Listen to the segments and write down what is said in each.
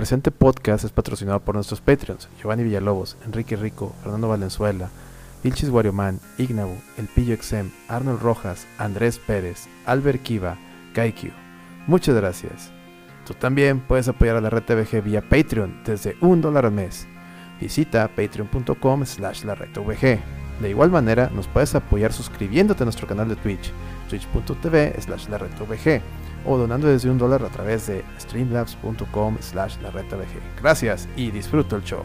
presente podcast es patrocinado por nuestros Patreons, Giovanni Villalobos, Enrique Rico, Fernando Valenzuela, Vilchis Warioman, Ignabu, El Pillo Exem, Arnold Rojas, Andrés Pérez, Albert Kiva, Kaikyu. Muchas gracias. Tú también puedes apoyar a la red TVG vía Patreon desde un dólar al mes. Visita patreon.com slash la De igual manera, nos puedes apoyar suscribiéndote a nuestro canal de Twitch, twitch.tv slash la o donando desde un dólar a través de streamlabs.com slash la Gracias y disfruto el show.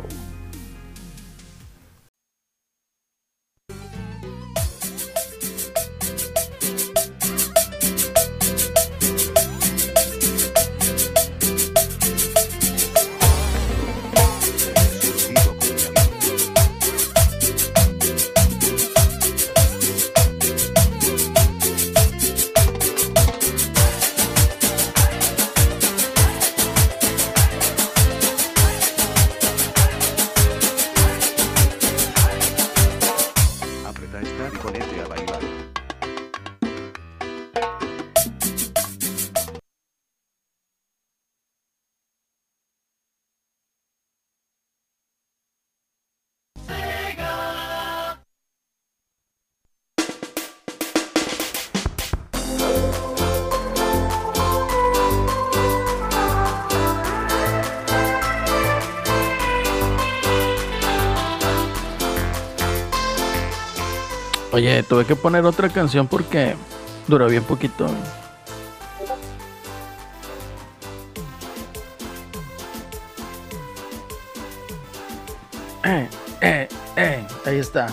Oye, tuve que poner otra canción porque duró bien poquito. Eh, eh, eh, ahí está.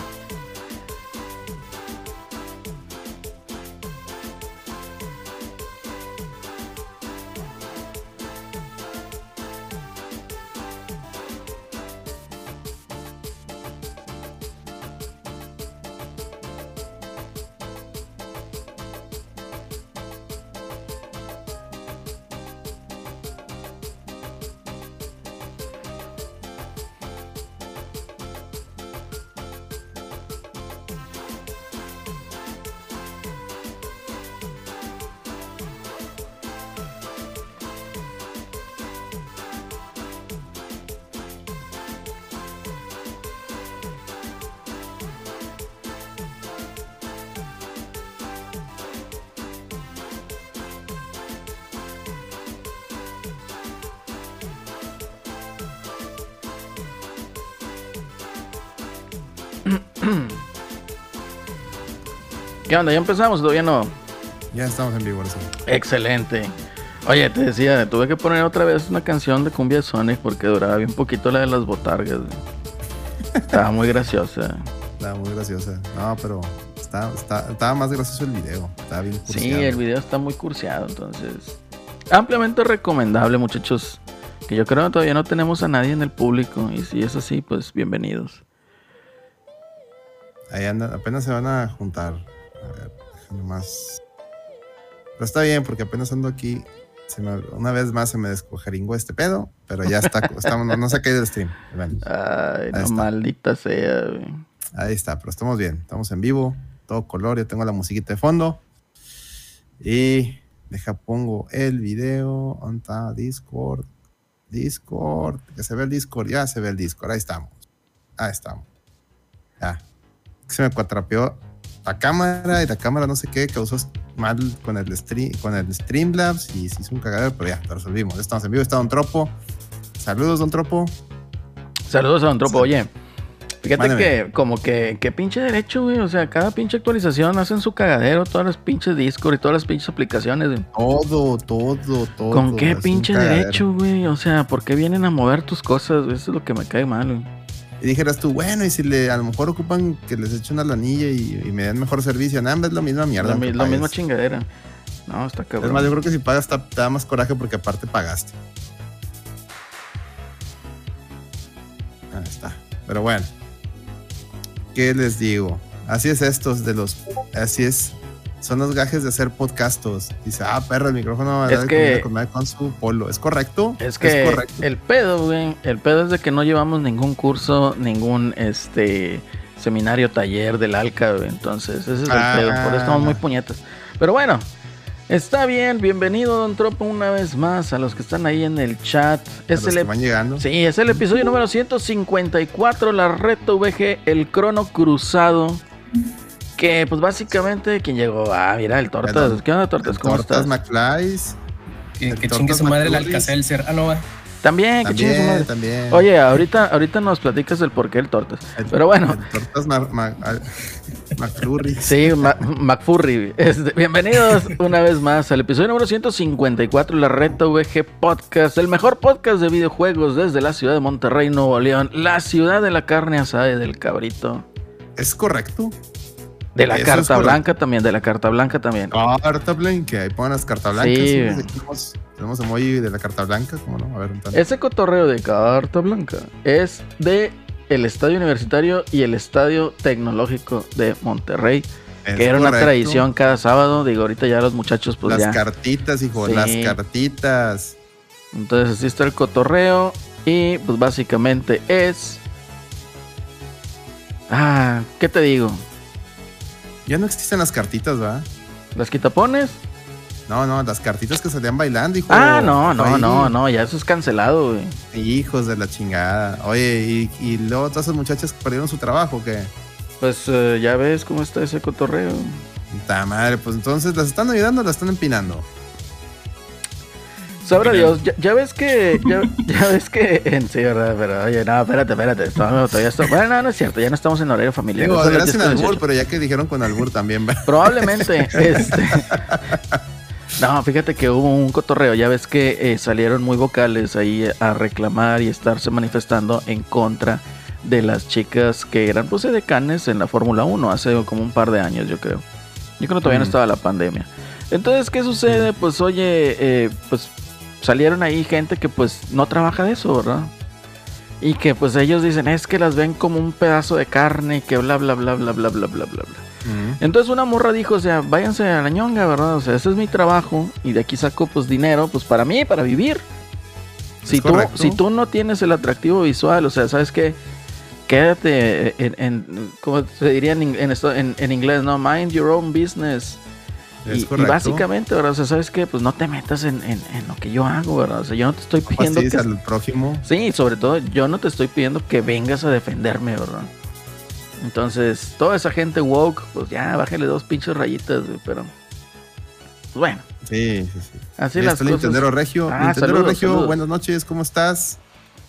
¿Ya empezamos? ¿Todavía no? Ya estamos en vivo, ahora Excelente. Oye, te decía, tuve que poner otra vez una canción de cumbia de Sonic porque duraba bien poquito la de las botargas. Estaba muy graciosa. Estaba muy graciosa. No, pero estaba más gracioso el video. Estaba bien cursiado. Sí, el video está muy cursiado, entonces. Ampliamente recomendable, muchachos. Que yo creo que todavía no tenemos a nadie en el público. Y si es así, pues bienvenidos. Ahí andan, apenas se van a juntar. A ver, nomás. Pero está bien, porque apenas ando aquí. una vez más se me descojeringó este pedo, pero ya está, estamos, no, se ha caído el stream. Ay, no, maldita sea. Ahí está, pero estamos bien, estamos en vivo, todo color, yo tengo la musiquita de fondo. Y deja, pongo el video, ¿dónde está? Discord, Discord, que se ve el Discord, ya se ve el Discord, ahí estamos, ahí estamos. Ya, se me cuatrapeó la cámara y la cámara no sé qué causó mal con el stream con el Streamlabs y se hizo un cagadero, pero ya, lo resolvimos. Estamos en vivo, está Don Tropo. Saludos, Don Tropo. Saludos a Don Tropo, oye. Fíjate que como que, qué pinche derecho, güey. O sea, cada pinche actualización hacen su cagadero, todas las pinches Discord y todas las pinches aplicaciones, güey. Todo, todo, todo. ¿Con qué pinche derecho, güey? O sea, ¿por qué vienen a mover tus cosas? Eso es lo que me cae mal, güey y dijeras tú, bueno, y si le, a lo mejor ocupan que les eche una lanilla y, me den mejor servicio, nada, es la misma mierda. La, la misma chingadera. No, está cabrón. Es más, yo creo que si pagas te, da más coraje porque aparte pagaste. Ahí está. Pero bueno. ¿Qué les digo? Así es estos de los... Así es son los gajes de hacer podcastos. Dice, ah, perro, el micrófono es que, con, su polo. ¿Es correcto? Es que el pedo, güey, el pedo es de que no llevamos ningún curso, ningún este seminario, taller del ALCA, güey. Entonces, ese es el pedo. Por eso estamos muy ah. puñetas. Pero bueno, Está bien, bienvenido Don Tropo una vez más a los que están ahí en el chat. Es los el que van llegando. Sí, es el episodio número 154, la Reto VG, el crono cruzado. Que pues básicamente, ¿quién llegó? Ah, mira, el Tortas. ¿Qué onda, Tortas? ¿Cómo tortas estás? McFlys. Que, que chingue su madre el Alcacelser. Ah, no, va. También, que chingue su madre. También. Oye, ahorita, ahorita nos platicas el porqué del Tortas. Pero bueno. El tortas McFlurry. Sí, McFurry. Este, bienvenidos una vez más al episodio número 154 de la Reta VG Podcast, el mejor podcast de videojuegos desde la ciudad de Monterrey, Nuevo León, la ciudad de la carne asada y del cabrito. ¿Es correcto? De la carta blanca también, de la carta blanca también. Carta blanca, ahí ponen las cartas blancas. Sí. tenemos, emoji de la carta blanca, ¿cómo no? A ver, Ese cotorreo de carta blanca es de el Estadio Universitario y el Estadio Tecnológico de Monterrey. que era una tradición cada sábado. Digo, ahorita ya los muchachos, pues las cartitas, hijo, las cartitas. Entonces, así está el cotorreo. Y pues básicamente es. Ah, ¿qué te digo? Ya no existen las cartitas, ¿verdad? ¿Las quitapones? No, no, las cartitas que salían bailando, hijo. Ah, no, no, no, no, ya eso es cancelado, güey. Hijos de la chingada. Oye, ¿y, luego todas esas muchachas perdieron su trabajo o qué? Pues eh, ya ves cómo está ese cotorreo. Ta madre, pues entonces las están ayudando o las están empinando. Sabrá Dios, ya, ves que, ya, ves que, en sí, verdad, pero oye, no, espérate, espérate, todavía está, bueno, no, no es cierto, ya no estamos en horario familiar. Digo, no sin albur, pero ya que dijeron con albur también. Probablemente, este, no, fíjate que hubo un cotorreo, ya ves que eh, salieron muy vocales ahí a reclamar y estarse manifestando en contra de las chicas que eran pues decanes en la Fórmula 1 hace como un par de años, yo creo. Yo creo que todavía no estaba la pandemia. Entonces, ¿qué sucede? Pues oye, eh, pues salieron ahí gente que pues no trabaja de eso, ¿verdad? Y que pues ellos dicen, es que las ven como un pedazo de carne y que bla, bla, bla, bla, bla, bla, bla, bla, bla. Entonces una morra dijo, o sea, váyanse a la ñonga, ¿verdad? O sea, ese es mi trabajo y de aquí saco pues dinero, pues para mí, para vivir. Si tú, si tú no tienes el atractivo visual, o sea, ¿sabes qué? Quédate en, en ¿cómo se diría en, en, en inglés, no? Mind your own business y, básicamente, ¿verdad? O sea, ¿sabes qué? Pues no te metas en, lo que yo hago, ¿verdad? O sea, yo no te estoy pidiendo que... al prójimo. Sí, sobre todo, yo no te estoy pidiendo que vengas a defenderme, ¿verdad? Entonces, toda esa gente woke, pues ya, bájale dos pinches rayitas, pero... Pues bueno. Sí, sí, sí. Así las cosas. Nintendero Regio. Ah, Nintendero Regio, buenas noches, ¿cómo estás?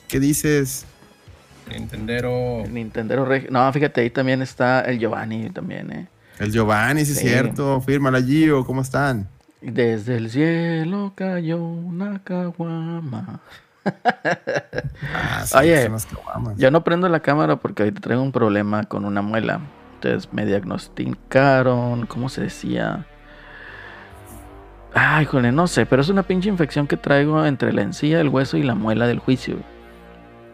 ¿Qué dices? Nintendero... Nintendero Regio. No, fíjate, ahí también está el Giovanni también, ¿eh? El Giovanni, sí, es cierto. Fírmala, Gio. ¿Cómo están? Desde el cielo cayó una caguama. ah, sí, Oye, yo no prendo la cámara porque ahorita traigo un problema con una muela. Entonces me diagnosticaron, ¿cómo se decía? Ay, jole, no sé, pero es una pinche infección que traigo entre la encía, el hueso y la muela del juicio.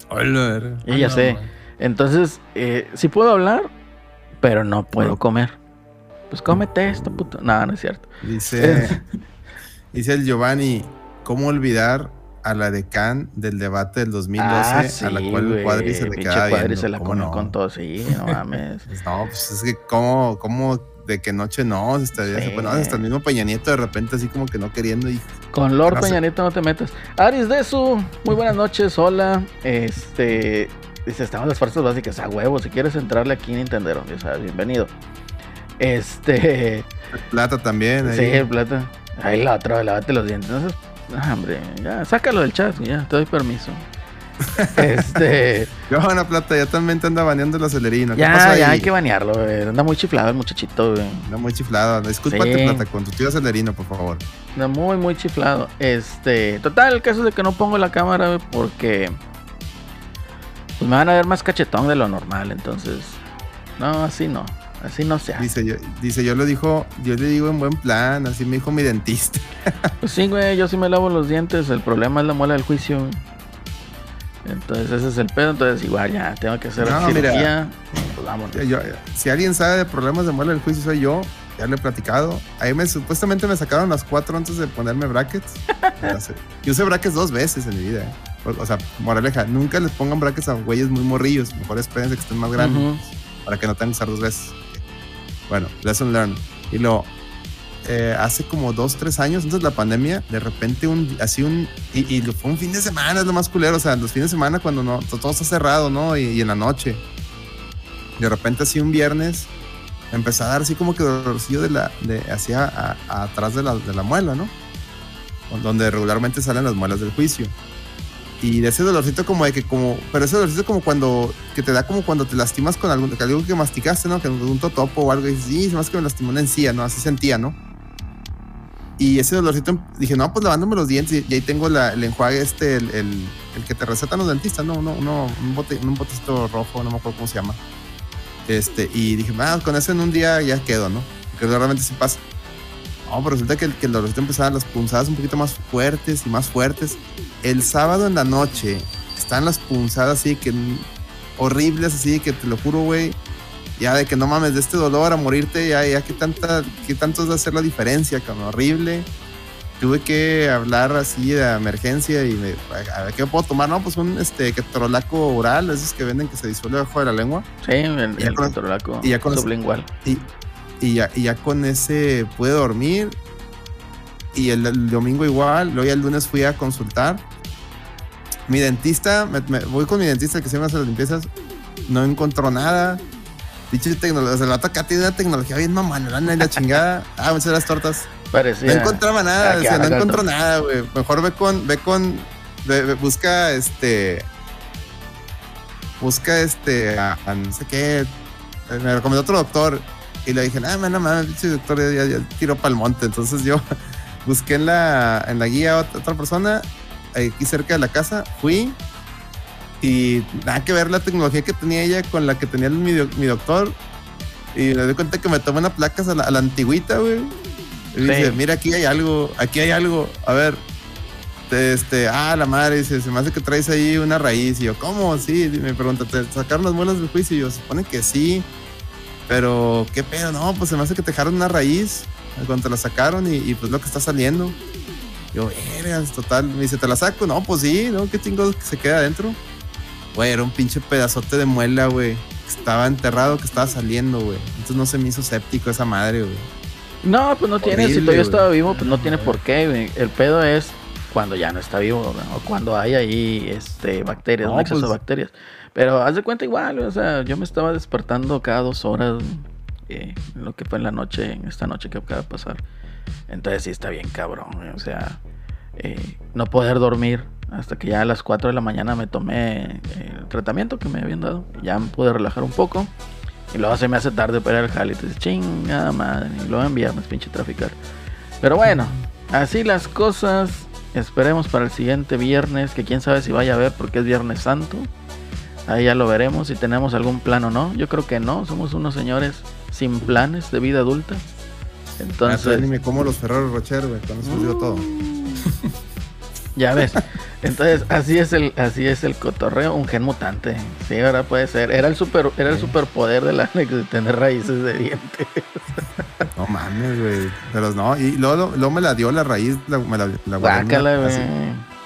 Hola, y ya sé. Entonces, eh, sí puedo hablar, pero no puedo comer. Pues cómete esto, puto. No, no es cierto. Dice, dice el Giovanni, ¿cómo olvidar a la decán del debate del 2012 ah, a la cual el Cuadri se le queda Cuadri se la comió con todo, sí, no mames. Pues no, pues es que cómo, cómo de que noche no, hasta, hasta el mismo Peña Nieto de repente así como que no queriendo y con Lord Peña Nieto no te metas. Aris de su, muy buenas noches, hola. Este dice, estamos las fuerzas básicas a huevo, si quieres entrarle aquí Nintendo, ya sabes, bienvenido. Este. Plata también. Ahí. Sí, plata. Ahí la otra, lavate los dientes. No, ah, hombre, ya, sácalo del chat, ya, te doy permiso. este. Johanna Plata, ya también te anda baneando el acelerino. ¿Qué ya, ya hay que banearlo, güey. Anda muy chiflado el muchachito, güey. Anda muy chiflado. Discúlpate, Plata, con tu tío acelerino, por favor. Anda muy, muy chiflado. Este. Total, el caso es de que no pongo la cámara, güey, porque. Pues me van a ver más cachetón de lo normal, entonces. No, así no. Así no se Dice yo, dice, yo lo dijo, yo le digo en buen plan, así me dijo mi dentista. Pues sí, güey, yo sí me lavo los dientes, el problema es la muela del juicio. Entonces ese es el pedo, entonces igual ya tengo que hacer no, cirugía. pues vámonos. si alguien sabe de problemas de muela del juicio soy yo, ya le he platicado. Ahí me supuestamente me sacaron las cuatro antes de ponerme brackets. yo usé brackets dos veces en mi vida. ¿eh? O sea, moraleja, nunca les pongan brackets a güeyes muy morrillos. Mejor espérense que estén más grandes para que no tengan que usar dos veces. Bueno, lesson learned. Y lo eh, hace como dos, tres años, antes de la pandemia, de repente un, así un, y, y fue un fin de semana, es lo más culero, o sea, los fines de semana cuando no, todo está cerrado, ¿no? Y, y en la noche. De repente así un viernes, empezó a dar así como que dolorcillo de la, de, hacia atrás de la, de la muela, ¿no? Donde regularmente salen las muelas del juicio. Y de ese dolorcito como de que como, pero ese dolorcito como cuando, que te da como cuando te lastimas con algo, algo que masticaste, ¿no? Que un totopo o algo, y sí, más que me lastimó una encía, ¿no? Así sentía, ¿no? Y ese dolorcito, dije, no, pues lavándome los dientes y, ahí tengo la, el enjuague este, el, el, el, que te recetan los dentistas, ¿no? Uno, uno, un, bote, un botecito rojo, no me acuerdo cómo se llama. Este, y dije, ah, con eso en un día ya quedo, ¿no? Que realmente sí pasa. No, pero resulta que, que el dolorcito empezaban las punzadas un poquito más fuertes y más fuertes. El sábado en la noche están las punzadas así que horribles, así que te lo juro, güey. Ya de que no mames, de este dolor a morirte, ya, ya que tanta, que tanto es de hacer la diferencia, cabrón, horrible. Tuve que hablar así de emergencia y me, a ver qué puedo tomar, no, pues un este ketorolaco oral, esos que venden que se disuelve bajo de la lengua. Sí, el, el ketorolaco y ya con sublingual. Y, y ya, y ya con ese pude dormir. Y el, el, domingo igual, luego ya el lunes fui a consultar. Mi dentista, me, me, voy con mi dentista que se me hace las limpiezas, no encontró nada. Dicho tecnología, o sea, el vato acá tiene una tecnología bien mamalona y la chingada. Ah, muchas las tortas. Parecía. No encontraba nada, o sea, no encontró nada, güey. Mejor ve con, ve con, ve, ve, busca este, busca este, a, a no sé qué. Me recomendó otro doctor y le dije, ah, no mames, doctor ya, ya, tiró para el monte. Entonces yo busqué en la, en la guía a otra, persona, aquí cerca de la casa, fui y nada que ver la tecnología que tenía ella con la que tenía mi, mi doctor. Y me di cuenta que me tomé una placa a la, a la antigüita, güey. Y sí. dice, mira, aquí hay algo, aquí hay algo. A ver, este, ah, la madre, dice, se me hace que traes ahí una raíz. Y yo, ¿cómo? Sí, me pregunta, ¿te sacaron las muelas del juicio? Y yo, supone que sí. Pero, ¿qué pedo? No, pues se me hace que te dejaron una raíz cuando te la sacaron y, y pues lo que está saliendo. Yo, eres total. Me dice, ¿te la saco? No, pues sí, ¿no? ¿Qué chingo se queda adentro? Güey, era un pinche pedazote de muela, güey. Que estaba enterrado, que estaba saliendo, güey. Entonces no se me hizo séptico esa madre, güey. No, pues no tiene. si todavía estaba vivo, pues no tiene por qué, güey. El pedo es cuando ya no está vivo, ¿no? o cuando hay ahí este, bacterias, no, un exceso pues... de bacterias. Pero haz de cuenta igual, o sea, yo me estaba despertando cada dos horas, eh, lo que fue en la noche, en esta noche que acaba de pasar. Entonces sí está bien cabrón, o sea, eh, no poder dormir hasta que ya a las 4 de la mañana me tomé el tratamiento que me habían dado. Ya me pude relajar un poco. Y luego se me hace tarde para ir al jale. Entonces, chingada madre. Y luego en viernes, pinche traficar. Pero bueno, así las cosas. Esperemos para el siguiente viernes. Que quién sabe si vaya a ver porque es Viernes Santo. Ahí ya lo veremos si tenemos algún plan o no. Yo creo que no. Somos unos señores sin planes de vida adulta. Entonces. Ni me como los Ferrero Rocher, güey. Con eso todo. Ya ves. Entonces, así es el, así es el cotorreo, un gen mutante. Sí, ahora puede ser. Era el super, era el superpoder de la de tener raíces de dientes. No mames, güey. Pero no, y luego, luego, me la dio la raíz, la, me la, la guácala, güey.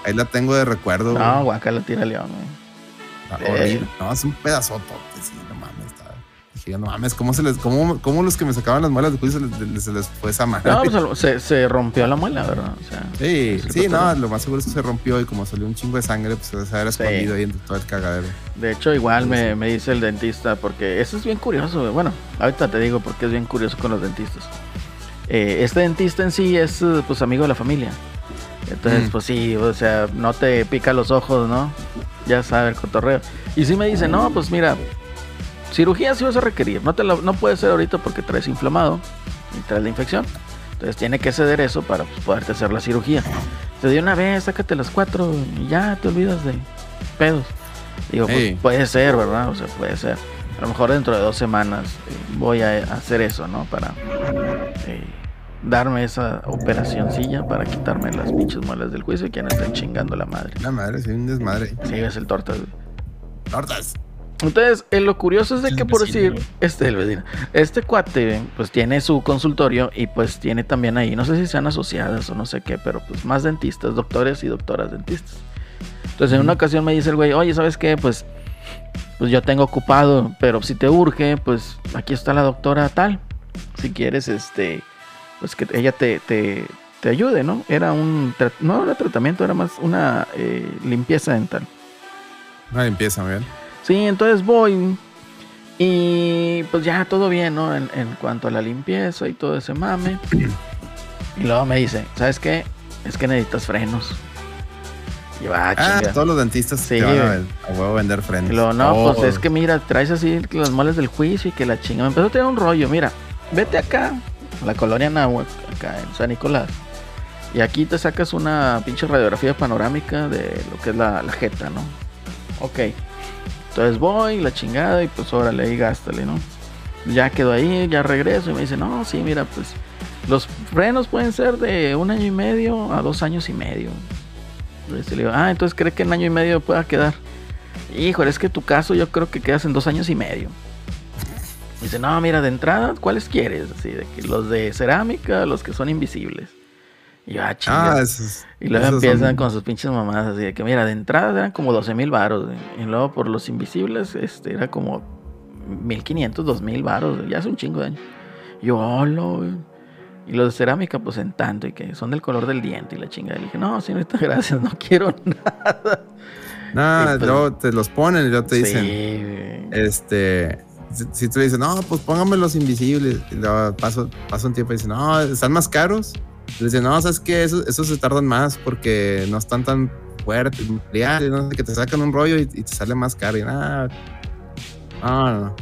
Ahí la tengo de recuerdo. No, guácala, tira león, güey. No, es un pedazote, sí, Dije, no mames, ¿cómo, se les, cómo, cómo los que me sacaban las muelas de juicio se les, se les fue esa madre? No, pues se, se, rompió la muela, ¿verdad? O sea, sí, sí, no, lo más seguro es que se rompió y como salió un chingo de sangre, pues se había escondido sí. ahí entre todo el cagadero. De hecho, igual me, me, dice el dentista, porque eso es bien curioso, bueno, ahorita te digo porque es bien curioso con los dentistas. Eh, este dentista en sí es, pues, amigo de la familia. Entonces, mm. pues sí, o sea, no te pica los ojos, ¿no? Ya sabe el cotorreo. Y sí me dice, no, pues mira, cirugía sí vas a requerir. No, te la, no puede ser ahorita porque traes inflamado y traes la infección. Entonces tiene que ceder eso para pues, poderte hacer la cirugía. Te dio una vez, sácate las cuatro y ya te olvidas de pedos. Digo, pues hey. puede ser, ¿verdad? O sea, puede ser. A lo mejor dentro de dos semanas eh, voy a hacer eso, ¿no? Para eh, darme esa operacioncilla para quitarme las pinches muelas del juicio y que no estén chingando la madre. La madre, sí, un desmadre. Sí, es el tortas. Tortas. Entonces, eh, lo curioso es de que, por decir, este, el vecino, este cuate, pues tiene su consultorio y pues tiene también ahí, no sé si sean asociadas o no sé qué, pero pues más dentistas, doctores y doctoras dentistas. Entonces, en una ocasión me dice el güey, oye, ¿sabes qué? Pues, pues yo tengo ocupado, pero si te urge, pues aquí está la doctora tal. Si quieres, este, pues que ella te, te, te ayude, ¿no? Era un, no era tratamiento, era más una eh, limpieza dental. Una limpieza, bien. Sí, entonces voy y pues ya todo bien, ¿no? En, en cuanto a la limpieza y todo ese mame. Y luego me dice, ¿sabes qué? Es que necesitas frenos. Y yo, ah, todos los dentistas Sí, te van a, huevo vender Y frenos. luego, no, pues es que mira, traes así las moles del juicio y que la chinga. Me empezó a tener un rollo, mira, vete acá, a la colonia Nahuac, acá en San Nicolás. Y aquí te sacas una pinche radiografía panorámica de lo que es la, la jeta, ¿no? Ok. Entonces voy, la chingada, y pues órale, y gástale, ¿no? Ya quedo ahí, ya regreso y me dice, no, sí, mira, pues los frenos pueden ser de un año y medio a dos años y medio. Entonces le digo, ah, entonces cree que en año y medio pueda quedar. Híjole, es que tu caso yo creo que quedas en dos años y medio. Dice, no, mira, de entrada, ¿cuáles quieres? Así, de que los de cerámica, los que son invisibles. Y yo, ah. Ah, esos, y luego empiezan son- con sus pinches mamadas, así de que, mira, de entrada eran como 12 mil varos. Y luego por los invisibles, este, era como 1500, 2000 varos. Ya hace un chingo de años. Y yo, hola. Y los de cerámica, pues en tanto, y que son del color del diente y la chingada. Y le dije, no, señorita, gracias, no quiero nada. Nah, y pues- luego te los ponen y luego te dicen, Sí, güey. este, si, si tú dices, no, pues póngame los invisibles, y luego paso, pasa un tiempo y dicen, no, están más caros. Y dicen, no, sabes que esos, esos se tardan más porque no están tan fuertes, materiales, no sé, que te sacan un rollo y, y te sale más caro. Y nada, no, no.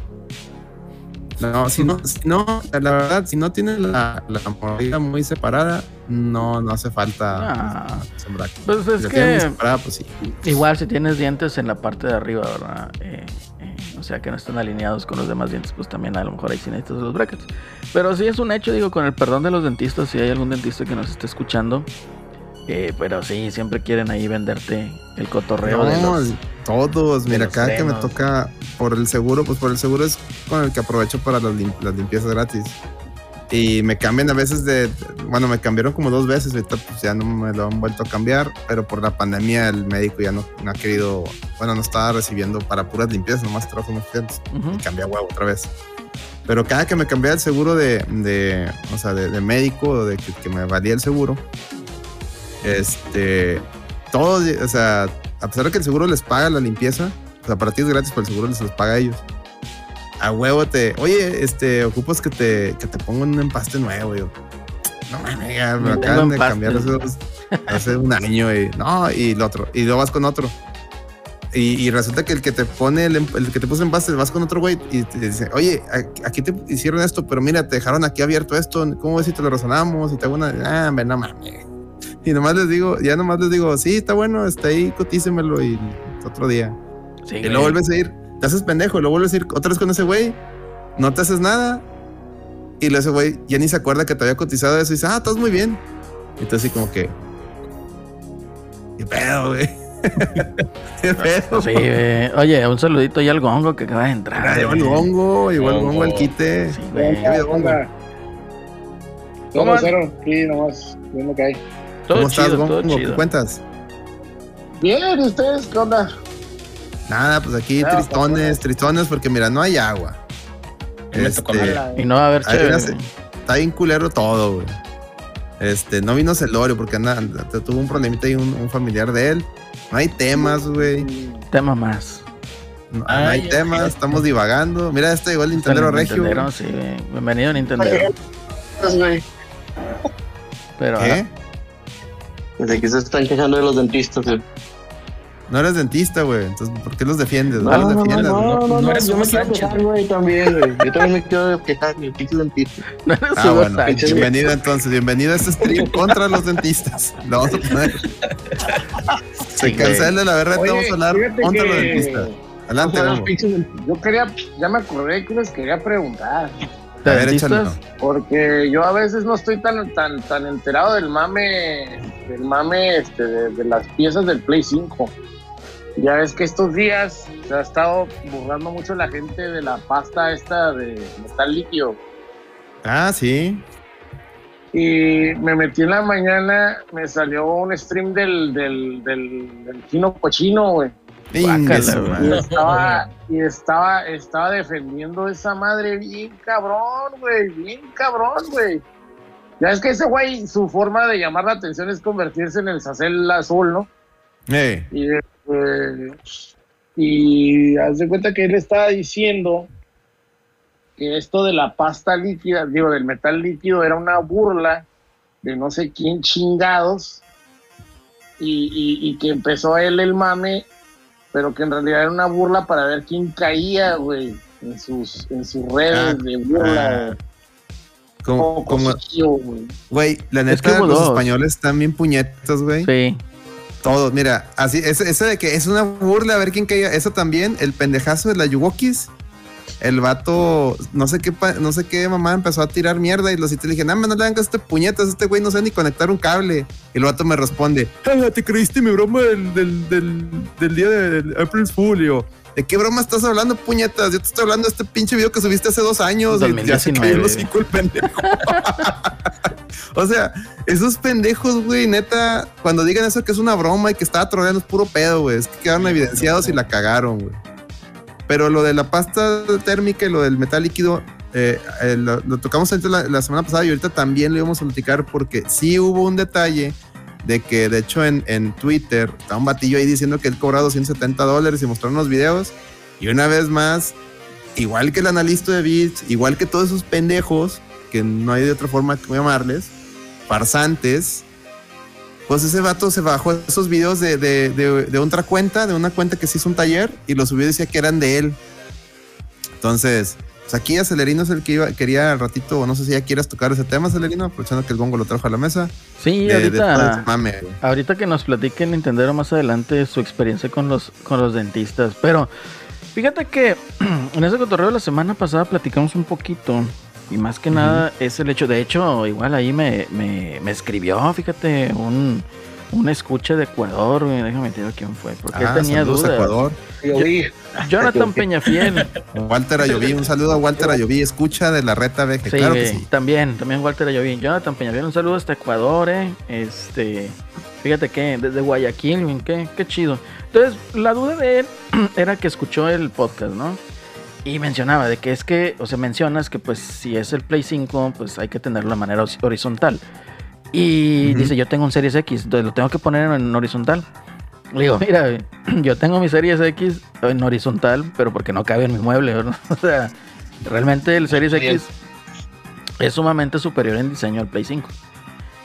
No, si no, si no, la verdad, si no tienes la, la mordida muy separada, no, no hace falta Ah. sembrar. Pues Si es que separada, pues sí. igual si tienes dientes en la parte de arriba, ¿verdad? Eh, o sea que no están alineados con los demás dientes, pues también a lo mejor ahí sí necesitas los brackets. Pero sí es un hecho, digo, con el perdón de los dentistas, si hay algún dentista que nos esté escuchando. eh, pero sí, siempre quieren ahí venderte el cotorreo de No, los... todos. de Mira, los cada que me toca por el seguro, pues por el seguro es con el que aprovecho para las, lim- las limpiezas gratis. Y me cambian a veces de. Bueno, me cambiaron como dos veces. Ahorita pues ya no me lo han vuelto a cambiar. Pero por la pandemia, el médico ya no, no ha querido. Bueno, no estaba recibiendo para puras limpiezas, nomás trabajo muy clientes. Ujú. Y cambié a huevo otra vez. Pero cada que me cambiaba el seguro de, de o sea, de, de médico, o de que, que me valía el seguro, este, todos, o sea, a pesar de que el seguro les paga la limpieza, o sea, para ti es gratis, pero el seguro les, les paga a ellos. A huevo te, oye, este, ocupas que te, que te pongan un empaste nuevo, yo. No mames, ya me No acaban de cambiar dos- hace un año y no, y el otro, y luego vas con otro. Y, y resulta que el que te pone el, em- el que te puso empaste, vas con otro güey y te dice, oye, aquí te hicieron esto, pero mira, te dejaron aquí abierto esto, ¿cómo ves si te lo razonamos? Y te hago una, ah, no mames. Y nomás les digo, ya nomás les digo, sí, está bueno, está ahí, cotícemelo y otro día. Sí, Y luego vuelves a ir, te haces pendejo, y luego vuelves a ir otra vez con ese güey, no te haces nada. Y luego ese güey ya ni se acuerda que te había cotizado eso y dice, ah, estás muy bien. Y tú así como que, ¿qué pedo, güey? ¿Qué pedo? Sí, güey. Oye, un saludito ahí al gongo que acaba de entrar. Ah, Igual el hongo, igual el hongo Hongo. al quite. Sí, güey. ¿Cómo ¿Cómo cero? Sí, nomás viendo que hay. Todo ¿Cómo estás, chido, todo hongo? ¿Qué chido. cuentas? Bien, ¿y ustedes qué onda? Nada, pues aquí Ya, tristones, pues, tristones, porque mira, no hay agua. Este, Y no va a haber chévere. está bien culero todo, güey. Este, no vino Celorio porque anda, anda- tuvo un problemita y un, un familiar de él. No hay temas, güey. Tema más. No, no Ay, hay temas, estamos divagando. Mira, este llegó el Nintendo El Regio. Nintendero, sí, güey. Bienvenido Nintendo. Pues, Pero ¿Qué? Desde que se están quejando de los dentistas, güey. No eres dentista, güey. Entonces, ¿por qué los defiendes? No, No, los no, no, defiendas. no, no, No no, eres yo Hugo me quiero Sánchez, quejar, güey, también, güey. Yo también me quiero quejar, mi pinche dentista. no eres Ah, bueno. Sánchez. Bienvenido entonces. Bienvenido a este stream contra los dentistas. Lo vamos a poner. Se Sí, cancela la verdad, vamos a hablar contra que- los dentistas. o Adelante, sea, vamos. dent- Yo quería, ya me acordé que les quería preguntar. ¿De A ver, dentistas? échalo. Porque yo a veces no estoy tan tan tan enterado del mame del mame este de, de las piezas del Play 5. Ya ves que estos días se ha estado burlando mucho la gente de la pasta esta de metal líquido. Ah, sí. Y me metí en la mañana, me salió un stream del del del, del chino cochino, güey. Guácala. Y estaba, y estaba, estaba defendiendo esa madre bien cabrón, güey, bien cabrón, güey. Ya es que ese güey, su forma de llamar la atención es convertirse en el sacel azul, ¿no? Eh, Y, eh, y haz de cuenta que él estaba diciendo que esto de la pasta líquida, digo, del metal líquido, era una burla de no sé quién chingados. Y, y- y que empezó él el mame, pero que en realidad era una burla para ver quién caía, güey, en sus, en sus redes Ah, de burla. ah, como, como, güey. la Es neta, que hubo los dos. españoles están bien puñetos, güey. Sí. Todos, mira, así, ese, ese de que es una burla a ver quién caía, eso también, el pendejazo de la Yuwokis, el vato, no sé qué, no sé qué mamá empezó a tirar mierda y los cité, le dije, no, no le a este puñetas, este güey no sabe ni conectar un cable. Y el vato me responde, "Ah, te creíste mi broma del, del, del, del día del April Fool, Y yo, ¿De qué broma estás hablando, puñetas? Yo te estoy hablando de este pinche video que subiste hace dos años. Y ya se cayó el 2019. hocico el pendejo. o sea, esos pendejos, güey, neta, cuando digan eso que es una broma y que estaba troleando es puro pedo, güey. Es que quedaron evidenciados y la cagaron, güey. Pero lo de la pasta térmica y lo del metal líquido, eh, eh, lo, lo tocamos la, la semana pasada y ahorita también lo íbamos a platicar porque sí hubo un detalle de que, de hecho, en, en Twitter está un batillo ahí diciendo que él cobra 270 dólares y mostraron los videos. Y una vez más, igual que el analista de bits, igual que todos esos pendejos, que no hay de otra forma que llamarles, farsantes, pues ese vato se bajó esos videos de, de, de, de otra cuenta, de una cuenta que se hizo un taller, y los subió y decía que eran de él. Entonces, pues aquí Acelerino es el que iba, quería al ratito, o no sé si ya quieras tocar ese tema, Acelerino, aprovechando que el gongo lo trajo a la mesa. Sí, ahorita, ese mame, ahorita que nos platique Nintendo más adelante su experiencia con los, con los dentistas. Pero fíjate que en ese cotorreo de la semana pasada platicamos un poquito. Y más que nada es el hecho, de hecho, igual ahí me, me, me escribió, fíjate, un, un escucha de Ecuador, déjame decir quién fue, porque él Ah, tenía dudas. Ecuador. Yo vi. Jonathan Peñafiel. Walter Ayoví, un saludo a Walter Ayoví, escucha de la reta VG, Sí, claro que sí. también, también Walter Ayoví. Jonathan Peñafiel, un saludo hasta Ecuador, eh. Este, fíjate que desde Guayaquil, qué, qué chido. Entonces, la duda de él era que escuchó el podcast, ¿no? Y mencionaba de que es que, o sea, mencionas que pues si es el Play 5, pues hay que tenerlo de manera hor- horizontal. Y Ujú. dice, yo tengo un Series X, entonces lo tengo que poner en horizontal. Le digo, mira, yo tengo mi Series X en horizontal, pero porque no cabe en mi mueble, ¿verdad? O sea, realmente el Series Bien. X es sumamente superior en diseño al Play 5.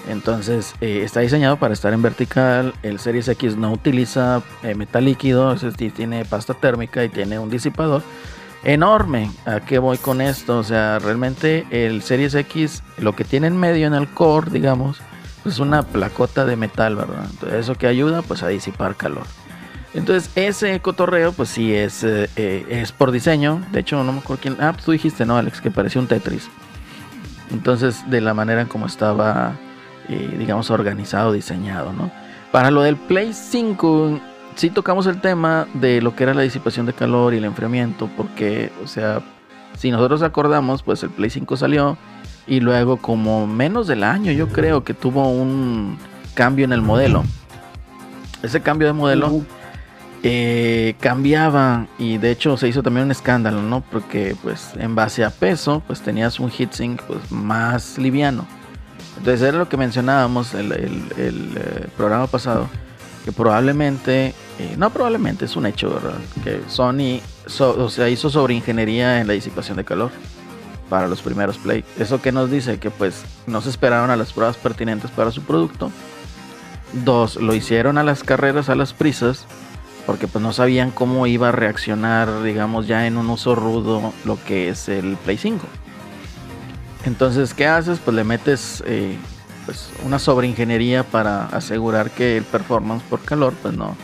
Entonces, eh, está diseñado para estar en vertical. El Series X no utiliza eh, metal líquido, es decir, tiene pasta térmica y tiene un disipador enorme. ¿A qué voy con esto? O sea, realmente el Series X, lo que tiene en medio en el core, digamos, pues es una placota de metal, ¿verdad? Entonces, eso que ayuda pues a disipar calor. Entonces, ese cotorreo, pues sí, es, eh, eh, es por diseño. De hecho, no me acuerdo quién. Ah, pues tú dijiste, ¿no, Alex? Que parecía un Tetris. Entonces, de la manera en como estaba, eh, digamos, organizado, diseñado, ¿no? Para lo del Play 5, sí tocamos el tema de lo que era la disipación de calor y el enfriamiento, porque, o sea, si nosotros acordamos, pues el Play 5 salió y luego como menos del año yo creo que tuvo un cambio en el modelo. Ese cambio de modelo eh, cambiaba y de hecho se hizo también un escándalo, ¿no? Porque pues en base a peso pues tenías un heatsink pues más liviano. Entonces era lo que mencionábamos el, el- el, eh, programa pasado, que probablemente, eh, no probablemente, es un hecho, ¿verdad? Que Sony so- o sea, hizo sobre ingeniería en la disipación de calor para los primeros Play. Eso que nos dice que pues no se esperaron a las pruebas pertinentes para su producto. Dos, lo hicieron a las carreras, a las prisas, porque pues no sabían cómo iba a reaccionar, digamos, ya en un uso rudo lo que es el Play 5. Entonces, ¿qué haces? Pues le metes eh, pues una sobreingeniería para asegurar que el performance por calor pues no,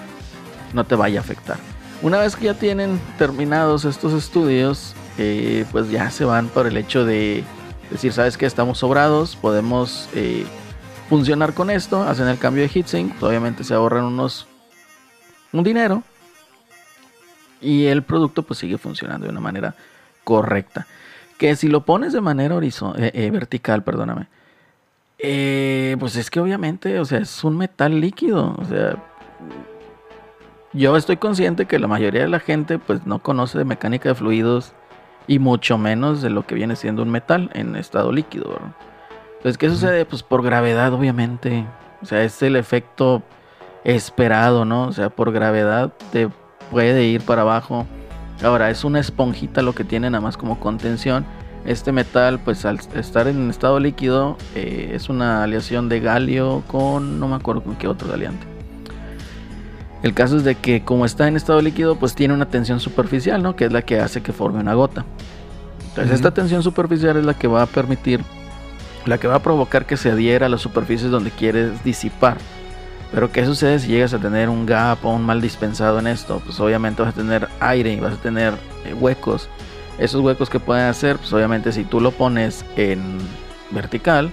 no te vaya a afectar. Una vez que ya tienen terminados estos estudios, eh, pues ya se van por el hecho de decir, ¿sabes qué? Estamos sobrados, podemos eh, funcionar con esto, hacen el cambio de heatsink, obviamente se ahorran unos un dinero y el producto pues sigue funcionando de una manera correcta. Que si lo pones de manera horizon- eh, vertical, perdóname, pues es que obviamente, o sea, es un metal líquido, o sea, yo estoy consciente que la mayoría de la gente pues no conoce de mecánica de fluidos y mucho menos de lo que viene siendo un metal en estado líquido, ¿verdad? Entonces, ¿qué sucede? Pues por gravedad, obviamente. O sea, es el efecto esperado, ¿no? O sea, por gravedad te puede ir para abajo. Ahora, es una esponjita lo que tiene nada más como contención. Este metal, pues al estar en estado líquido, eh, es una aleación de galio con, no me acuerdo con qué otro galeante. El caso es de que como está en estado líquido, pues tiene una tensión superficial, ¿no? Que es la que hace que forme una gota. Entonces esta tensión superficial es la que va a permitir, la que va a provocar que se adhiera a las superficies donde quieres disipar. Pero ¿qué sucede si llegas a tener un gap o un mal dispensado en esto? Pues obviamente vas a tener aire y vas a tener eh, huecos. Esos huecos que pueden hacer, pues obviamente si tú lo pones en vertical,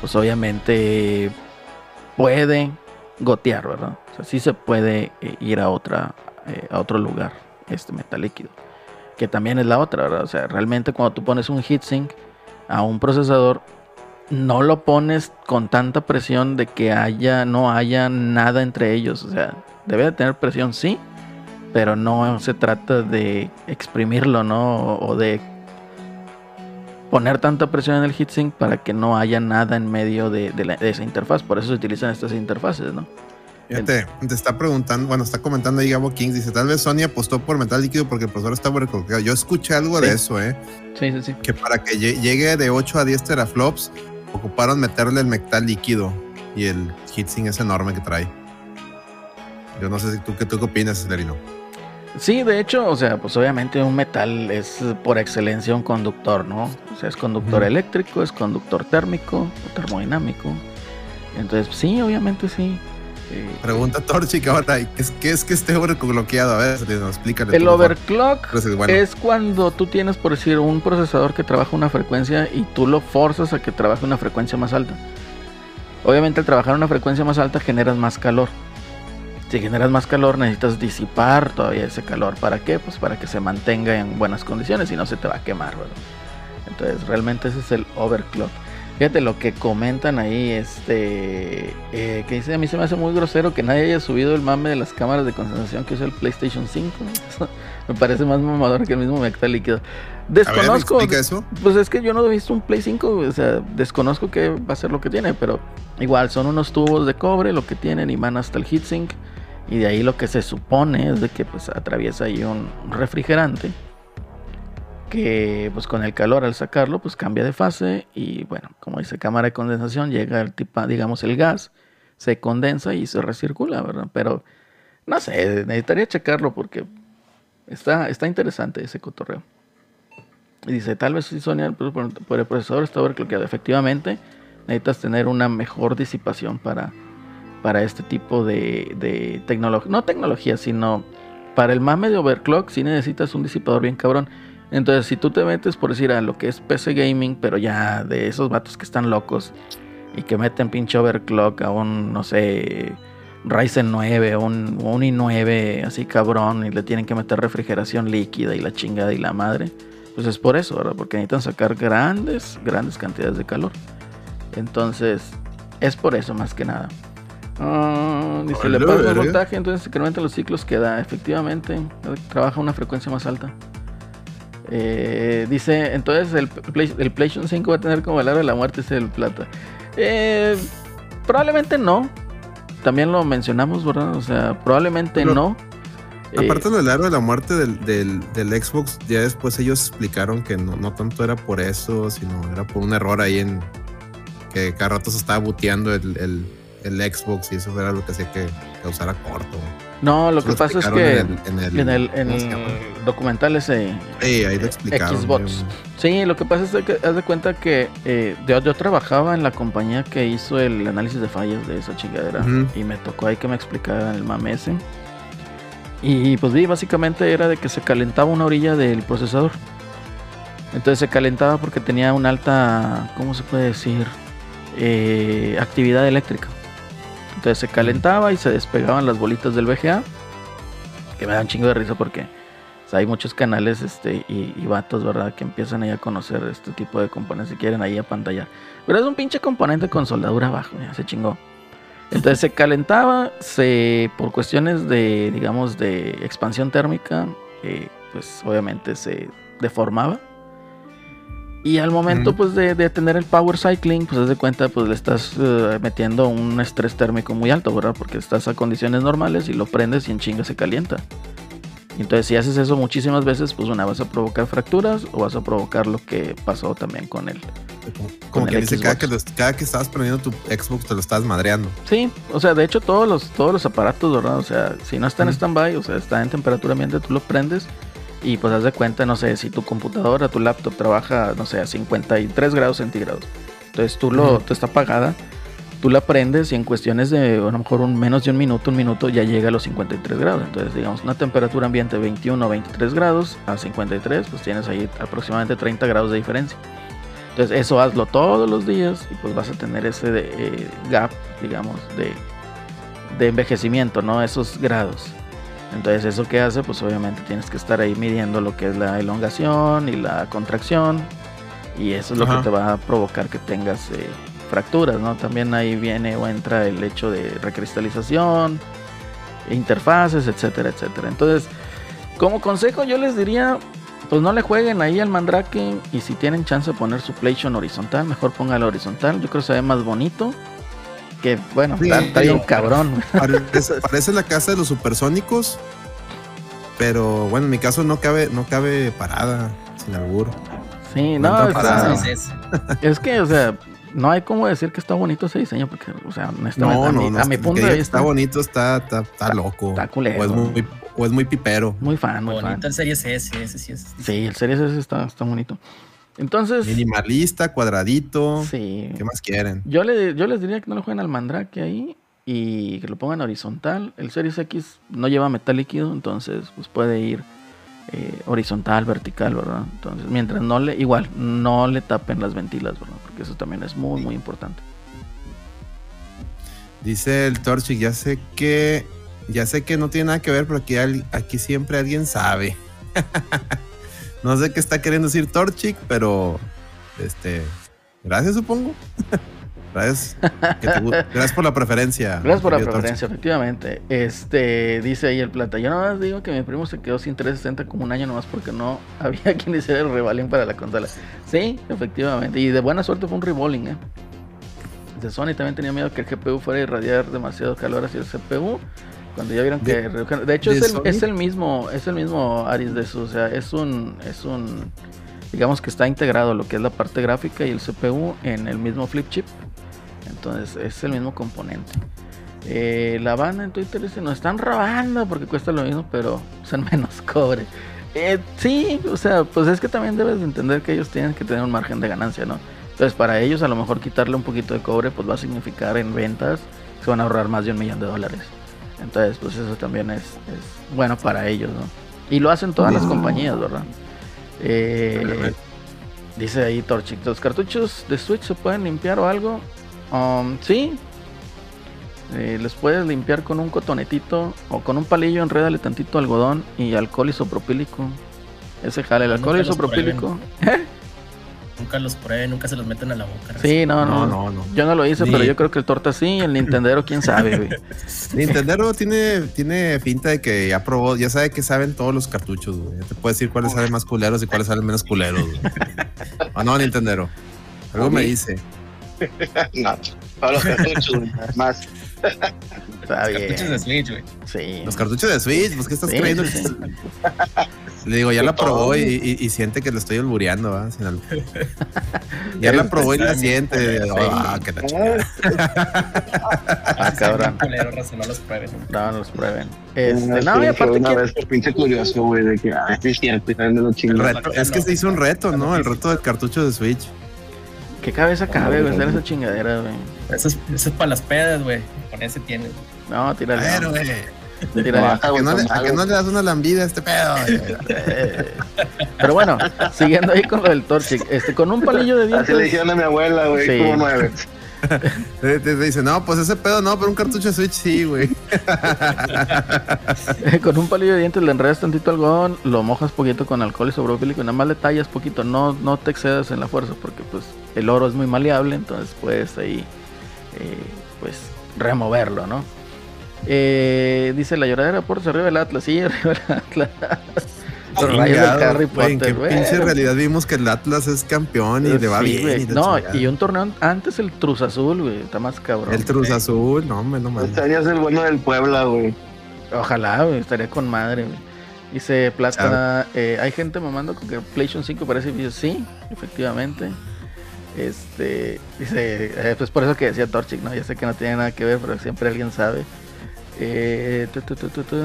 pues obviamente puede gotear, ¿verdad? O sea, sí se puede eh, ir a, otra, eh, a otro lugar, este metal líquido. Que también es la otra, ¿verdad? O sea, realmente cuando tú pones un heatsink a un procesador, no lo pones con tanta presión de que haya, no haya nada entre ellos. O sea, debe de tener presión, sí, pero no se trata de exprimirlo, ¿no? O de poner tanta presión en el heatsink para que no haya nada en medio de, esa interfaz. Por eso se utilizan estas interfaces, ¿no? Fíjate, te está preguntando, bueno, está comentando ahí Gabo Kings, dice, tal vez Sony apostó por metal líquido porque el procesador está overclockado. Yo escuché algo de eso, ¿eh? Sí, sí, sí. Que para que llegue de 8 a 10 teraflops, ocuparon meterle el metal líquido y el heatsink es enorme que trae. Yo no sé si tú, ¿qué, tú qué opinas, Lerino? Sí, de hecho, o sea, pues obviamente un metal es por excelencia un conductor, ¿no? O sea, es conductor eléctrico, es conductor térmico o termodinámico. Entonces, sí, obviamente sí. Eh, Pregunta Torchic ahora, ¿qué es, ¿qué es que esté overclockeado? A ver, explícale. El overclock es cuando tú tienes, por decir, un procesador que trabaja una frecuencia y tú lo forzas a que trabaje una frecuencia más alta. Obviamente al trabajar una frecuencia más alta generas más calor si generas más calor necesitas disipar todavía ese calor. ¿Para qué? Pues para que se mantenga en buenas condiciones y no se te va a quemar, ¿verdad? Entonces realmente ese es el overclock. Fíjate lo que comentan ahí, este, eh, que dice, a mí se me hace muy grosero que nadie haya subido el mame de las cámaras de concentración que usa el PlayStation 5. me parece más mamador que el mismo metal líquido. Desconozco. eso? Pues es que yo no he visto un Play 5, o sea, desconozco qué va a ser lo que tiene, pero igual son unos tubos de cobre lo que tienen y van hasta el heatsink. Y de ahí lo que se supone es de que pues atraviesa ahí un refrigerante que pues con el calor al sacarlo pues cambia de fase y bueno, como dice cámara de condensación, llega el tipo, digamos el gas, se condensa y se recircula, ¿verdad? Pero no sé, necesitaría checarlo porque está, está interesante ese cotorreo. Y dice, tal vez si Sonia por, el procesador está overclockeado. Efectivamente, necesitas tener una mejor disipación para para este tipo de, tecnología. No tecnología, sino para el mame de overclock si necesitas un disipador bien cabrón. Entonces, si tú te metes por decir a lo que es PC gaming, pero ya de esos vatos que están locos y que meten pinche overclock a un, no sé, Ryzen 9 o un, un i9 así cabrón y le tienen que meter refrigeración líquida y la chingada y la madre, pues es por eso, ¿verdad? Porque necesitan sacar grandes, grandes cantidades de calor. Entonces, es por eso más que nada. Ah, dice, le pasa el voltaje, entonces se incrementa los ciclos que da. Efectivamente, trabaja una frecuencia más alta. Eh, dice, entonces el, el, PlayStation 5 va a tener como el aro de la muerte, ese el plata. Eh, probablemente no. También lo mencionamos, ¿verdad? O sea, probablemente no. Aparte del aro de la muerte del, del, Xbox, ya después ellos explicaron que no, no tanto era por eso, sino era por un error ahí en que cada rato se estaba buteando el el Xbox y eso era lo que hacía que causara corto. No, lo que pasa es que en el, en el, documental ese sí, ahí lo explicaron. Xbox. Sí, lo que pasa es que haz de cuenta que eh, yo, trabajaba en la compañía que hizo el análisis de fallas de esa chingadera y me tocó ahí que me explicaran el mame ese. Y pues vi, básicamente era de que se calentaba una orilla del procesador. Entonces se calentaba porque tenía una alta, ¿cómo se puede decir? Eh, actividad eléctrica. Entonces se calentaba y se despegaban las bolitas del VGA. Que me dan chingo de risa porque hay muchos canales este, y, vatos, ¿verdad? Que empiezan ahí a conocer este tipo de componentes y quieren ahí a pantalla. Pero es un pinche componente con soldadura abajo, ya se chingó. Entonces se calentaba, se por cuestiones de, digamos, de expansión térmica, eh, pues obviamente se deformaba. Y al momento Ujú. pues de, de tener el power cycling, pues haz de cuenta pues le estás eh, metiendo un estrés térmico muy alto, ¿verdad? Porque estás a condiciones normales y lo prendes y en chinga se calienta. Entonces si haces eso muchísimas veces, pues una vas a provocar fracturas o vas a provocar lo que pasó también con él. Como que dice, cada que, lo- cada que estabas prendiendo tu Xbox te lo estabas madreando. Sí, o sea, de hecho todos los, todos los aparatos, ¿verdad? O sea, si no está en Ujú. stand-by, o sea, está en temperatura ambiente, tú lo prendes y pues haz de cuenta, no sé, si tu computadora, tu laptop trabaja, no sé, a 53 grados centígrados. Entonces tú lo, Ujú. tú está apagada, tú la prendes y en cuestiones de a lo mejor un menos de un minuto, un minuto ya llega a los 53 grados. Entonces, digamos, una temperatura ambiente de 21 o 23 grados a 53, pues tienes ahí aproximadamente 30 grados de diferencia. Entonces, eso hazlo todos los días y pues vas a tener ese de, eh, gap, digamos, de, de envejecimiento, ¿no? Esos grados. Entonces, eso que hace, pues obviamente tienes que estar ahí midiendo lo que es la elongación y la contracción. Y eso es lo que te va a provocar que tengas eh, fracturas, ¿no? También ahí viene o entra el hecho de recristalización, interfaces, etcétera, etcétera. Entonces, como consejo, yo les diría, pues no le jueguen ahí al Mandrake y si tienen chance de poner su PlayStation horizontal, mejor póngalo horizontal. Yo creo que se ve más bonito. Que bueno, Sí, está, bien cabrón. Parece, parece la casa de los supersónicos, pero bueno, en mi caso no cabe, no cabe parada, sin albur. Sí, No no, parada. Sí. es que, o sea, no hay como decir que está bonito ese diseño, porque, o sea, honestamente, No, a, no, mi, no. a mi que punto de vista, Está bonito, está, está, está loco. está culero. O es muy, o es muy pipero. muy fan, muy Bonito fan. el Series S, ese sí es. Sí, el Series S está, está bonito. Entonces, Minimalista, cuadradito. sí. ¿Qué más quieren? Yo, le, yo les diría que no lo jueguen al Mandrake ahí y que lo pongan horizontal. El Series X no lleva metal líquido, entonces pues puede ir eh, horizontal, vertical, ¿verdad? Entonces, mientras no le, igual, no le tapen las ventilas, ¿verdad? Porque eso también es muy, muy importante. Dice el Torchic, ya sé que ya sé que no tiene nada que ver, pero aquí, aquí siempre alguien sabe. no sé qué está queriendo decir Torchic, pero este gracias supongo. gracias. que te gu- gracias por la preferencia. Gracias por la preferencia, efectivamente. Este, dice ahí el plata. Yo nada más digo que mi primo se quedó sin 360 como un año nomás porque no había quien hiciera el rebalín para la consola. Sí, efectivamente. Y de buena suerte fue un reballing, eh. De Sony también tenía miedo que el GPU fuera a irradiar demasiado calor hacia el CPU. Cuando ya vieron que De- redujeron- de hecho de es el, Sony. es el mismo, es el mismo Aris de su, o sea, es un, es un, digamos que está integrado lo que es la parte gráfica y el CPU en el mismo flip chip. Entonces es el mismo componente. Eh, la banda en Twitter dice, nos están robando porque cuesta lo mismo, pero usan menos cobre. Eh, sí, o sea, pues es que también debes de entender que ellos tienen que tener un margen de ganancia, ¿no? Entonces para ellos a lo mejor quitarle un poquito de cobre pues va a significar en ventas que se van a ahorrar más de un millón de dólares. Entonces pues eso también es, es bueno para ellos, ¿no? Y lo hacen todas las compañías, ¿verdad? Eh, dice ahí Torchic, ¿los cartuchos de Switch se pueden limpiar o algo? Um, sí. Eh, les puedes limpiar con un cotonetito o con un palillo, enrédale tantito algodón y alcohol isopropílico. Ese jale, el No, alcohol los isopropílico. Nunca los prueben, nunca se los meten a la boca. Sí, no, no, No, no, no. Yo no lo hice, Ni- pero yo creo que el torta sí, el Nintendero quién sabe, güey. Nintendo tiene, tiene finta de que ya probó, ya sabe que saben todos los cartuchos, güey. Ya te puede decir cuáles salen más culeros y cuáles salen menos culeros, güey. ¿O no, Nintendo? Algo me dice. No, todos los cartuchos, güey, Está Cartuchos de. Switch, güey. Sí. Los cartuchos de Switch, pues ¿qué estás Sí, creyendo? Le digo, ya la probó y, y- y siente que le estoy albureando, ¿va? Sin. Ya la probó y la siente. Ah, que la. Ah, cabrón. No los prueben. No, no los prueben. Este, Una no, y vez, aparte una que vez por pinche curioso, güey, de que, ah, es cierto, y también me lo El chingo. reto- es que se hizo un reto, ¿no? El reto del cartucho de Switch. Qué cabeza cabe, güey, hacer esa chingadera, güey. Eso es, eso es para las pedas, güey. Con ese tienes. No, tírale. A ver, no, güey. tírale. Baja, ¿A que no le- a que no le das una lambida a este pedo? Pero bueno, siguiendo ahí con lo del Torchic, este, con un palillo de Así le dientes. dijeron a mi abuela, güey, Sí. como nueve. Te, dice, no, pues ese pedo no, pero un cartucho de Switch sí, güey. con un palillo de dientes le enredas tantito algodón, lo mojas poquito con alcohol isopropílico nada más le tallas poquito, no, no te excedas en la fuerza porque pues el oro es muy maleable, entonces puedes ahí eh, pues removerlo, ¿no? Eh, dice la lloradera por arriba el Atlas, sí, arriba el Atlas. Los rayos del Chingado, Harry güey, ¿En qué Potter, güey. pinche realidad vimos que el Atlas es campeón y le va Sí, bien? y No, chingada? y un torneo antes el Cruz Azul, güey. Está más cabrón. El Cruz Azul, no, hombre, no mames. Estarías el bueno del Puebla, güey. Ojalá, güey. Estaría con madre, güey. Dice Plata, eh, hay gente mamando con que PlayStation 5 parece video. Sí, efectivamente. Este, dice, eh, pues por eso que decía Torchic, ¿no? Ya sé que no tiene nada que ver, pero siempre alguien sabe. Eh, tu, tu, tu, tu, tu.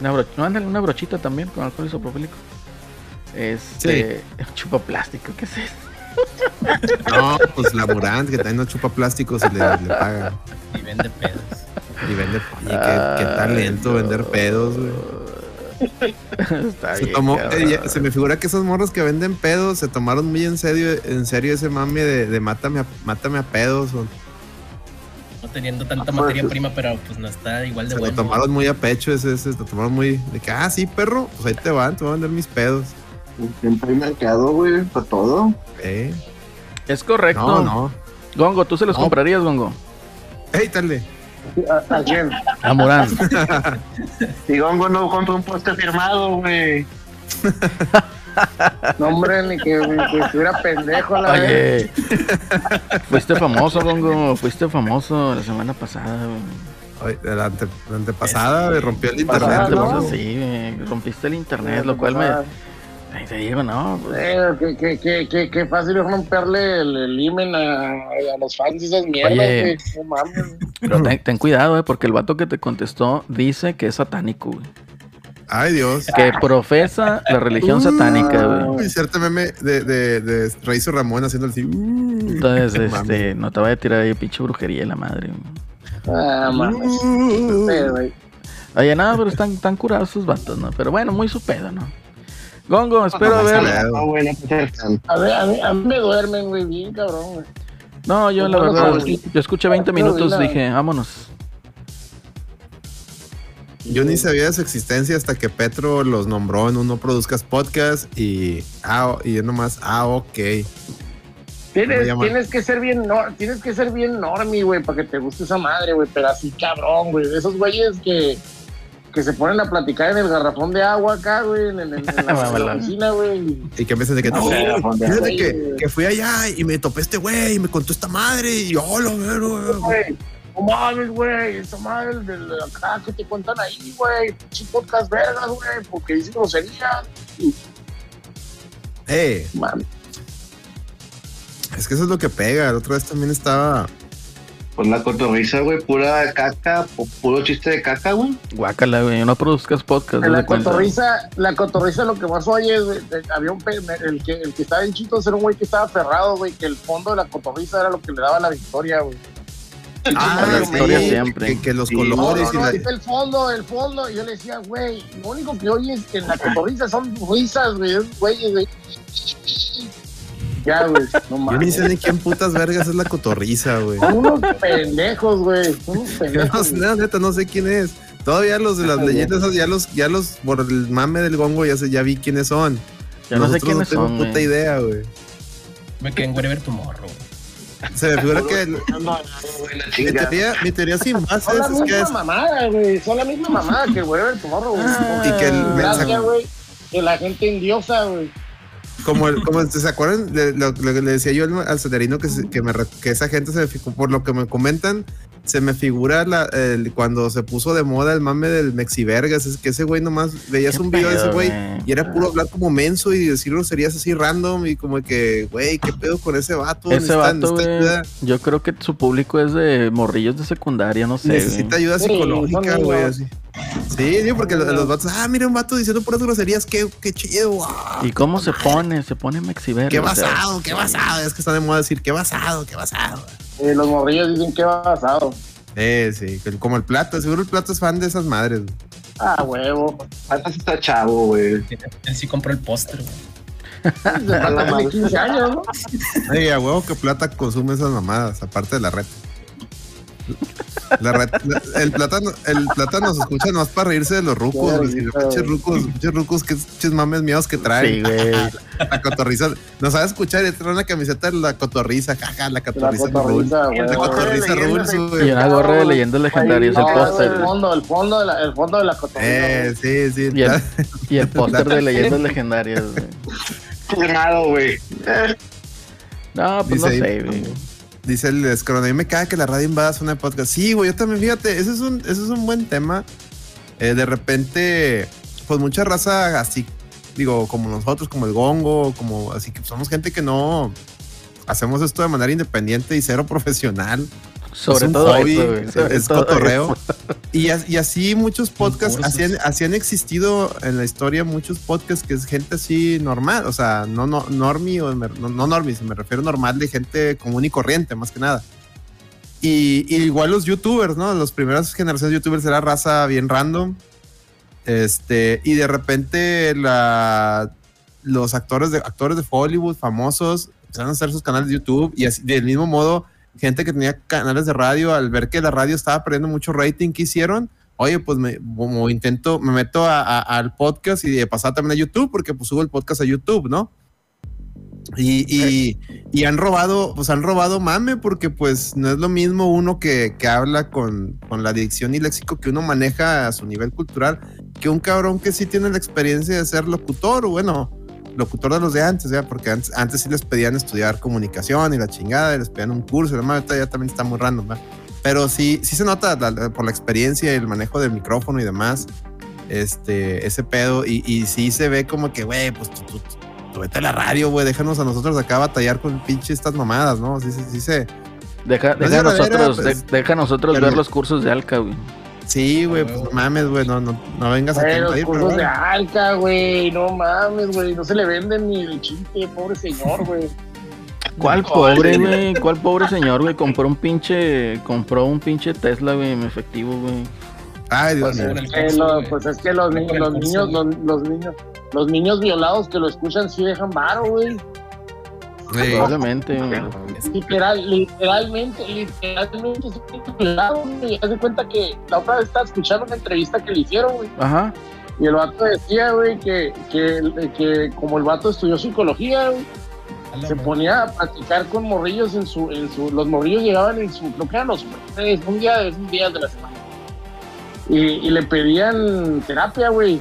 Una broch- no, ándale, una brochita también con alcohol isopropílico. Este, chupa plástico, ¿qué es eso? No, pues laburante, que también no chupa plásticos y le, le pagan. Y vende pedos. Y vende. Y qué, qué talento vender pedos, güey. Está Se, bien, tomó, eh, se me figura que esos morros que venden pedos se tomaron muy en serio, en serio ese mame de, de mátame, a, mátame a pedos. o- teniendo tanta pues, materia sí. prima, pero pues no está igual de se bueno. lo tomaron muy a pecho, ese, ese, lo tomaron muy de que, ah, sí, perro, pues ahí te van, te voy a vender mis pedos. Siempre hay mercado, güey, para todo. Eh, Es correcto. no, no. Gongo, ¿tú se los No. comprarías, Gongo? Ey, dale. ¿A, a quién? A Morán. Y Gongo no compra un poste firmado, güey. No, hombre, ni que, ni que estuviera pendejo la vez. Oye, fuiste famoso, Gongo. Fuiste famoso la semana pasada, güey. Ay, La, ante- la antepasada güey, rompió el Pasada, internet. ¿no? ¿no? Sí, rompiste el internet, lo cual me. Ay, te digo, no. pues, Eh, qué, qué, qué, qué, qué fácil es romperle el, el imen a, a los fans de esas mierdas, Oye. güey. No mames. Pero ten, ten cuidado, eh, porque el vato que te contestó dice que es satánico, güey. Ay, Dios. Que profesa la religión satánica, güey. Cierto meme de, de, de Raizo Ramón haciendo así. uh, Entonces, este, no te vaya a tirar ahí pinche brujería la madre. güey. Ah, mames. uh. Oye, nada, pero están, están curados sus vatos, ¿no? Pero bueno, muy su pedo, ¿no? Gongo, espero ver. No, no tan- A ver, a mí, a mí me duermen, güey, bien cabrón, güey. No, yo la verdad, sí. yo escuché 20 Pero minutos, dije, vámonos. Yo ni sabía de su existencia hasta que Petro los nombró en un No Produzcas Podcast y, ah, y yo nomás, ah, ok. Tienes, que ser bien, no, tienes que ser bien normie, güey, para que te guste esa madre, güey, pero así cabrón, güey. Esos güeyes que, que se ponen a platicar en el garrafón de agua acá, güey, en, en- en la, oficina, güey. Y que me dicen de que, no, fíjate que, que fui allá y me topé este güey y me contó esta madre y yo, lo veo, güey. No mames, güey, esa madre del acá que te cuentan ahí, güey, pinche podcast vergas, güey, porque dicen groserías. Eh, Mames. es que eso es lo que pega. La otra vez también estaba. Pues la cotorriza, güey, pura caca, pu- puro chiste de caca, güey. Guácala, güey, no produzcas podcast, La cotorriza, la cotorriza lo que más oye es, güey, de- había un pe- el que el que estaba en Chitos era un güey que estaba aferrado, güey, que el fondo de la cotorriza era lo que le daba la victoria, güey. Ah, la sí, historia siempre. Que, que los Sí. Colores no, no, y la. el fondo, el fondo. Y yo le decía, güey, lo único que oyes en la cotorriza son risas, güey, güeyes, güey. Ya, güey, no Yo ni mames. sé ni quién putas vergas es la cotorriza, güey. Son unos pendejos, güey. Son unos pendejos. sé, no, neta, no sé quién es. Todavía los de las Ah, leyendas, esos, ya los, ya los, por el mame del gongo, ya sé, ya vi quiénes son. Ya no sé quiénes tengo son, puta güey. idea, güey. Me quedé en Wherever Tomorrow. Se me figura que mi teoría, mi teoría sin bases Son la es que misma es, mamada, güey. Son la misma mamada que el Wherever Tomorrow, güey. Ah, y que el Gracias, mensaje, güey. Que la gente endiosa, güey. como, el- como se acuerdan de lo, lo que le decía yo al, al que, se- que, me, que esa gente se por lo que me comentan, se me figura la, el- cuando se puso de moda el mame del Mexivergas, es que ese güey nomás veías un video de ese pedo, güey y era puro hablar como menso y decir groserías así random y como que, güey, qué pedo con ese vato, Ese necesita, vato, güey, ayuda, yo creo que su público es de morrillos de secundaria, no sé. necesita güey. ayuda psicológica, güey, así. Sí, sí, porque los, los vatos, ah, mira un vato diciendo puras groserías, qué, qué chido, ah, ¿Y cómo se pone? Se pone Mexiver. qué o sea, basado, qué basado, es que está de moda decir qué basado, qué basado. Eh, los morrillos dicen que va basado. Eh, sí, que- como el plato, seguro el plato es fan de esas madres. güey. Ah, huevo. Antes está chavo, güey. Él sí compró el póster, güey. De plata tiene 15 años, ¿no? Ay, a huevo que plata consume esas mamadas, aparte de la red. La red- la- el plátano, el plátano se escucha nomás para reírse de los rucos, güey. Pinches rucos, pinches rucos, que pinches mames miedos que traen. Sí, güey. La cotorriza. No sabes escuchar y trae una camiseta de la cotorriza, jaja, la La cotorriza. cotorriza, güey. La cotorriza rules, Y güey. una gorra de leyendas legendarias, el póster. El fondo, el fondo de la, el fondo de la cotorriza. Eh, sí, sí. Y el, y el póster de leyendas legendarias, güey. Firmado, güey. No, pues Dice no ahí- sé, güey. Dice el escrono, a mí me caga que la radio invada zona de podcast. Sí, güey, yo también, fíjate, ese es un, ese es un buen tema. Eh, de repente, pues mucha raza así, digo, como nosotros, como el gongo, como así que somos gente que no hacemos esto de manera independiente y cero profesional. Sobre es un todo hobby, eso, güey. Sobre es todo cotorreo. Y, as- y así muchos podcasts, así han, así han existido en la historia muchos podcasts que es gente así normal, o sea, no, no normie, o me- no, no normie, se me refiero normal de gente común y corriente, más que nada. Y, y igual los youtubers, ¿no? Las primeras generaciones de youtubers era raza bien random. Este, y de repente la, los actores de, actores de Hollywood famosos empezaron a hacer sus canales de YouTube y así, del mismo modo gente que tenía canales de radio, al ver que la radio estaba perdiendo mucho rating, ¿qué hicieron? Oye, pues me, como intento, me meto a- a- al podcast y de pasar también a YouTube, porque pues subo el podcast a YouTube, ¿no? Y, y, y han robado, pues han robado mame, porque pues no es lo mismo uno que, que habla con, con la dicción y léxico que uno maneja a su nivel cultural, que un cabrón que sí tiene la experiencia de ser locutor, o bueno, locutor de los de antes, ya, porque antes, antes sí les pedían estudiar comunicación y la chingada, y les pedían un curso, y la madre, ya también está muy random, ¿verdad? Pero sí, sí se nota la- la- por la experiencia y el manejo del micrófono y demás, este, ese pedo, y, y sí se ve como que, güey, pues tú, tú- tú vete a la radio, güey, déjanos a nosotros acá batallar con pinche estas mamadas, ¿no? Sí, sí, sí se... Deja, No es deja, verdadera, nosotros, pues, de- deja nosotros pero- ver los cursos de Alca, güey. Sí, güey, pues no mames, güey, no, no, no vengas Güey, a los cursos de. Alca, güey. No mames, güey. No se le venden ni el chiste, pobre señor, güey. ¿Cuál pobre, güey? ¿Cuál pobre señor, güey? Compró un pinche, compró un pinche Tesla, güey, en efectivo, güey. Ay, Dios Pues, mío. Eh, lo- pues es que los, ni- los niños, los niños, los niños violados que lo escuchan sí dejan varo, güey. Sí. Probablemente, güey. Literal, literalmente, literalmente güey. Haz de cuenta que la otra vez estaba escuchando una entrevista que le hicieron, güey. Ajá. Y el vato decía, güey, que, que, que como el vato estudió psicología, güey, se ponía a platicar con morrillos en su, en su, los morrillos llegaban en su, creo que eran los jueves, un día, un día de la semana. Y, y le pedían terapia, güey.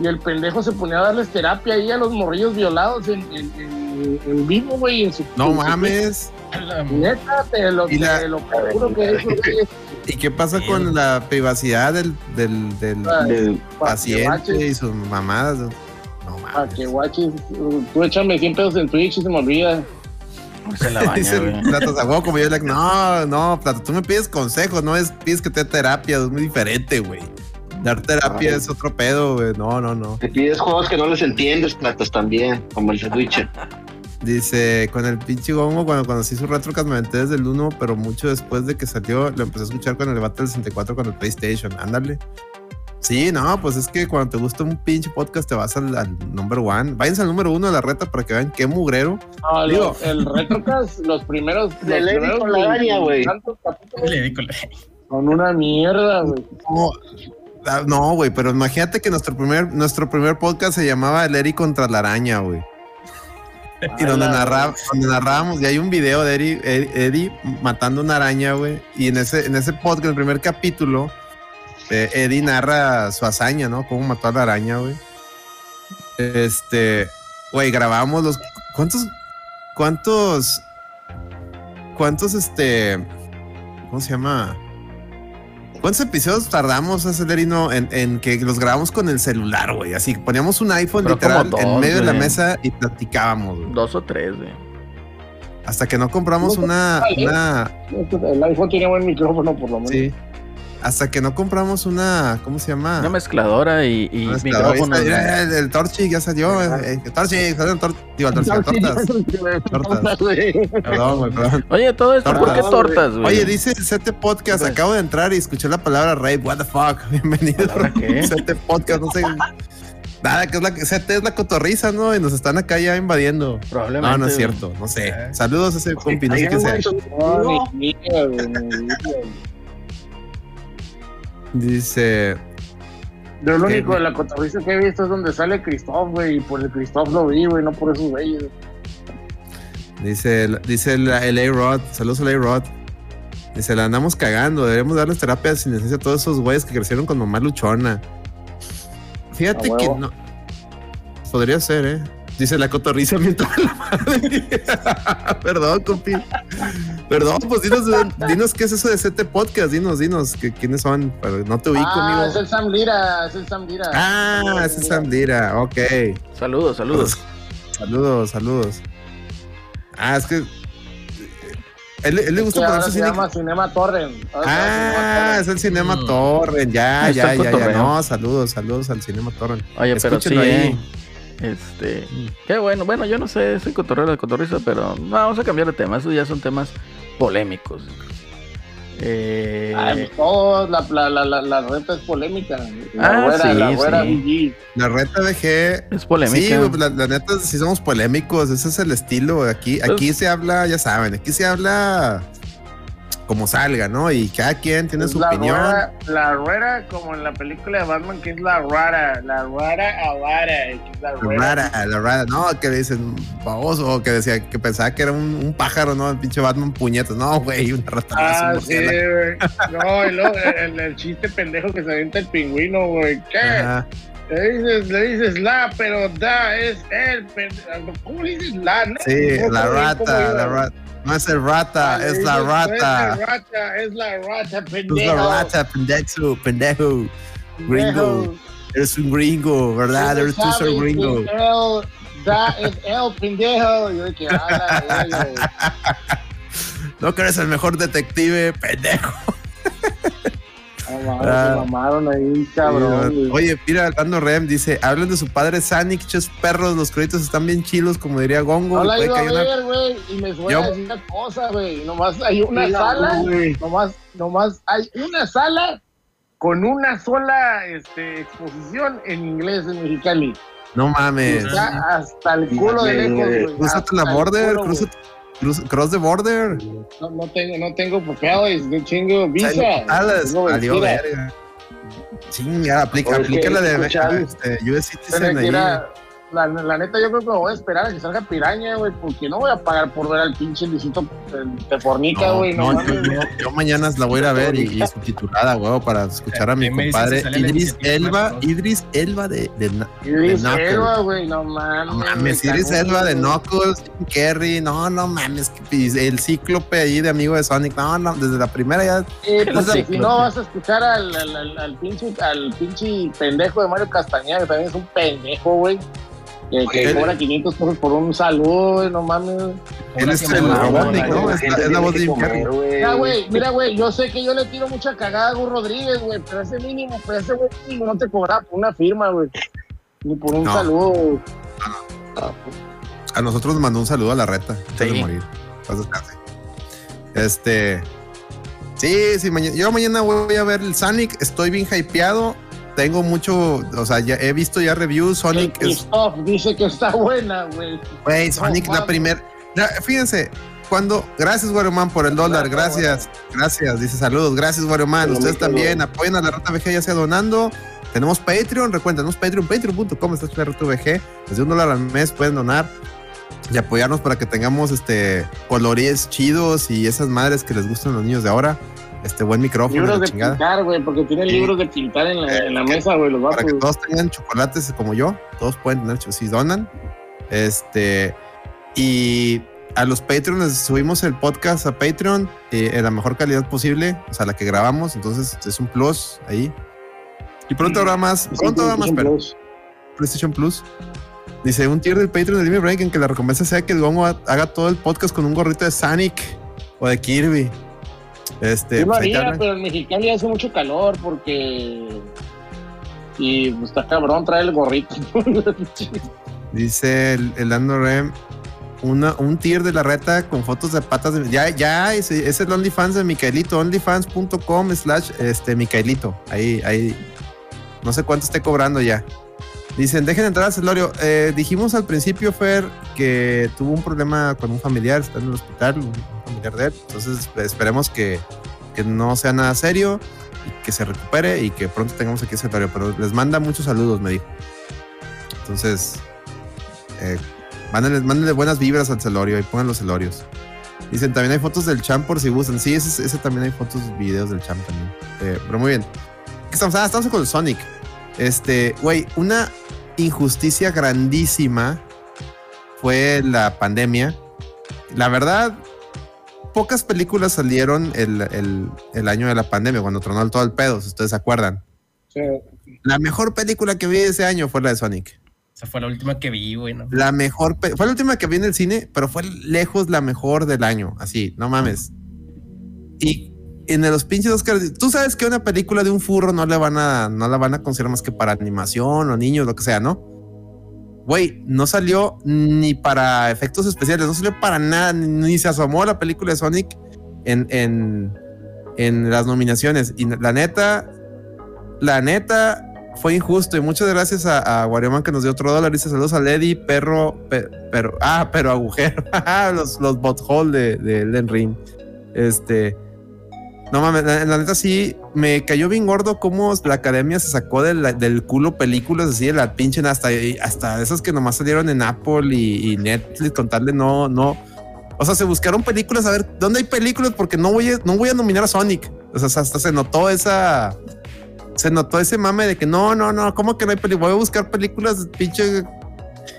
Y el pendejo se ponía a darles terapia ahí a los morrillos violados en, en, en, en vivo, güey. En su, No en mames. Neta, te lo, Y la- te lo juro que eso, güey, ¿Y qué pasa con la privacidad del, del, del Del- pa' que paciente y sus mamadas? No mames. que guaches. Tú échame 100 pesos en Twitch y se me olvida. Se la baña, Dice güey. Platos a huevo, como yo, like, no, no, Plato, tú me pides consejos, no es pides que te dé terapia, es muy diferente, güey. Dar terapia Ay. es otro pedo, güey. No, no, no. Te pides juegos que no les entiendes, platos también, como el de Witcher. Dice, con el pinche gongo, cuando conocí su retrocast me aventé desde el 1, pero mucho después de que salió, lo empecé a escuchar con el del 64 con el PlayStation. Ándale. Sí, no, pues es que cuando te gusta un pinche podcast te vas al, al number one. Váyanse al número uno de la reta para que vean qué mugrero. No, Digo- el Retrocast, los primeros. De los primeros con la araña, güey. Le Son una mierda, güey. No, ah, No, güey, pero imagínate que nuestro primer, nuestro primer podcast se llamaba El Eri contra la araña, güey. Y donde, narra- donde narrábamos, y hay un video de Eri- Eddie matando una araña, güey. Y en ese, en ese podcast, en el primer capítulo, eh, Eddie narra su hazaña, ¿no? Cómo mató a la araña, güey. Este, güey, grabamos los. ¿Cuántos? ¿Cuántos? ¿Cuántos, este. ¿Cómo se llama? ¿Cuántos episodios tardamos, Acelerino, en, en que los grabamos con el celular, güey? Así, poníamos un iPhone Pero literal en medio de la mesa y platicábamos, güey. Dos o tres, güey. Hasta que no compramos No, una, una, El iPhone tiene buen micrófono, por lo menos. sí. Hasta que no compramos una, ¿cómo se llama? Una mezcladora y, y Una mezcladora. micrófonos. Ahí está, güey. ya, El, el Torchic ya salió. eh, eh, El Torchic, salió el Torchic. Digo, el Torchic, el tortas. Tortas. Perdón, güey, perdón. Oye, todo esto, ¿por qué Tortas. tortas, güey? Oye, dice el Sete Podcast, Pues- acabo de entrar y escuché la palabra rape, what the fuck, bienvenido. ¿Palabra qué? Sete Podcast, no sé. Nada, que es la CT es la cotorriza, ¿no? Y nos están acá ya invadiendo. Probablemente. No, no es cierto, no sé. Eh. Saludos a ese compi, no sé qué sea. Dice, Yo lo único de la cotorriza que he visto es donde sale Christoph, güey, y por el Christoph lo vi, güey, no por esos güeyes. dice, dice el, el A-Rod, saludos al A-Rod. Dice, la andamos cagando, deberíamos darles terapia sin necesidad a todos esos güeyes que crecieron con mamá luchona. Fíjate que no. Podría ser, ¿eh? Dice la cotorriza mientras la madre. Perdón, compi. Perdón, pues dinos, dinos qué es eso de CT Podcast. Dinos, dinos que, quiénes son. Pero no te ubico, Ah, amigo. es el Sam Lira, es el Sam Lira. Ah, es Sandira. Ok. Saludos, saludos. Saludos, saludos. Ah, es que. Él, él le gusta ahora ponerse se cine. llama Cinema llama Ah, Cinema es el Cinema Mm. Torrent. Ya, ya, el ya, ya. No, saludos, saludos al Cinema Torrent. Oye, pero sí, Escúchenlo ahí. Eh. Este, qué bueno, bueno, yo no sé, soy cotorreo de cotorriza, pero no, vamos a cambiar de tema, esos ya son temas polémicos. Eh, Ah, pues todo, la, la, la, la, reta es polémica. La Ah, güera, sí, la güera sí. La reta BG. es polémica. Sí, la, la neta, sí somos polémicos. Ese es el estilo. Aquí, Pues- aquí se habla, ya saben, aquí se habla como salga, ¿no? Y cada quien tiene Es su la opinión. Ruera, la ruera, como en la película de Batman, que es la rara, la rara avara, es la rara, la rara, no, que le dicen baboso, que decía que pensaba que era un, un pájaro, ¿no? El pinche Batman puñetas. No, güey, una rata. Ah, un sí, güey. No, y luego el, el chiste pendejo que se avienta el pingüino, güey. ¿Qué? Ajá. Le dices, le dices la, pero da es el pendejo. ¿Cómo le dices la? No, Sí, la rata, la rata. No es el rata, es la rata. Es la rata, es la rata, pendejo. Es la rata, pendejo, pendejo. Gringo. Eres un gringo, ¿verdad? Eres tú ser gringo. él Da es el pendejo. Yo No que eres el mejor detective, pendejo. mames, Ah. se mamaron ahí, cabrón. güey. Oye, mira, Dando Rem dice, hablan de su padre Sanic, ches perros, los créditos están bien chilos, como diría Gongo. No la iba a ver, güey, y me voy Yo- a decir una cosa, güey. Nomás hay una sala, nomás, nomás hay una sala con una sola este, exposición en inglés en Mexicali. No mames. Está hasta el culo de lejos, güey. Cruzate la border, cruzate, cruz, cross the border. No, no tengo, no tengo papeles, no tengo visa. Alas, adiós, verga. Chinga, aplica, aplica la de este, US Tengo Citizen que ahí. La, la neta, yo creo que me voy a esperar a que salga piraña, güey, porque no voy a pagar por ver al pinche Luisito de, de Fornica, No, güey. No, no, yo, mames, yo- yo mañana la voy a ir a ver y, y subtitulada, huevo, para escuchar a mi compadre Idris Elba. Idris Elba de, Idris Knuckles. Elba, güey, no mames. No mames, güey, Idris Elba de güey. Knuckles, Jim Kerry, no, no mames, el cíclope ahí de amigo de Sonic, no, no, desde la primera ya, Eh, pues, si cíclope. no vas a escuchar al, al, al, al pinche, al pinche pendejo de Mario Castañeda, que también es un pendejo, güey. Que, cobra 500 pesos por un saludo, güey, no mames. él es el. ¿no? Es la, es la voz de. Mira, güey, mira, güey, yo sé que yo le tiro mucha cagada a Gus Rodríguez, güey, pero ese mínimo, pero ese güey mínimo no te cobra por una firma, güey. Ni por un No. saludo. A nosotros nos mandó un saludo a la reta antes Sí. de morir. Este. Sí, sí, mañana, yo mañana voy a ver el Sonic. Estoy bien hypeado. Tengo mucho, o sea, ya he visto ya reviews. Sonic es, Christoph dice que está buena, güey. güey, Sonic No, la primera. Fíjense, cuando, gracias, Guaroman, por el dólar. Gracias, gracias. Dice saludos. Gracias, Guaroman. Pero Ustedes muy también apoyen a la Rata VG, ya sea donando. Tenemos Patreon, recuerden, Patreon, patreon.com, está la Rata VG. Desde un dólar al mes pueden donar y apoyarnos para que tengamos este colores chidos y esas madres que les gustan a los niños de ahora. Este buen micrófono, Libros de chingada. pintar, güey, porque tienen Sí. libros de pintar en la, en la mesa, güey, los Para que todos tengan chocolates como yo, todos pueden tener, si donan. Este, y a los Patreons subimos el podcast a Patreon eh, en la mejor calidad posible, o sea, la que grabamos, entonces es un plus ahí. Y pronto habrá más, pronto habrá más, pero PlayStation Plus. Dice un tier del Patreon de Jimmy Break en que la recompensa sea que el Gongo ha- haga todo el podcast con un gorrito de Sonic o de Kirby. Este, Yo lo haría, pero en Mexicali hace mucho calor porque. Y pues está cabrón traer el gorrito. Dice el, el Rem, una, un tier de la reta con fotos de patas de... Ya, ya, ese es el OnlyFans de Micaelito, onlyfans.com slash este, Micaelito. Ahí, ahí, no sé cuánto esté cobrando ya. Dicen, dejen entrar a Celorio. Eh, dijimos al principio, Fer, que tuvo un problema con un familiar, está en el hospital, Entonces, esperemos que, que no sea nada serio, y que se recupere y que pronto tengamos aquí a Celorio. Pero les manda muchos saludos, me dijo. Entonces, eh, mándenle, buenas vibras al Celorio y pongan los Celorios. Dicen, también hay fotos del champ por si gustan. Sí, ese, también hay fotos, videos del champ también. Eh, pero muy bien. ¿Qué estamos? Ah, estamos con el Sonic. Este, güey, una injusticia grandísima fue la pandemia. La verdad, pocas películas salieron el, el- el año de la pandemia, cuando tronó todo el pedo, si ustedes se acuerdan. Sí. La mejor película que vi ese año fue la de Sonic. Esa fue la última que vi, güey, ¿no? La mejor, fue la última que vi en el cine, pero fue lejos la mejor del año, así, no mames. Y en los pinches Oscars, tú sabes que una película de un furro no le van a, no la van a considerar más que para animación o niños, lo que sea, ¿no? Güey, no salió ni para efectos especiales, no salió para nada, ni, se asomó la película de Sonic en, en, en las nominaciones. Y la neta, la neta, fue injusto y muchas gracias a, a que nos dio otro dólar. Dice saludos a Lady, perro, pe- pero, ah, pero agujero, los, los de, de Elden. Este, no mames, la, la neta sí me cayó bien gordo cómo la academia se sacó del, del culo películas así de la pinche hasta, hasta esas que nomás salieron en Apple y, Netflix con tal de no, no. O sea, se buscaron películas a ver dónde hay películas porque no voy a, no voy a nominar a Sonic. O sea, hasta se notó esa se notó ese mame de que no, no, no, ¿cómo que no hay películas? Voy a buscar películas pinche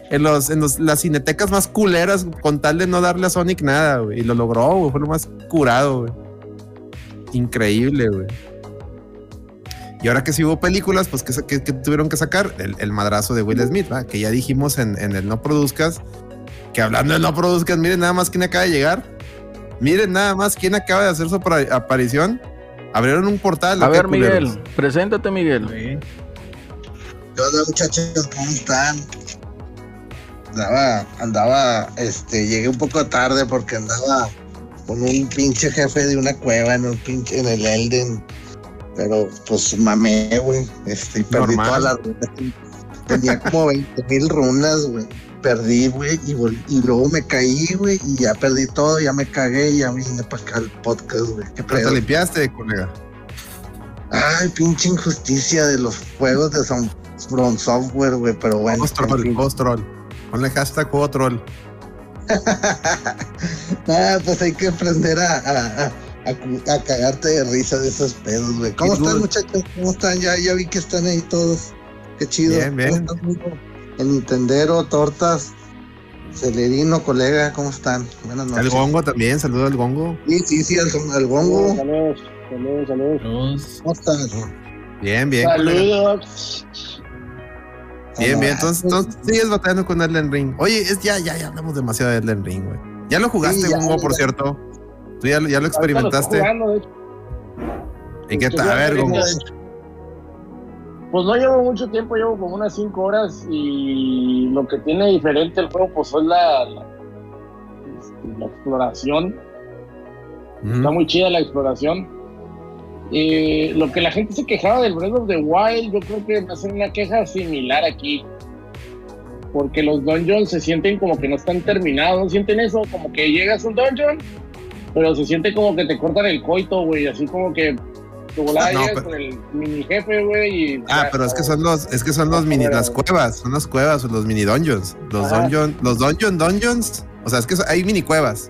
en los, en los, las cinetecas más culeras con tal de no darle a Sonic nada, güey. Y lo logró, güey. Fue lo más curado, güey. Increíble, güey. Y ahora que sí hubo películas, pues que, sa- que- que tuvieron que sacar el, el madrazo de Will Smith, ¿va? que ya dijimos en, en el No Produzcas, que hablando de No Produzcas, miren nada más quién acaba de llegar. Miren nada más quién acaba de hacer su apar- aparición. Abrieron un portal. A ¿o qué, ver, Miguel, culeros? preséntate, Miguel. ¿Qué onda, muchachos? ¿Cómo están? Andaba, andaba, este, llegué un poco tarde porque andaba con un pinche jefe de una cueva en un pinche, en el Elden. Pero, pues, mamé, güey. Este, y perdí Normal. todas las runas. Tenía como 20 mil runas, güey. Perdí, güey, y, luego me caí, güey, y ya perdí todo, ya me cagué y ya vine para acá al podcast, güey. ¿Qué Pero te limpiaste, colega. Ay, pinche injusticia de los juegos de From Software, güey, pero bueno. Juegos troll, juegos troll. Ponle hashtag juego troll. Ah, pues hay que aprender a, a, a- a cu- a cagarte de risa de esos pedos, güey. ¿Cómo están, muchachos? ¿Cómo están? Ya, ya vi que están ahí todos. Qué chido. Bien, bien. El Nintendero, tortas, Celerino, colega, ¿cómo están? Buenas El noches. gongo también, saludo al gongo. Sí, sí, sí, al, al gongo. Saludos, saludos, saludos. ¿Cómo estás? Bien, bien. colega. Saludos. Bien, bien. Entonces, entonces sigues batallando con Elden Ring. Oye, es ya, ya, ya hablamos demasiado de Elden Ring, güey. Ya lo jugaste, Sí, ya, por ya. cierto. Tú ya, lo- ya lo experimentaste. jugando, de hecho. ¿Y qué tal? A ver, gongo. Pues no llevo mucho tiempo, llevo como unas 5 horas y lo que tiene diferente el juego pues es la, la, este, la exploración. Está muy chida la exploración. Eh, lo que la gente se quejaba del Breath of the Wild, yo creo que va a ser una queja similar aquí. Porque los dungeons se sienten como que no están terminados, ¿no sienten eso? Como que llegas a un dungeon, pero se siente como que te cortan el coito, güey, así como que tu volada no, pero- con el mini jefe, güey. Ah, pero es que son los, es que son los mini, las cuevas, son las cuevas o los mini dungeons. Los Ajá. dungeon, los dungeon dungeons, o sea, es que hay mini cuevas.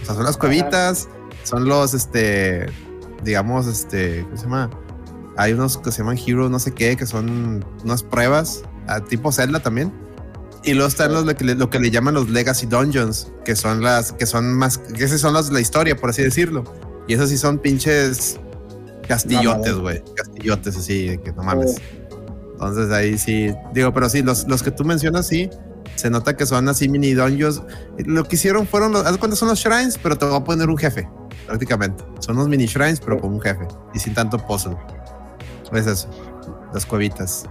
O sea, son las cuevitas, son los, este, digamos, este, ¿cómo se llama? Hay unos que se llaman Hero, no sé qué, que son unas pruebas, ah, tipo Zelda también. Y luego están los, lo, que le, lo que le llaman los Legacy Dungeons, que son las, que son más, que esas son las, la historia, por así decirlo. Y esos sí son pinches castillotes, güey. Castillotes así, que no mames. Entonces ahí sí, digo, pero sí, los, los que tú mencionas, sí, se nota que son así mini dungeons. Lo que hicieron fueron, los, cuenta, son los shrines, pero te voy a poner un jefe, prácticamente. Son unos mini shrines, pero con un jefe y sin tanto puzzle. Es eso, las cuevitas.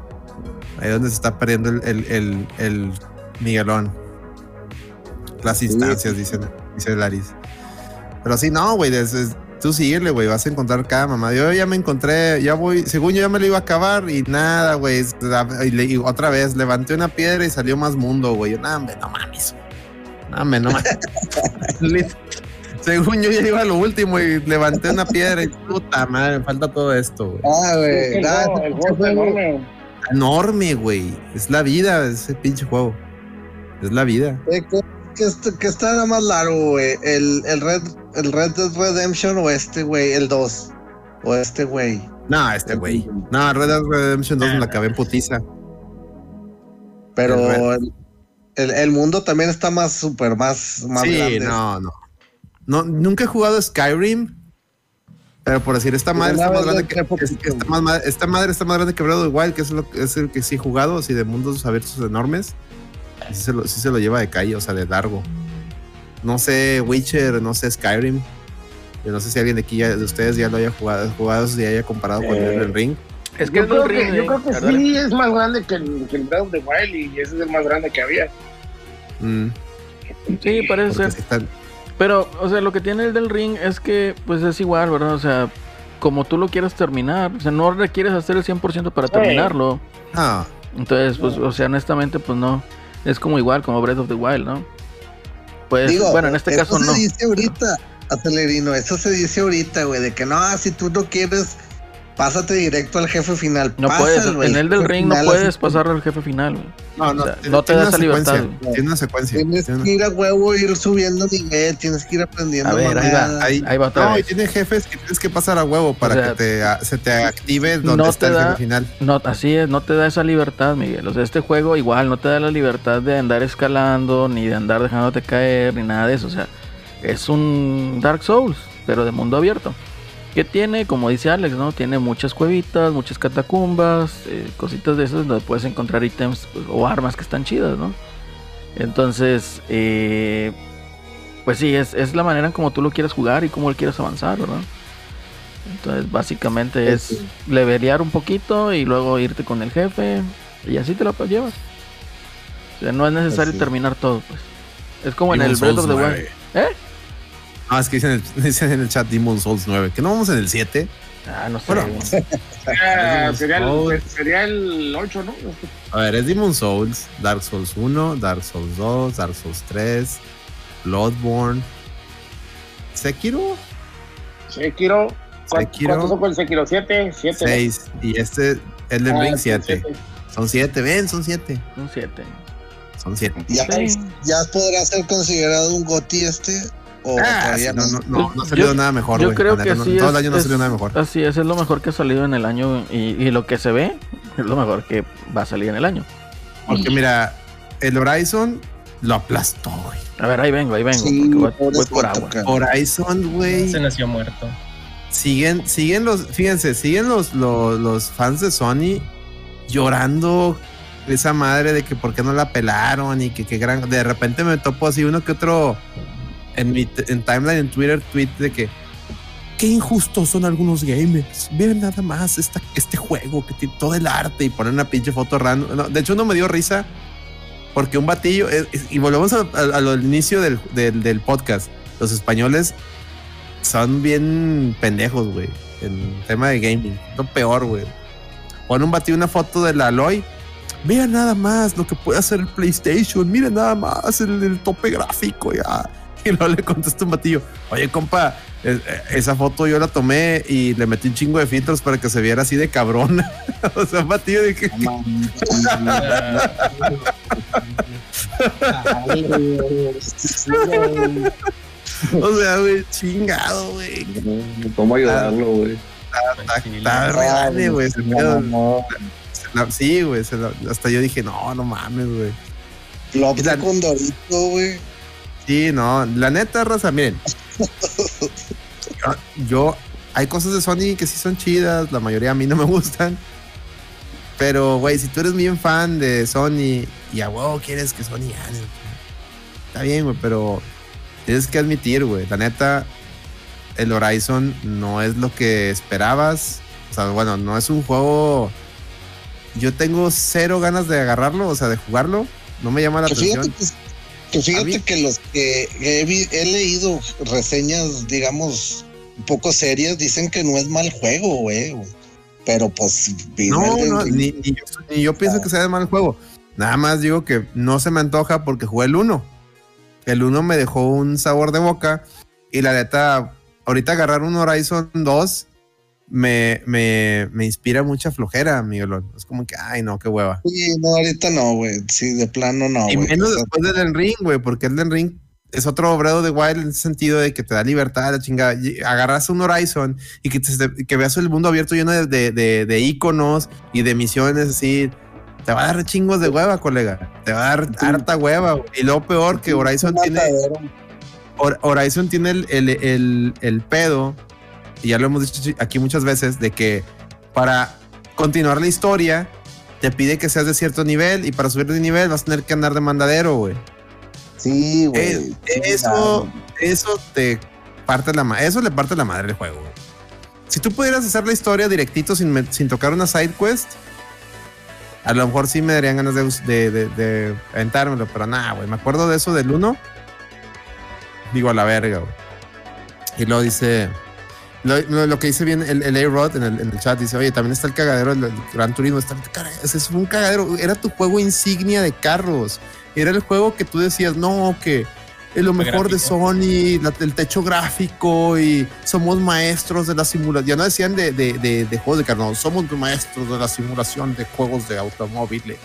Ahí donde se está perdiendo el, el, el, el Miguelón. Las instancias, dice, dice Laris. Pero sí, no, güey, Tú síguele, güey, vas a encontrar cada mamá. Yo ya me encontré, ya voy, según yo ya me lo iba a acabar y nada, güey. Y, otra vez, levanté una piedra y salió más mundo, güey. Yo, no, mames. Hombre, no mames. Según yo ya iba a lo último y levanté una piedra y puta madre, me falta todo esto, güey. Ah, güey. Juego- enorme. Enorme, güey. Es la vida ese pinche juego. Es la vida. eh, ¿qué- qué está- nada más largo, güey? ¿El, el, Red, ¿El Red Dead Redemption o este, güey? El 2. O este, güey. No, este güey. No, Red Dead Redemption 2 me la acabé en putiza. Pero El Red- el, el, el mundo también está más súper, más, más sí, grande. no, no. No, nunca he jugado Skyrim. Pero por decir, esta madre está más grande que. esta, más ma- esta madre está más grande que Breath of the Wild, que es, lo, es el que sí he jugado, así de mundos abiertos enormes. Y Sí se, lo, sí se lo lleva de calle, o sea, de largo. No sé Witcher, no sé Skyrim. Yo no sé si alguien de aquí ya, de ustedes ya lo haya jugado, jugado si haya comparado con Eh, el Ring. Es que Yo creo que, yo eh, creo que sí es más grande que el, que el Breath of the Wild y ese es el más grande que había. Mm, Sí, parece porque ser. sí están- Pero, o sea, lo que tiene el del ring es que, pues es igual, ¿verdad? O sea, como tú lo quieres terminar, o sea, no requieres hacer el 100% para terminarlo. Ah, Entonces, pues, o sea, honestamente, pues no. Es como igual, como Breath of the Wild, ¿no? Pues, Digo, bueno, en este eso caso se no. dice ahorita, acelerino, eso se dice ahorita, güey, de que no, si tú no quieres, pásate directo al jefe final. No puedes, en el del ring no puedes pasar al jefe final, no, no, O sea, tiene- no te da esa libertad. Tiene una secuencia. Tienes tiene una- que ir a huevo, ir subiendo nivel, tienes que ir aprendiendo. A ver, ahí va. Ahí, Ahí va otra no, y tiene jefes que tienes que pasar a huevo para sea, que te, a- se te active donde no está te el da- jefe final. No, así es, no te da esa libertad, Miguel. O sea, este juego igual no te da la libertad de andar escalando, ni de andar dejándote caer, ni nada de eso. O sea, es un Dark Souls, pero de mundo abierto. Que tiene, como dice Alex, ¿no? Tiene muchas cuevitas, muchas catacumbas, eh, cositas de esas donde puedes encontrar ítems pues, o armas que están chidas, ¿no? Entonces, eh, pues sí, es, es la manera en como tú lo quieres jugar y cómo lo quieres avanzar, ¿verdad? Entonces, básicamente es levelear un poquito y luego irte con el jefe y así te lo llevas. O sea, no es necesario Así. terminar todo, pues. Es como en el Breath of the 9. Wild. ¿Eh? Ah, es que dicen, en el, dicen en el chat Demon Souls 9. Que no vamos en el 7. Ah, no sé. Bueno, güey. Ah, sería, el, Souls. sería el 8, ¿no? A ver, es Demon Souls, Dark Souls 1, Dark Souls 2, Dark Souls 3, Bloodborne, Sekiro, Sekiro. ¿Cuántos Sekiro. ¿Cuántos son con el Sekiro? ¿Siete? ¿Siete? 6 y este Elden Ah, Ring sí, 7. siete. Son 7, ven, son 7. Un 7. Son 7. ¿Ya, Sí. ¿Ya podrá ser considerado un GOTI este? ¿O Ah, todavía no, no? no, no, no ha Yo- salido nada mejor, Yo güey. creo que neta, no- sí. Todo es- el año no es- salió nada mejor. Así es, es lo mejor que ha salido en el año y, y lo que se ve es lo mejor que va a salir en el año. Porque mira, el Horizon lo aplastó, güey. A ver, ahí vengo, ahí vengo, Sí, porque voy, por agua. Horizon, güey. Se nació muerto. siguen, siguen los, fíjense, siguen los, los, los fans de Sony llorando esa madre de que por qué no la pelaron y que qué gran. De repente me topo así uno que otro en mi en timeline en Twitter tweet de que qué injustos son algunos gamers. Vean nada más esta, este juego que tiene todo el arte y ponen una pinche foto random. No, de hecho, no me dio risa porque un batillo, es- es- y volvemos a- a- a lo del inicio del, del, del podcast. Los españoles son bien pendejos, güey, en tema de gaming. Lo peor, güey. Pone un batido una foto del Aloy. Vean nada más lo que puede hacer el PlayStation. Miren nada más el, el tope gráfico ya. Y luego le contesta un batillo. Oye, compa, eh, esa foto yo la tomé y le metí un chingo de filtros para que se viera así de cabrón. o sea, un batillo de que. O sea, güey, chingado, güey. ¿Cómo ayudarlo, güey? Está, está re grande, güey. Sí, güey. Hasta yo dije, no, no mames, güey. La- con Dorito, güey. Sí, no. La neta, raza, miren. Yo, yo- hay cosas de Sony que sí son chidas. La mayoría a mí no me gustan. Pero, güey, si tú eres bien fan de Sony y a huevo quieres que Sony gane, está bien, güey, pero tienes que admitir, güey, la neta, el Horizon no es lo que esperabas. O sea, bueno, no es un juego. Yo tengo cero ganas de agarrarlo, o sea, de jugarlo. No me llama la Que fíjate atención. Que mí- fíjate que los que he, leído reseñas, digamos, un poco serias, dicen que no es mal juego, güey. Pero pues. No, no, ni, ni yo, ni yo pienso que sea de mal juego. Nada más digo que no se me antoja porque jugué el 1. El 1 me dejó un sabor de boca. Y la neta, ahorita agarrar un Horizon 2 me, me, me inspira mucha flojera, Miguelón. Es como que, ay, no, qué hueva. Sí, no, ahorita no, güey. Sí, de plano no, y güey. menos O sea, después del Ring, güey, porque el del Ring es otro Breath de Wild en ese sentido de que te da libertad, la chingada. Agarras un Horizon y que, te- que veas el mundo abierto lleno de, de, de, de íconos y de misiones así. Te va a dar chingos de hueva, colega. Te va a dar harta hueva. güey. Y lo peor que Horizon un tiene, Horizon tiene el, el, el- el pedo, y ya lo hemos dicho aquí muchas veces, de que para continuar la historia te pide que seas de cierto nivel y para subir de nivel vas a tener que andar de mandadero, güey. Sí, güey. Sí, eso, eso te parte la eso le parte la madre al juego. güey. Si tú pudieras hacer la historia directito sin, sin tocar una side quest, a lo mejor sí me darían ganas de, de, de aventármelo, pero nada, güey. Me acuerdo de eso del 1. Digo a la verga, güey. Y luego dice. Lo, lo- lo que dice bien el, el A-Rod en el, en el chat dice: Oye, también está el cagadero del Gran Turismo. Está ese es un cagadero. Era tu juego insignia de carros. Era el juego que tú decías: No, que es lo mejor de gráfico. Sony, la- el techo gráfico y somos maestros de la simulación. Ya no decían de, de, de, de juegos de carros, no, somos maestros de la simulación de juegos de automóviles.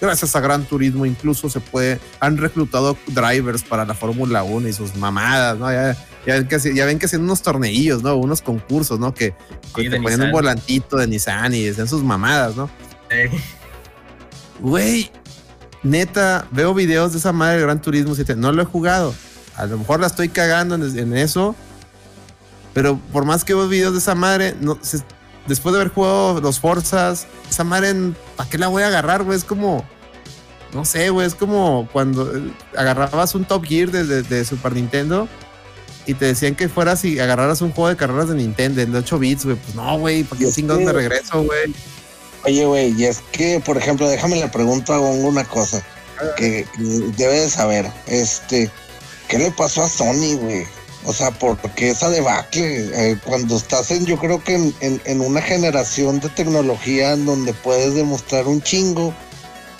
Gracias a Gran Turismo incluso se puede, han reclutado drivers para la Fórmula 1 y sus mamadas, ¿no? Ya, ya, ven que, ya ven que hacían unos torneillos, ¿no? Unos concursos, ¿no? Que, Sí, te ponían un volantito de Nissan y hacían sus mamadas, ¿no? Eh, Güey, neta, veo videos de esa madre de Gran Turismo 7. No lo he jugado. A lo mejor la estoy cagando en, en eso. Pero por más que veo videos de esa madre, no, se- después de haber jugado los Forzas, esa madre, ¿para qué la voy a agarrar, güey? Es como. No sé, güey. Es como cuando eh, agarrabas un Top Gear de, de- de Super Nintendo y te decían que fueras y agarraras un juego de carreras de Nintendo, el de 8 bits, güey. Pues no, güey. ¿Para qué chingados me regreso, güey? Oye, güey, y es que, por ejemplo, déjame le pregunto a Gongo una cosa que, que debe de saber. Este, ¿qué le pasó a Sony, güey? O sea, porque esa debacle, eh, cuando estás en, yo creo que en, en- en una generación de tecnología en donde puedes demostrar un chingo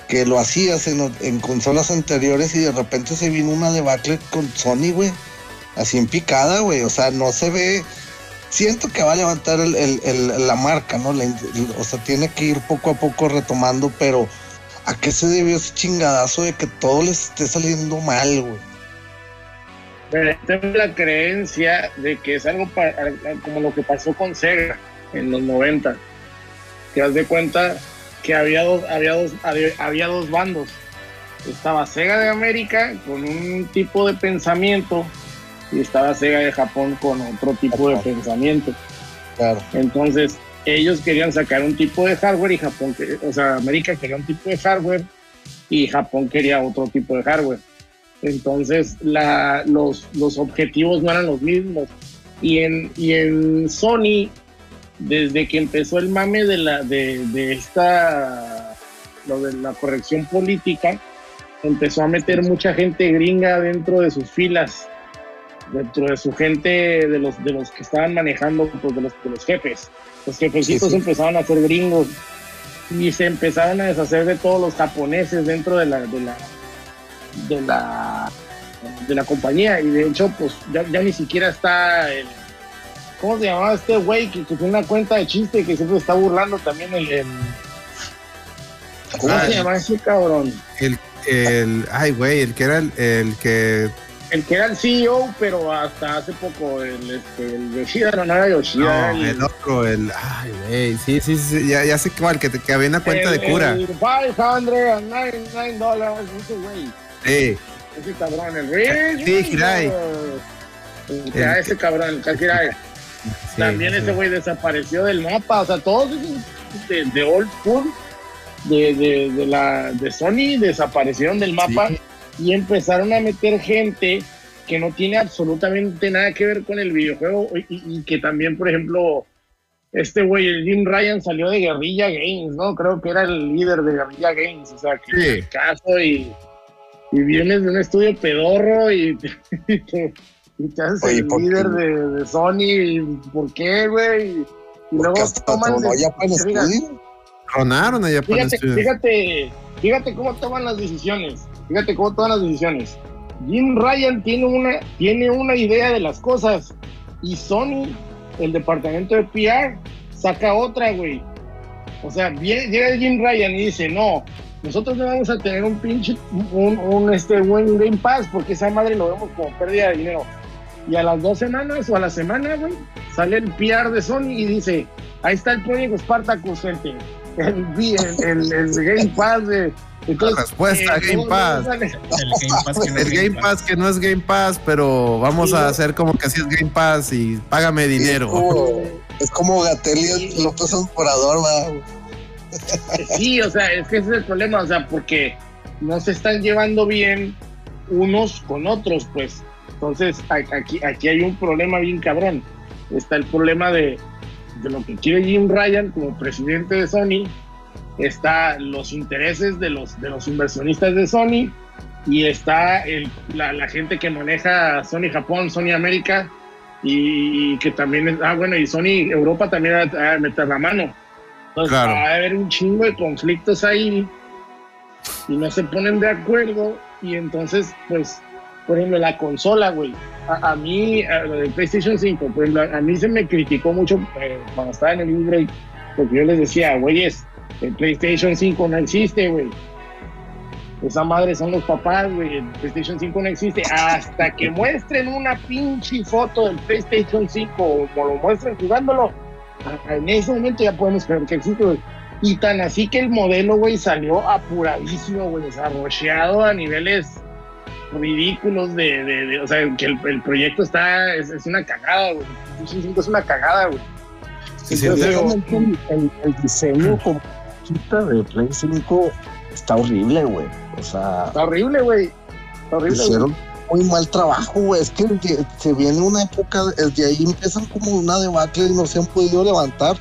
que lo hacías en, en consolas anteriores y de repente se vino una debacle con Sony, güey. Así en picada, güey. O sea, no se ve, siento que va a levantar el- el- el- la marca, ¿no? La o sea, tiene que ir poco a poco retomando, pero ¿a qué se debió ese chingadazo de que todo les esté saliendo mal, güey? Pero tengo la creencia de que es algo como lo que pasó con Sega en los 90. Que haz de cuenta que había dos, había dos, había, había dos bandos. Estaba Sega de América con un tipo de pensamiento y estaba Sega de Japón con otro tipo de pensamiento. Claro. Entonces, ellos querían sacar un tipo de hardware y Japón, o sea, América quería un tipo de hardware y Japón quería otro tipo de hardware. Entonces, la, los, los objetivos no eran los mismos. Y en, y en Sony, desde que empezó el mame de, la, de, de esta, lo de la corrección política, empezó a meter mucha gente gringa dentro de sus filas, dentro de su gente, de los, de los que estaban manejando, pues de los, de los jefes. Los jefecitos Sí, sí. empezaron a ser gringos y se empezaron a deshacer de todos los japoneses dentro de la, de la, de la, de la compañía. Y de hecho, pues ya, ya ni siquiera está el. ¿Cómo se llamaba este güey que, que tiene una cuenta de chiste que siempre está burlando también el. el- ¿Cómo Ah, se llama ese cabrón? El, el, ay, güey, el que era el, el que El que era el CEO, pero hasta hace poco, el, este, el Yoshida, no, no era Yoshida. No, el, el otro, el. Ay, güey. Sí, sí, sí. Ya, ya sé cuál, que, te, que había una cuenta el- de cura. El 599 dólares, ese güey. Sí. Ese cabrón, el Rich. Sí, era El- ese cabrón, el Hirai. sí, También sí. ese güey desapareció del mapa. O sea, todos esos de, de old school de, de, de la, de Sony desaparecieron del mapa Sí. Y empezaron a meter gente que no tiene absolutamente nada que ver con el videojuego y, y- y que también, por ejemplo, este güey, el Jim Ryan salió de Guerrilla Games, ¿no? Creo que era el líder de Guerrilla Games, o sea, que Sí. caso y, y vienes de un estudio pedorro y, y te, y te haces Oye, el ¿por qué, líder de, de Sony. y ¿Por qué, güey? Y Porque luego toman de- para el. Ronaron allá para el Fíjate, fíjate, fíjate cómo toman las decisiones. Fíjate cómo toman las decisiones. Jim Ryan tiene una, tiene una idea de las cosas y Sony, el departamento de PR, saca otra, güey. O sea, llega Jim Ryan y dice, no, nosotros no vamos a tener un pinche, un, este, buen Game Pass porque esa madre lo vemos como pérdida de dinero. Y a las dos semanas o a la semana, güey, sale el PR de Sony y dice, ahí está el proyecto Spartacus, gente. El, el, el Game Pass de... Entonces, La respuesta, El Game Pass que no El es Game Pass que no es Game Pass, pero vamos a hacer como que así es Game Pass y págame Es dinero. como, es como Gatelli López Obrador. Sí, o sea, es que ese es el problema, o sea, porque no se están llevando bien unos con otros, pues. Entonces, aquí, aquí hay un problema bien cabrón. Está el problema de, de lo que quiere Jim Ryan como presidente de Sony, está los intereses de los, de los inversionistas de Sony y está el- la, la gente que maneja Sony Japón, Sony América y, que también, ah, bueno, y Sony Europa también va a, meter la mano. Entonces Claro. va a haber un chingo de conflictos ahí y no se ponen de acuerdo y entonces, pues, por ejemplo, la consola, güey. A, a mí, a, lo del PlayStation 5, por ejemplo, a mí se me criticó mucho eh, cuando estaba en el e-break, porque yo les decía, güeyes, el PlayStation 5 no existe, güey. Esa madre son los papás, güey. El PlayStation 5 no existe. Hasta que muestren una pinche foto del PlayStation 5 o lo muestren jugándolo, en ese momento ya podemos creer que existe, güey. Y tan así que el modelo, güey, salió apuradísimo, güey, desarrollado a niveles ridículos de, de- o sea, que el, el proyecto está, es, es una cagada, güey. El PlayStation 5 es una cagada, güey. Sí, sí, Entonces, Realmente el, el- el diseño como de Play 5 está horrible, güey. O sea, Está horrible, güey. Horrible. Hicieron muy mal trabajo, güey. Es que se viene una época, desde ahí empiezan como una debacle y no se han podido levantar.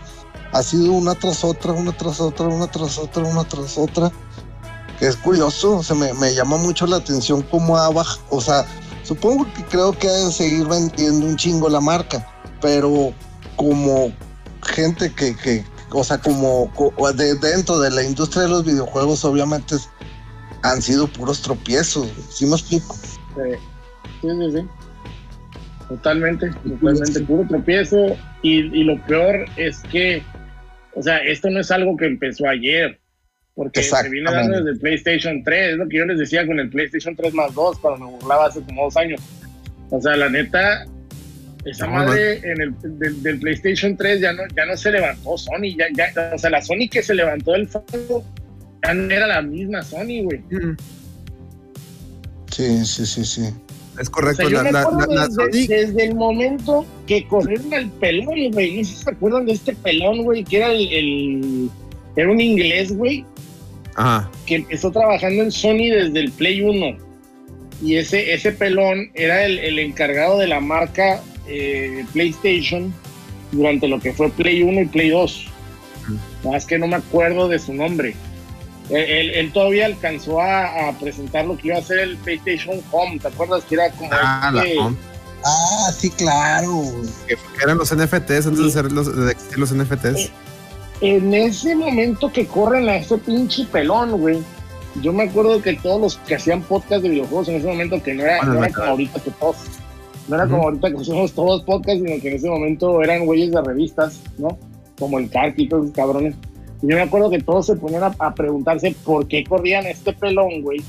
Ha sido una tras otra, una tras otra, una tras otra, una tras otra. Que es curioso, o sea, me, me llama mucho la atención cómo ha bajado. O sea, supongo que creo que ha de seguir vendiendo un chingo la marca, pero como gente que, que o sea, como co- de, dentro de la industria de los videojuegos, obviamente han sido puros tropiezos. ¿Sí me explico? Sí, sí, sí. sí. Totalmente, totalmente. Puro tropiezo. Y, y lo peor es que, o sea, esto no es algo que empezó ayer. Porque se viene dando desde PlayStation 3. Es lo que yo les decía con el PlayStation 3 más 2, cuando me burlaba hace como dos años. O sea, la neta, esa No, madre en el del, del PlayStation 3 ya no, ya no se levantó Sony. Ya, ya, o sea, la Sony que se levantó del fondo ya no era la misma Sony, güey. Sí, sí, sí, sí. Es O correcto. sea, yo la, me la- acuerdo la- la desde, Sony- desde el momento que corrieron al pelón, güey. No sé si se acuerdan de este pelón, güey, que era el, el- Era un inglés, güey, Ajá. que empezó trabajando en Sony desde el Play 1. Y ese, ese pelón era el, el encargado de la marca eh, PlayStation durante lo que fue Play 1 y Play 2. Más que no me acuerdo de su nombre. Él, él- él todavía alcanzó a, a presentar lo que iba a ser el PlayStation Home. ¿Te acuerdas que era como Ah, la este- home. Ah, sí, claro. Que eran los NFTs antes de ser los, de existir los NFTs. en ese momento que corren a ese pinche pelón, güey, yo me acuerdo que todos los que hacían podcast de videojuegos en ese momento, que no era, Bueno, no era ahorita que todos, no era como ahorita que hacemos todos podcasts, sino que en ese momento eran güeyes de revistas, ¿no? Como el Carti y todos esos cabrones. Y yo me acuerdo que todos se ponían a, a preguntarse por qué corrían este pelón, güey.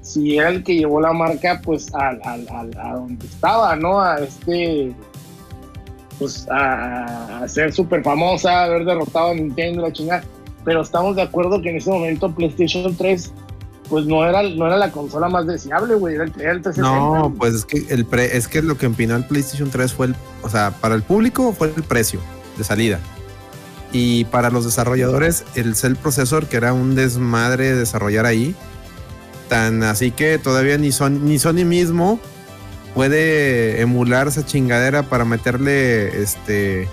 Si era el que llevó la marca, pues, al, al, al- a donde estaba, ¿no? A este. Pues a, a ser súper famosa, haber derrotado a Nintendo, la chingada. Pero estamos de acuerdo que en ese momento PlayStation 3, pues no era, no era la consola más deseable, güey. Era el, era el 360. No, pues es que el pre, es que lo que empinó el PlayStation 3 fue el, o sea, para el público fue el precio de salida. Y para los desarrolladores, el Cell Processor, que era un desmadre desarrollar ahí. Tan así que todavía ni Sony, ni Sony mismo puede emular esa chingadera para meterle este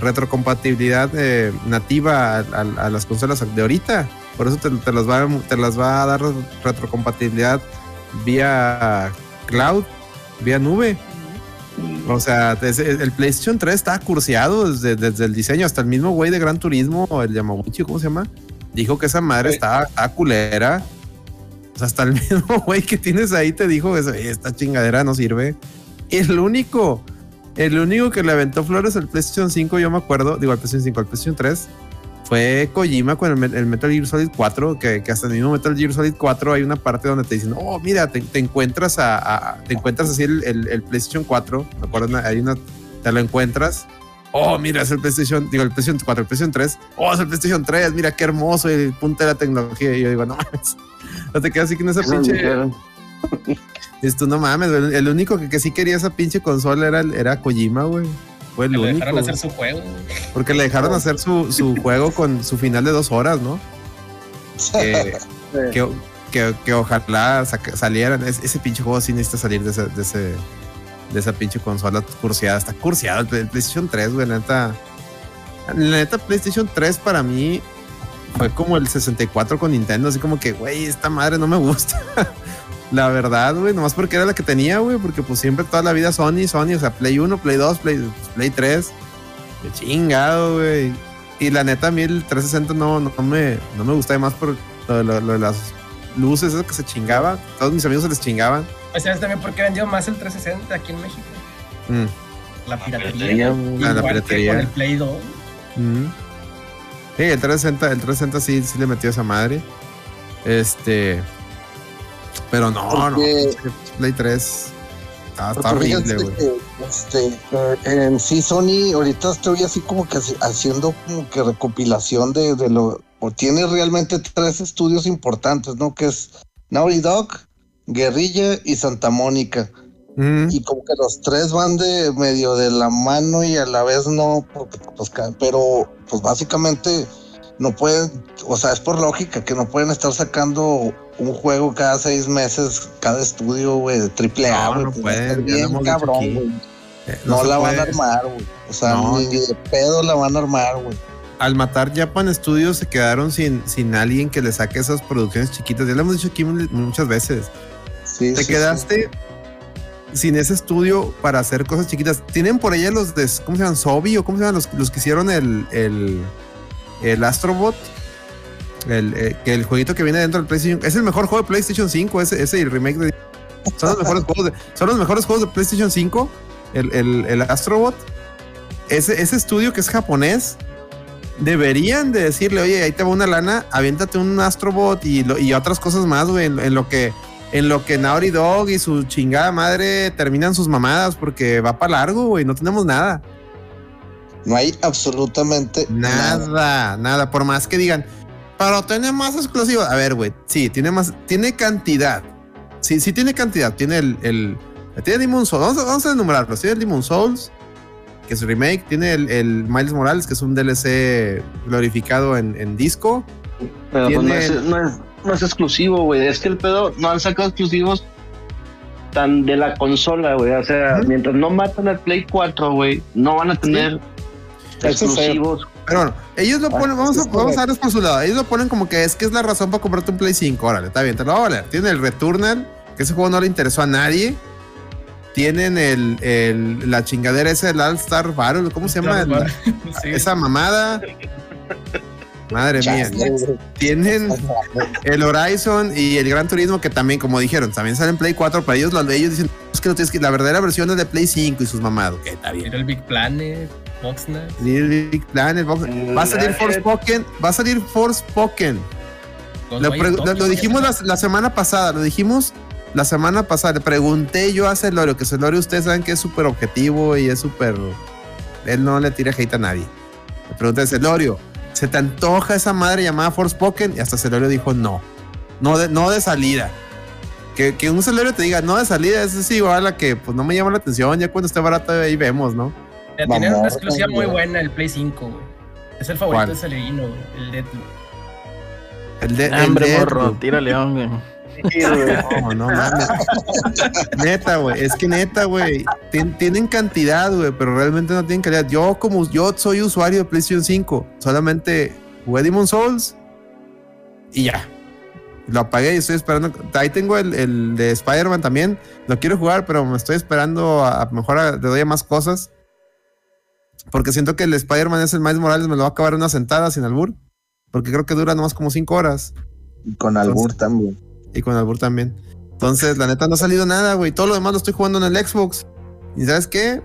retrocompatibilidad eh, nativa a, a- a las consolas de ahorita. Por eso te, te las va, a- te las va a dar retrocompatibilidad vía cloud, vía nube. O sea, el PlayStation 3 estaba curseado desde, desde el diseño, hasta el mismo güey de Gran Turismo, el Yamaguchi, ¿cómo se llama? Dijo que esa madre estaba, estaba culera. O sea, hasta el mismo güey que tienes ahí te dijo que "Oye, esta chingadera no sirve. El único, el único que le aventó flores al PlayStation 5, yo me acuerdo, digo al PlayStation 5, al PlayStation 3, fue Kojima con el, Me- el Metal Gear Solid 4, que, que hasta el mismo Metal Gear Solid 4 hay una parte donde te dicen, oh, mira, te, te encuentras a, a- te encuentras así el, el- el PlayStation 4, me acuerdo, una- hay una, te lo encuentras, oh, mira, es el PlayStation, digo, el PlayStation 4, el PlayStation 3, oh, es el PlayStation 3, mira qué hermoso, el punto de la tecnología, y yo digo, no mames, no te quedas así con esa pinche, tú, no mames, el único que, que sí quería esa pinche consola era, era Kojima, güey. Fue el Que le único. dejaron hacer su juego. Porque le dejaron hacer su, su juego con su final de dos horas, ¿no? Que, que, que, que ojalá salieran. Es- ese pinche juego sí necesita salir de ese, de ese de esa pinche consola curseada. Está curseado el, Play- el PlayStation 3, güey. La neta. La neta, PlayStation 3 para mí fue como el 64 con Nintendo. Así como que, güey, esta madre no me gusta. La verdad, güey, nomás porque era la que tenía, güey, porque pues siempre toda la vida Sony, Sony, o sea, Play 1, Play 2, Play, pues, Play 3. Qué chingado, güey. Y la neta, a mí el 360 no, no, me, no me gustaba más por lo, de- lo- lo de las luces, eso que se chingaba. Todos mis amigos se les chingaban. Pues sabes también por qué vendió más el 360 aquí en México. Mm, La piratería, piratería. güey. Igual Ah, la que piratería. Con el Play 2. mm. Sí, el 360, el 360 sí, sí le metió esa madre. Este. Pero no, no. Porque- pinche Play 3. Está, está horrible, güey. este, eh, en sí, Sony, ahorita estoy así como que haci- haciendo como que recopilación de, de lo. O tiene realmente tres estudios importantes, ¿no? Que es Naughty Dog, Guerrilla y Santa Mónica. Mm, Y como que los tres van de medio de la mano y a la vez no, porque, pues, pero pues básicamente no pueden, o sea, es por lógica que no pueden estar sacando un juego cada seis meses, cada estudio, güey, de triple A, No, güey. no pues, bien cabrón, güey. eh, No, la van a armar, güey. O sea, No. ni de pedo la van a armar, güey. al matar Japan Studios se quedaron sin, sin alguien que le saque esas producciones chiquitas. Ya lo hemos dicho aquí mu- muchas veces. Sí, Te sí, quedaste sin ese estudio para hacer cosas chiquitas. Tienen por allá los de, ¿cómo se llaman? Sobi o cómo se llaman los, los que hicieron el, el, el Astrobot. El, eh, que el jueguito que viene dentro del PlayStation. Es el mejor juego de PlayStation 5, ese, ese y el remake de. Son los mejores juegos de, son los mejores juegos de PlayStation 5. El, el, el Astrobot. Ese, ese estudio que es japonés. Deberían de decirle, oye, ahí te va una lana, aviéntate un Astrobot y, lo- y otras cosas más, güey, en, en lo que en lo que Naughty Dog y su chingada madre terminan sus mamadas porque va para largo, güey, no tenemos nada. No hay absolutamente nada. Nada, nada, por más que digan, pero tiene más exclusivos. A ver, güey, sí, tiene más, tiene cantidad. Sí, sí tiene cantidad. Tiene el, el tiene Demon Souls. Vamos a, vamos a enumerarlos. Tiene el Demon Souls, que es remake. Tiene el, el Miles Morales, que es un DLC glorificado en, en disco. Pero pues, no, es, no, es, no es exclusivo, güey. Es que el pedo no han sacado exclusivos tan de la consola, güey. O sea, mientras no matan al Play 4, güey, no van a tener exclusivos. Pero bueno, ellos lo Ah, ponen, vamos, a, vamos a correcto. darles por su lado. Ellos lo ponen como que es que es la razón para comprarte un Play 5. Órale, está bien, te lo va a valer. Tienen el Returnal, que ese juego no le interesó a nadie. Tienen el, el- la chingadera esa del All Star Battle, ¿cómo se llama? La- Sí. esa mamada. Madre mía. Tienen el Horizon y el Gran Turismo, que también, como dijeron, también salen en Play 4, pero ellos, los de ellos dicen, es que no tienes que, la verdadera versión es de Play 5 y sus mamados. Ok, está bien. Era el Big Planet, Boxner. Little Big Planet, Va a salir Forspoken, va a salir Forspoken. Lo, lo- dijimos la, la semana pasada, lo dijimos la semana pasada. Le pregunté yo a Celorio, que Celorio ustedes saben que es súper objetivo y es súper. Él no le tira hate a nadie. Le pregunté a Celorio, ¿se te antoja esa madre llamada Forspoken? Y hasta Celorio dijo no. No de, no de salida. Que, que un Celorio te diga no de salida, es así igual a que pues no me llama la atención. Ya cuando esté barato ahí vemos, ¿no? Tienen Mamorra, una exclusiva muy buena, el Play 5, güey. Es el favorito ¿Cuál? de Celerino, güey. El Deathloop. El de. el Hambre, de- morro, tira león, güey. No, no mames. neta, güey. Es que neta, güey. tien- tienen cantidad, güey, pero realmente no tienen calidad. Yo, como yo soy usuario de PlayStation 5, solamente jugué Demon Souls y ya. Lo apagué y estoy esperando. Ahí tengo el, el de Spider-Man también. Lo quiero jugar, pero me estoy esperando a, a mejor a- le doy a más cosas. Porque siento que el Spider-Man es el Miles Morales, me lo va a acabar en una sentada sin albur. Porque creo que dura nomás como 5 horas. Y con albur también. Y con albur también. Entonces, la neta, no ha salido nada, güey. Todo lo demás lo estoy jugando en el Xbox. ¿Y sabes qué?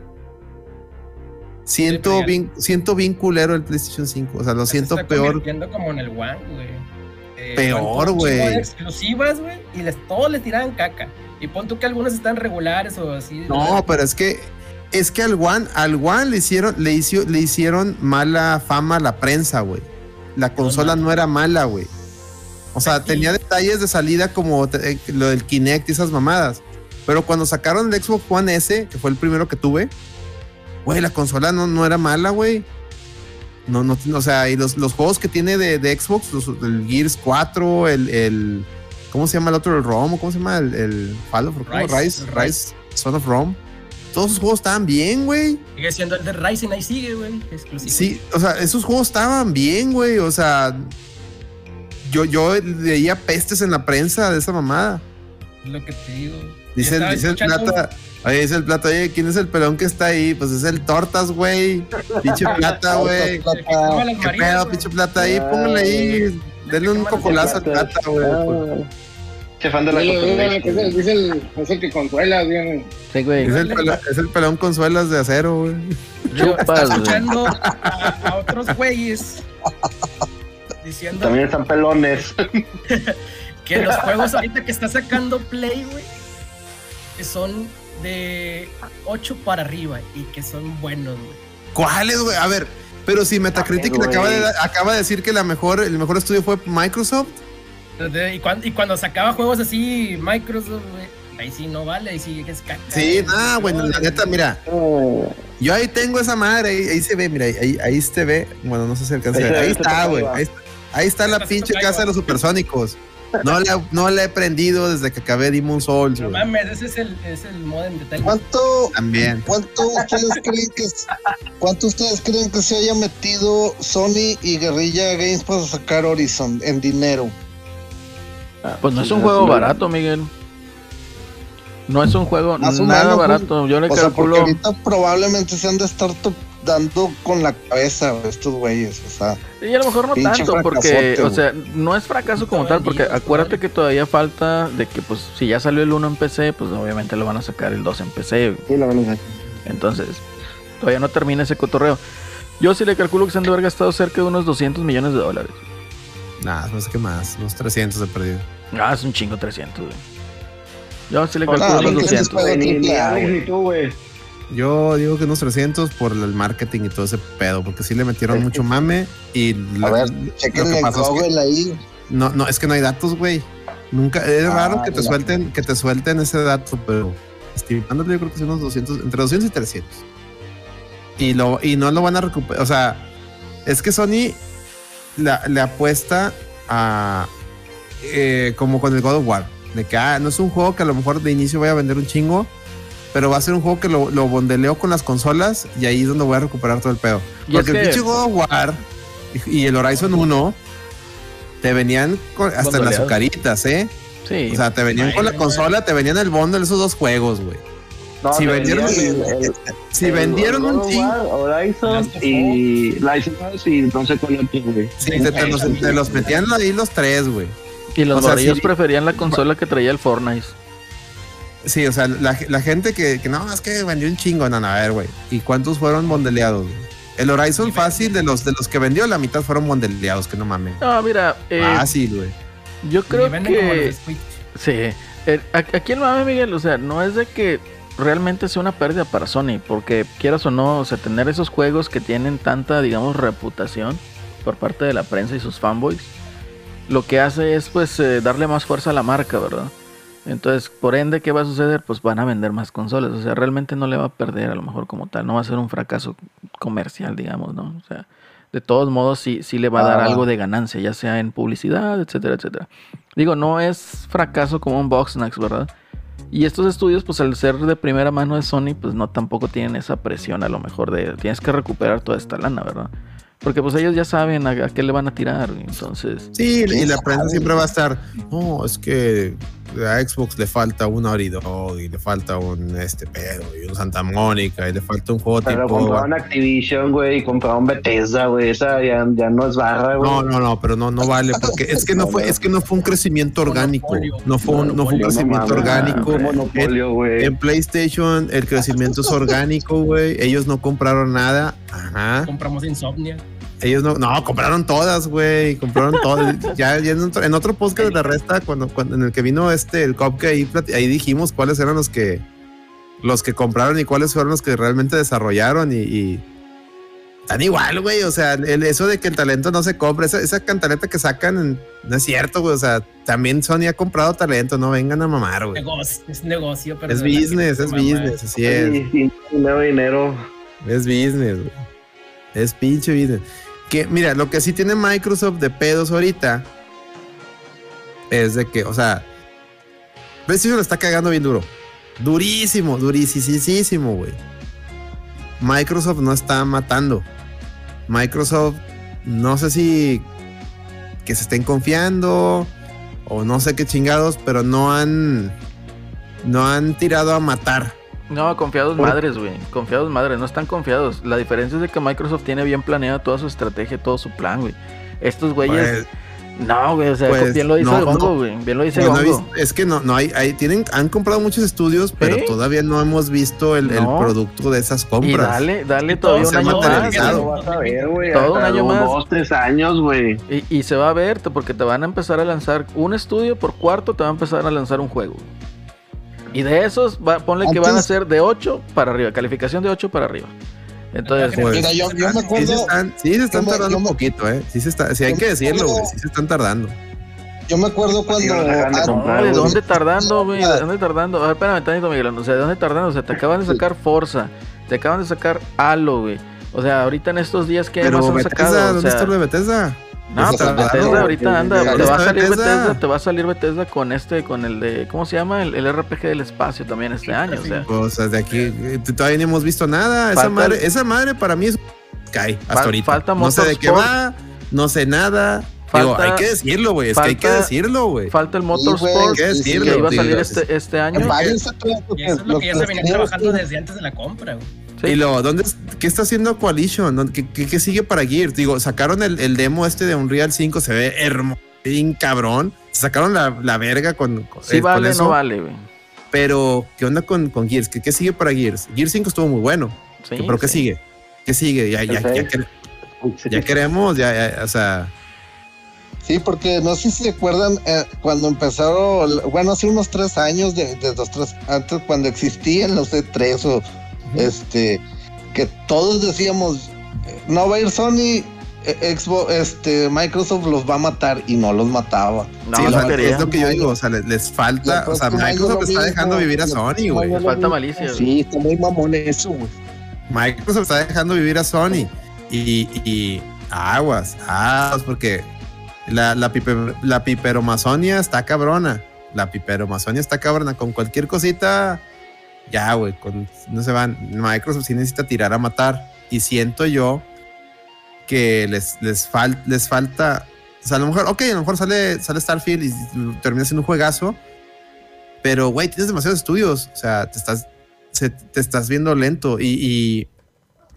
Siento bien, siento bien culero el PlayStation 5. O sea, lo Se siento está peor. como en el One, güey. Eh, Peor, güey. Exclusivas, güey. Y les, todos le tiraban caca. Y pon tú que algunas están regulares o así. No, pero es que es que al One, al One le hicieron, le hizo, le hicieron mala fama a la prensa, güey. La consola no era mala, güey. O sea, tenía detalles de salida como te- eh, lo del Kinect y esas mamadas. Pero cuando sacaron el Xbox One S, que fue el primero que tuve, güey, la consola no, no era mala, güey. No, no, o sea, y los, los juegos que tiene de, de Xbox, los, el Gears 4, el, el. ¿Cómo se llama el otro? El Rome, ¿cómo se llama? El, el Fall of ¿cómo? Rise, Rise, Son of Rome. Todos esos juegos estaban bien, güey. Sigue siendo el de Ryzen, ahí sigue, güey. Exclusivo. Sí, o sea, esos juegos estaban bien, güey. O sea, yo, yo leía pestes en la prensa de esa mamada. Es lo que te digo. Dice, dice el plata. Oye, dice el plata, oye, ¿quién es el pelón que está ahí? Pues es el tortas, güey. Pinche plata, güey. ¿Qué pedo, pinche plata ahí? Póngale ahí. Denle un cocolazo al plata, güey. Che fan de la que es el, es el, es el que consuela, bien. Sí, güey. Es el, pelón, es el pelón con suelas de acero, güey. Yo güey. escuchando a, a otros güeyes diciendo También están pelones. que los juegos ahorita que está sacando Play, güey, que son de 8 para arriba y que son buenos, güey. ¿Cuáles, güey? A ver, pero si Metacritic acaba de, güey. acaba de decir que la mejor, el mejor estudio fue Microsoft. Y cuando, y cuando sacaba juegos así, Microsoft, güey, ahí sí no vale, ahí sí es caca. Sí, nada, güey, la neta, mira. Yo ahí tengo esa madre, ahí, ahí se ve, mira, ahí, ahí se ve. Bueno, no sé si alcanza a Ahí Ahí está, güey. Ahí, está- ahí está la pinche casa de los supersónicos. No la, no la he prendido desde que acabé Demon Souls, No güey. mames, ese es el, es el modem de. ¿Cuánto, También. ¿Cuánto ustedes creen que cuánto ustedes creen que se haya metido Sony y Guerrilla Games para sacar Horizon en dinero? Pues no es un juego barato, Miguel. No es un juego Más nada menos, barato. Yo le O sea, porque calculo. ahorita probablemente se han de estar dando con la cabeza estos güeyes, o sea, Y a lo mejor no tanto, porque, o sea, no es fracaso como tal, porque acuérdate que todavía falta de que, pues, si ya salió el 1 en PC, pues obviamente lo van a sacar el 2 en PC. Sí, la van a sacar. Entonces, todavía no termina ese cotorreo. Yo sí le calculo que se han de haber gastado cerca de unos 200 millones de dólares. Nada, no sé qué más. Unos 300 he perdido. Ah, es un chingo 300, güey. Yo sí le calculo se 200. espera. Ni, ni triple A, Alex güey. ni tú, güey. Yo digo que unos 300 por el marketing y todo ese pedo, porque sí le metieron mucho mame y a la- ver, lo chequen que el pasó es que- Google ahí. No, no, es que no hay datos, güey. Nunca, es Ah, raro que te suelten, que te suelten ese dato, pero estimándole yo creo que son unos 200, entre 200 y 300. Y lo, y no lo van a recuperar, o sea, es que Sony la- le apuesta a eh, como con el God of War, de que ah, no es un juego que a lo mejor de inicio vaya a vender un chingo, pero va a ser un juego que lo, lo bondeleo con las consolas y ahí es donde voy a recuperar todo el pedo. Y Porque el pinche God of War y, el Horizon 1 te venían con- hasta en las azucaritas, ¿eh? Sí. O sea, te venían con la consola, te venían el bundle esos dos juegos, güey. No, Si vendieron- el- el- Si el vendieron un War, Horizon y License y no sé cuál otro, güey. sí, te, te los, te los metían ahí los tres, güey. y los o sea, morrillos sí- preferían la consola que traía el Fortnite. Sí, o sea, la, la gente que, que no, es que vendió un chingo, no, no, a ver, güey. ¿Y cuántos fueron bondeleados, güey? El Horizon fácil, de los, de los que vendió, la mitad fueron bondeleados, que no mames. No, mira, eh, Fácil, güey. yo creo que... Sí, eh, a- aquí el mame, Miguel, o sea, no es de que realmente sea una pérdida para Sony, porque quieras o no, o sea, tener esos juegos que tienen tanta, digamos, reputación por parte de la prensa y sus fanboys, lo que hace es, pues, eh, darle más fuerza a la marca, ¿verdad? Entonces, por ende, ¿qué va a suceder? Pues van a vender más consolas, o sea, realmente no le va a perder a lo mejor como tal, no va a ser un fracaso comercial, digamos, ¿no? O sea, de todos modos sí, sí le va a dar Ah. algo de ganancia, ya sea en publicidad, etcétera, etcétera. Digo, no es fracaso como un Boxnax, ¿verdad? Y estos estudios, pues al ser de primera mano de Sony, pues no tampoco tienen esa presión a lo mejor de tienes que recuperar toda esta lana, ¿verdad? Porque pues ellos ya saben a, a qué le van a tirar. Entonces, Sí, y ¿Quién la prensa siempre va a estar, no, es que a Xbox le falta un Dog y le falta un este pedo y un Santa Mónica y le falta un juego Pero tipo... compraron Activision, güey, y compraron Bethesda, güey. Esa ya, ya no es barra, güey. No, no, no, pero no, no vale, porque es que no fue, es que no fue un crecimiento orgánico. No fue un, no fue un crecimiento orgánico. güey. En PlayStation el crecimiento es orgánico, güey. Ellos no compraron nada. Ajá. Compramos Insomnia. Ellos no, no, compraron todas, güey. Compraron todas. ya, ya en, otro, en otro podcast de la resta, cuando, cuando en el que vino este, el Copca, ahí, plati- ahí dijimos cuáles eran los que los que compraron y cuáles fueron los que realmente desarrollaron y, y están igual, güey. O sea, el- eso de que el talento no se compra, esa, esa cantaleta que sacan, no es cierto, güey. O sea, también Sony ha comprado talento, no vengan a mamar, güey. Negocio, es negocio, pero Es que business, es business, así es. Dinero, dinero. Es business, güey. Es pinche business. Que, mira, lo que sí tiene Microsoft de pedos ahorita es de que, o sea, PlayStation lo está cagando bien duro. Durísimo, durísimo, güey. Microsoft no está matando. Microsoft, no sé si que se estén confiando o no sé qué chingados, pero no han no han tirado a matar. No, confiados Por- madres, güey. Confiados madres, no están confiados. La diferencia es de que Microsoft tiene bien planeada toda su estrategia, todo su plan, güey. Estos güeyes, Pues, no, güey, o sea, pues, bien lo dice no, Hongo, no. güey. Bien lo dice no Hongo. es que no, no hay, hay- tienen, han comprado muchos estudios, pero todavía no hemos visto el, producto de esas Y compras. dale, dale Y todavía un año más. vas a ver, güey. Todo un año más. Dos, tres años, güey. Y, y se va a ver, porque te van a empezar a lanzar un estudio por cuarto, te va a empezar a lanzar un juego. Y de esos, va, ponle que van a Antes- ser de 8 para arriba, calificación de 8 para arriba. Entonces, Pues, Mira, yo- yo me sí acuerdo- se están, sí se están tardando yo un poquito, ¿eh? Sí, se está, sí hay yo que me decirlo, acuerdo- güey. Sí se están tardando. Yo me acuerdo cuando. Sí, ah, ¿de dónde tardando, güey? ¿De dónde tardando? A ver, espérame, tantito, Miguel. O sea, ¿de dónde tardando? O sea, te acaban de sacar Forza, te acaban de sacar Halo, güey. O sea, ahorita en estos días, ¿qué Pero más han sacado? O ¿dónde sea, está lo de Bethesda? No, Eso pero Bethesda ahorita anda, ¿Dónde te va a salir Bethesda? Bethesda, te va a salir Bethesda con este, con el de, ¿cómo se llama? El, el RPG del espacio también este año, o sea. O sea, de aquí eh, todavía no hemos visto nada. Esa madre, esa madre para mí es Sky hasta Fal- ahorita. falta no sé de qué va, no sé nada. Digo, Falta- hay que decirlo, güey. Es que hay que decirlo, güey. Falta el Motorsport, ¿qué sí, decirlo? que iba a salir este, este año. Y eso es lo que ya se venía trabajando que- desde antes de la compra, güey. Sí. Y luego, ¿dónde, ¿qué está haciendo Coalition? ¿Dónde- ¿Qué, qué- qué sigue para Gears? Digo, sacaron el, el demo este de Unreal 5, se ve hermoso, bien cabrón. Se sacaron la, la verga con, con, Sí eh, con vale, eso. no vale, güey. Pero, ¿qué onda con, con Gears? ¿Qué, qué sigue para Gears? Gears 5 estuvo muy bueno. Sí, ¿Pero qué sigue? ¿Qué sigue? Ya, ya, ya, ya queremos, ya, ya, o sea, Sí, porque no sé si se acuerdan eh, cuando empezaron, bueno, hace unos tres años, de, de los tres, antes cuando existían los E3 o este, que todos decíamos, no va a ir Sony, eh, Xbox, este, Microsoft los va a matar y no los mataba. No, sí, no o sea, quería. es lo que yo digo, o sea, les, les falta, o sea, Microsoft está mismo, dejando vivir a Sony, güey. Les falta lo malicia. Sí, está muy mamón eso, güey. Microsoft está dejando vivir a Sony. Y, y aguas, aguas, porque la, la, pipe- la piperomazonia está cabrona. La piperomazonia está cabrona. Con cualquier cosita, ya, güey, no se van. Microsoft sí necesita tirar a matar. Y siento yo que les, les, fal- les falta. O sea, a lo mejor, ok, a lo mejor sale, sale Starfield y termina siendo un juegazo. Pero, güey, tienes demasiados estudios. O sea, te estás, se- te estás viendo lento y, y,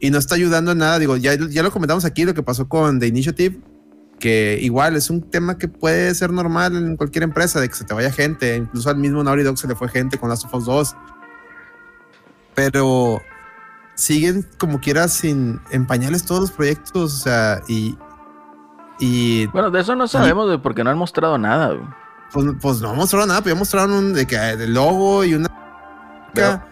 y no está ayudando en nada. Digo, ya, ya lo comentamos aquí, lo que pasó con The Initiative, que igual es un tema que puede ser normal en cualquier empresa, de que se te vaya gente. Incluso al mismo Naughty Dog se le fue gente con Last of Us 2. Pero siguen como quieras sin empañarles todos los proyectos, o sea, y, y Bueno, de eso no sabemos, porque no han mostrado nada, güey. pues, pues no mostraron nada, pero ya mostraron un de que el logo y una. Pero-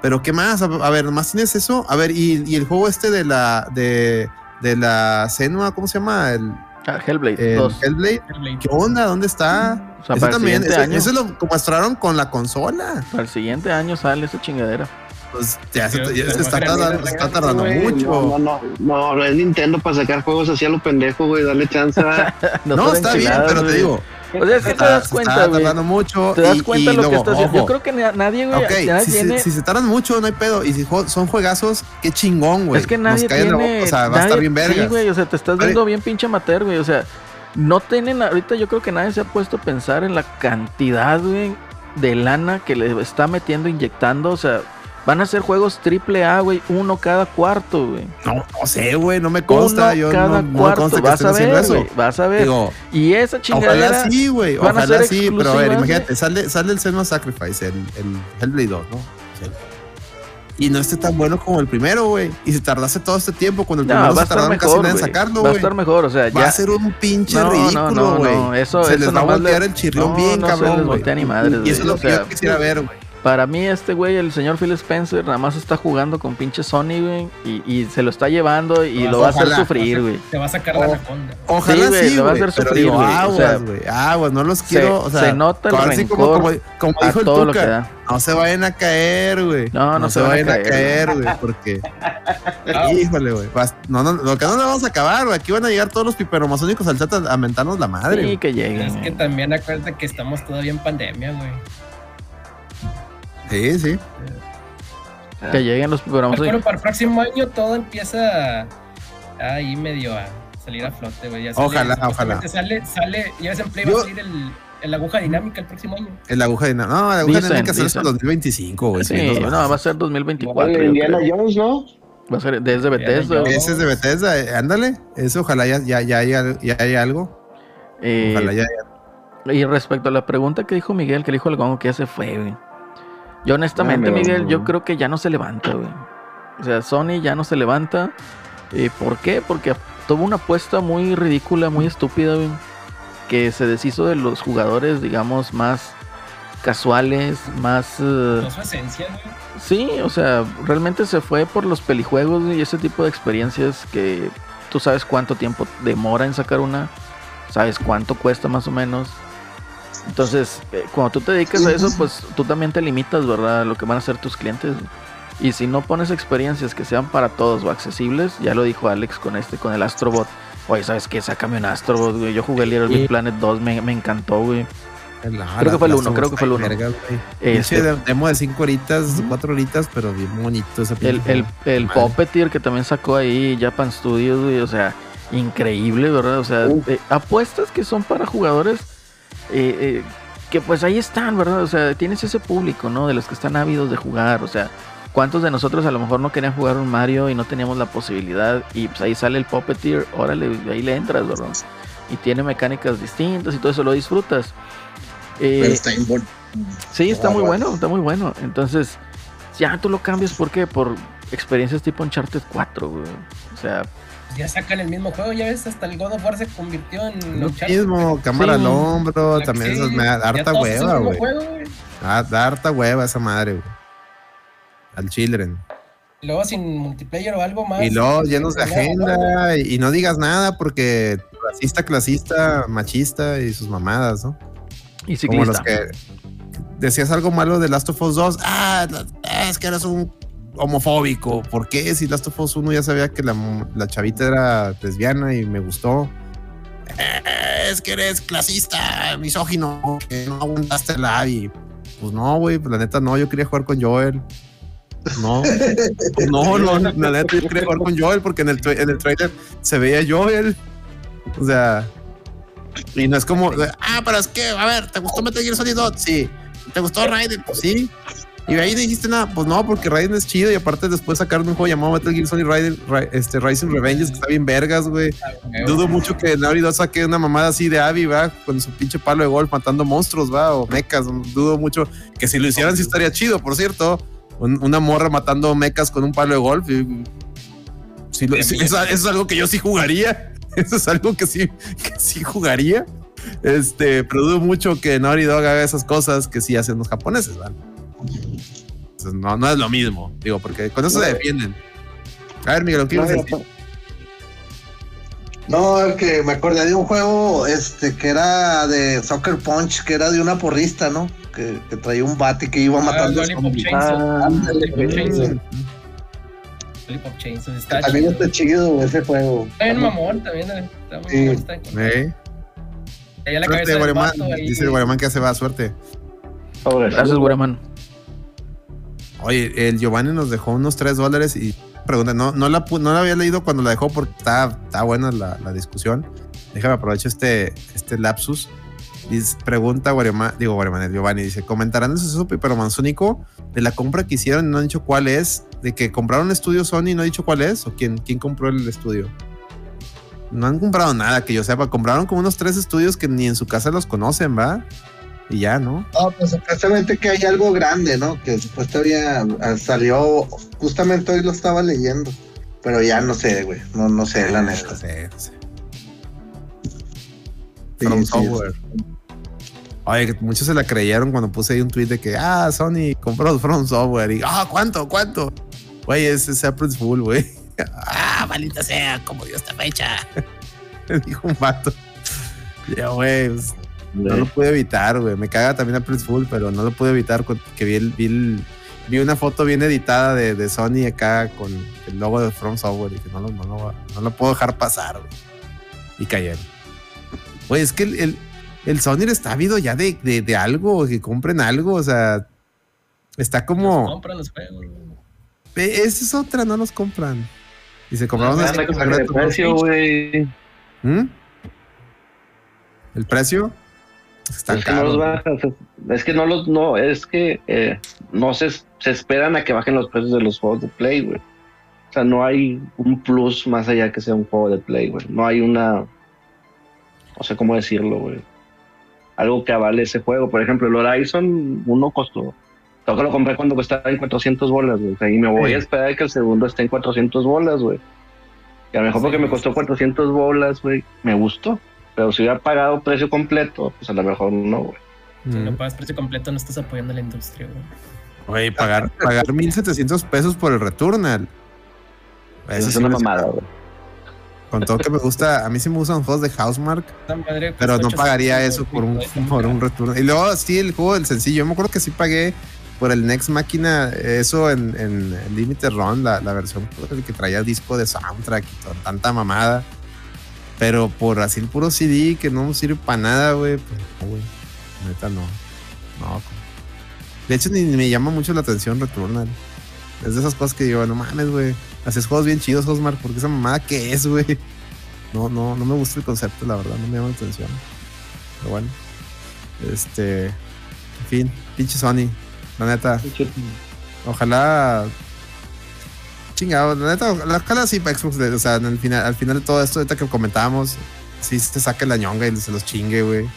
Pero, qué más, a, a ver, nomás tienes eso. A ver, y, y el juego este de la de, de la Senua, ¿cómo se llama? El, Ah, Hellblade el 2. Hellblade. ¿Qué onda? ¿Dónde está? O sea, Eso para el también, siguiente eso, año. eso es lo mostraron con la consola. Para el siguiente año sale esa chingadera. Pues ya se, ya se está va a tardando, se está tardando Güey, mucho. No, no, no, no, es Nintendo para sacar juegos así a lo pendejo, güey, dale chance. a- No, No, está bien, pero te digo, O sea, es que te das Se cuenta, está tardando mucho. Te das y- cuenta y lo que luego, está haciendo. Yo creo que na- nadie, güey, Ok, nadie si, se- tiene. si se tardan mucho, no hay pedo. Y si son juegazos, qué chingón, güey. es que Nos nadie la tiene. O sea, va a estar bien vergas. Sí, güey, o sea, te estás viendo bien pinche amateur, güey. O sea, no tienen. Ahorita yo creo que nadie se ha puesto a pensar en la cantidad, güey, de lana que le está metiendo, inyectando. O sea, van a ser juegos triple A, güey, uno cada cuarto, güey. No, no sé, güey, no me consta. Uno yo cada no, no cuarto. que vas a haciendo ver, eso. güey. Vas a ver. Y esa chingadera. ojalá sí, güey. Ojalá sí, pero a ver, imagínate, sale, sale el Senua Sacrifice, el, el Hellblade 2, ¿no? Sí. Y no esté tan bueno como el primero, güey. Y se tardase todo este tiempo, cuando el No, primero se tardaron casi nada en güey. sacarlo, Va a güey. estar mejor, o sea, Va a ser un pinche No, no, ridículo, no, güey. no, eso- se eso les va a le- voltear el chirrión No, bien, no se cabrón, les güey. voltea ni madres, Y eso es güey, lo que yo quisiera ver, güey. Para mí, este güey, el señor Phil Spencer, nada más está jugando con pinche Sony, güey. Y, y se lo está llevando y lo va a hacer Ojalá. sufrir, güey. Te va a sacar la anaconda. Ojalá Sí, güey, sí, lo va a hacer pero sufrir, güey, o aguas, sea, güey, aguas, no los se- quiero, o sea, se nota el como, rencor como, como a dijo el todo lo que Tuca, da. no se vayan a caer, güey. No, no se van a vayan a caer, güey, porque, híjole, güey, no, no, lo que no le vamos a acabar, güey, aquí van a llegar todos los piperomazónicos al chat a, mentarnos la madre, Sí, que lleguen. Es que también acuérdate que estamos todavía en pandemia, güey. Sí, sí. Que lleguen los programas. Pero para el próximo año todo empieza ahí medio a salir a flote, güey. Ya sale- Ojalá, Sale, sale, ya ves en Play va Yo- a salir el, el aguja dinámica el próximo año. Es la aguja dinámica. No, la aguja Dicen, dinámica sale hasta dicen. 2025, güey. Sí, no, va a ser 2024. yo Indiana. Jones, ¿no? Va a ser desde Bethesda. Ese es de Bethesda, eh, ándale. Ese ojalá ya, ya, ya, haya- ya haya algo. Eh, Ojalá ya haya. Y respecto a la pregunta que dijo Miguel, que dijo el gongo que ya se fue, güey. Yo honestamente, Ah, me Miguel, yo creo que ya no se levanta, güey. O sea, Sony ya no se levanta. Eh, ¿Por qué? Porque tuvo una apuesta muy ridícula, muy estúpida, güey. Que se deshizo de los jugadores, digamos, más casuales, más... eh, No su esencia, güey. Sí, o sea, realmente se fue por los pelijuegos y ese tipo de experiencias que tú sabes cuánto tiempo demora en sacar una, sabes cuánto cuesta más o menos. Entonces, eh, cuando tú te dedicas a eso, pues tú también te limitas, ¿verdad? A lo que van a hacer tus clientes. Y si no pones experiencias que sean para todos o accesibles, ya lo dijo Alex con este, con el Astrobot. Oye, ¿sabes qué? Sácame un Astrobot, güey. Yo jugué Little Big. Planet 2, me, me encantó, güey. Creo que fue el uno, creo que fue el uno. verga, güey. Este- demo de 5 horitas, 4 horitas, pero bien bonito ese El, el, el. Puppeteer que también sacó ahí Japan Studios, güey, o sea, increíble, ¿verdad? O sea, eh, apuestas que son para jugadores eh, eh, que pues ahí están, ¿verdad? O sea, tienes ese público, ¿no? De los que están ávidos de jugar, o sea, ¿cuántos de nosotros a lo mejor no querían jugar un Mario y no teníamos la posibilidad? Y pues ahí sale el Puppeteer, órale, ahí le entras, ¿verdad? Y tiene mecánicas distintas y todo eso lo disfrutas. Eh, Pero está bien bueno. Sí, está muy bueno, está muy bueno. Entonces, ya tú lo cambias, ¿por qué? Por experiencias tipo Uncharted 4, güey. O sea, Ya sacan el mismo juego, ya ves, hasta el God of War se convirtió en Lo mismo, cámara Sí. al hombro, también Sí, esas me da harta hueva, güey. Da, da harta hueva esa madre, güey. Al Children. Y luego sin multiplayer o algo más. Y luego llenos de agenda y, y no digas nada porque racista, clasista, machista y sus mamadas, ¿no? y Como los ciclista. que decías algo malo de Last of Us 2. Ah, es que eres un homofóbico. ¿Por qué? Si Last of Us 1 ya sabía que la, la chavita era lesbiana y me gustó. "Eh, Es que eres clasista, misógino, que no aguantaste la Abby. Pues no, güey, pues la neta no, yo quería jugar con Joel. No, Pues no, no, la neta yo quería jugar con Joel porque en el, en el trailer se veía Joel. O sea, y no es como, ah, pero es que, a ver, ¿te gustó Metal Gear Solid 2? Sí. ¿Te gustó Raiden? Pues sí. Y ahí no dijiste nada, pues no, porque Raiden es chido y aparte después sacaron un juego llamado Metal Gear Solid Raiden, Ra- este, Rising Revenges, que está bien vergas, güey. güey. Dudo mucho que Naughty Dog saque una mamada así de Abby, va, con su pinche palo de golf matando monstruos, va, o mechas. Dudo mucho que si lo hicieran sí estaría chido, por cierto. Un- una morra matando mechas con un palo de golf. y- sí lo- sí, eso, eso es algo que yo sí jugaría. Eso es algo que sí, que sí jugaría. Este, pero dudo mucho que Naughty Dog haga esas cosas que sí hacen los japoneses, ¿vale? Entonces, no, no es lo mismo, digo, porque con eso se defienden. A ver, Miguel, ¿qué ibas a decir? No, es que me acordé de un juego este que era de Soccer Punch, que era de una porrista, ¿no? Que, que traía un bate que iba Ah, matando. Chainsaw. Ándale, Lollipop Chainsaw. Está También chido. está chido ese juego. Está bien mamón también. Está muy Sí. está. Eh, Ahí a la Suerte, cabeza del Guareman. vato, ahí. Dice el Guareman que ya se va, suerte. Sobres. Gracias, Guareman. Oye, el Giovanni nos dejó unos 3 dólares y pregunta, no, no, la, no la había leído cuando la dejó porque está, está buena la, discusión. Déjame aprovecho este, este lapsus. Dice, pregunta Guareman, digo Guareman, el Giovanni, dice, ¿comentarán el suceso hipermanzónico de la compra que hicieron y no han dicho cuál es? ¿De que compraron un estudio Sony y no han dicho cuál es? ¿O quién, quién compró el estudio? No han comprado nada que yo sepa. Compraron como unos tres estudios que ni en su casa los conocen, ¿va? Y ya, ¿no? No, pues supuestamente que hay algo grande, ¿no? Que supuestamente ah, salió, justamente hoy lo estaba leyendo, pero ya no sé, güey, no, no sé, la No neta. sé, no sé. Sí, From sí, Software. Oye, que muchos se la creyeron cuando puse ahí un tweet de que, ah, Sony compró From Software. Y, ah, ¿cuánto? ¿Cuánto? Güey, es, es April's Fool, güey. ah, maldita sea, como dio esta fecha. Me dijo un vato. Ya, güey, pues, no lo pude evitar, güey. Me caga también April's Fool, pero no lo pude evitar que vi, el, vi, el- vi una foto bien editada de, de Sony acá con el logo de From Software y que no lo, no lo, no lo puedo dejar pasar, güey. Y cayeron. Güey, es que el, el, el Sony está habido ya de, de, de algo, que compren algo, o sea, está como... Compran los juegos. Esa es otra, no los compran. Y se compraron Ah, baje de gratis. precio, güey. ¿Mm? ¿El precio? Están Es que no los bajas. es- que no los, no, es que eh, no se, se esperan a que bajen los precios de los juegos de Play, güey. O sea, no hay un plus más allá que sea un juego de Play, güey. No hay una, no sé cómo decirlo, güey. Algo que avale ese juego. Por ejemplo, el Horizon uno costó. Tengo que lo compré cuando costaba en 400 bolas, güey. O sea, y me voy Sí. a esperar a que el segundo esté en 400 bolas, güey. Y a lo mejor Sí, porque me costó sí. 400 bolas, güey, me gustó. Pero si hubiera pagado precio completo, pues a lo mejor no, güey. Si Mm. no pagas precio completo, no estás apoyando a la industria, güey. Oye, pagar, pagar 1700 pesos por el Returnal. Eso es sí una mamada, güey. Con todo que me gusta, a mí sí me gustan juegos de Housemark, madre pero no pagaría 800 eso por un, por un Returnal. Y luego, sí, el juego del sencillo. Yo me acuerdo que sí pagué por el Next Máquina, eso en, en, en Limited Run, la, la versión el que traía disco de soundtrack y tanta mamada. Pero por así el puro CD que no sirve para nada, güey, pues no, güey. Neta, no. No. De hecho, ni, ni me llama mucho la atención Returnal. Es de esas cosas que digo, no mames, güey. Haces juegos bien chidos, Osmar, porque esa mamada que es, güey. No, no, no me gusta el concepto, la verdad, no me llama la atención. Pero bueno. Este. En fin, pinche Sony. La neta. Ojalá. Chingado, la neta, ojalá, ojalá sí para Xbox, o sea, en el final, al final de todo esto, ahorita que comentábamos, sí se saque la ñonga y se los chingue, güey.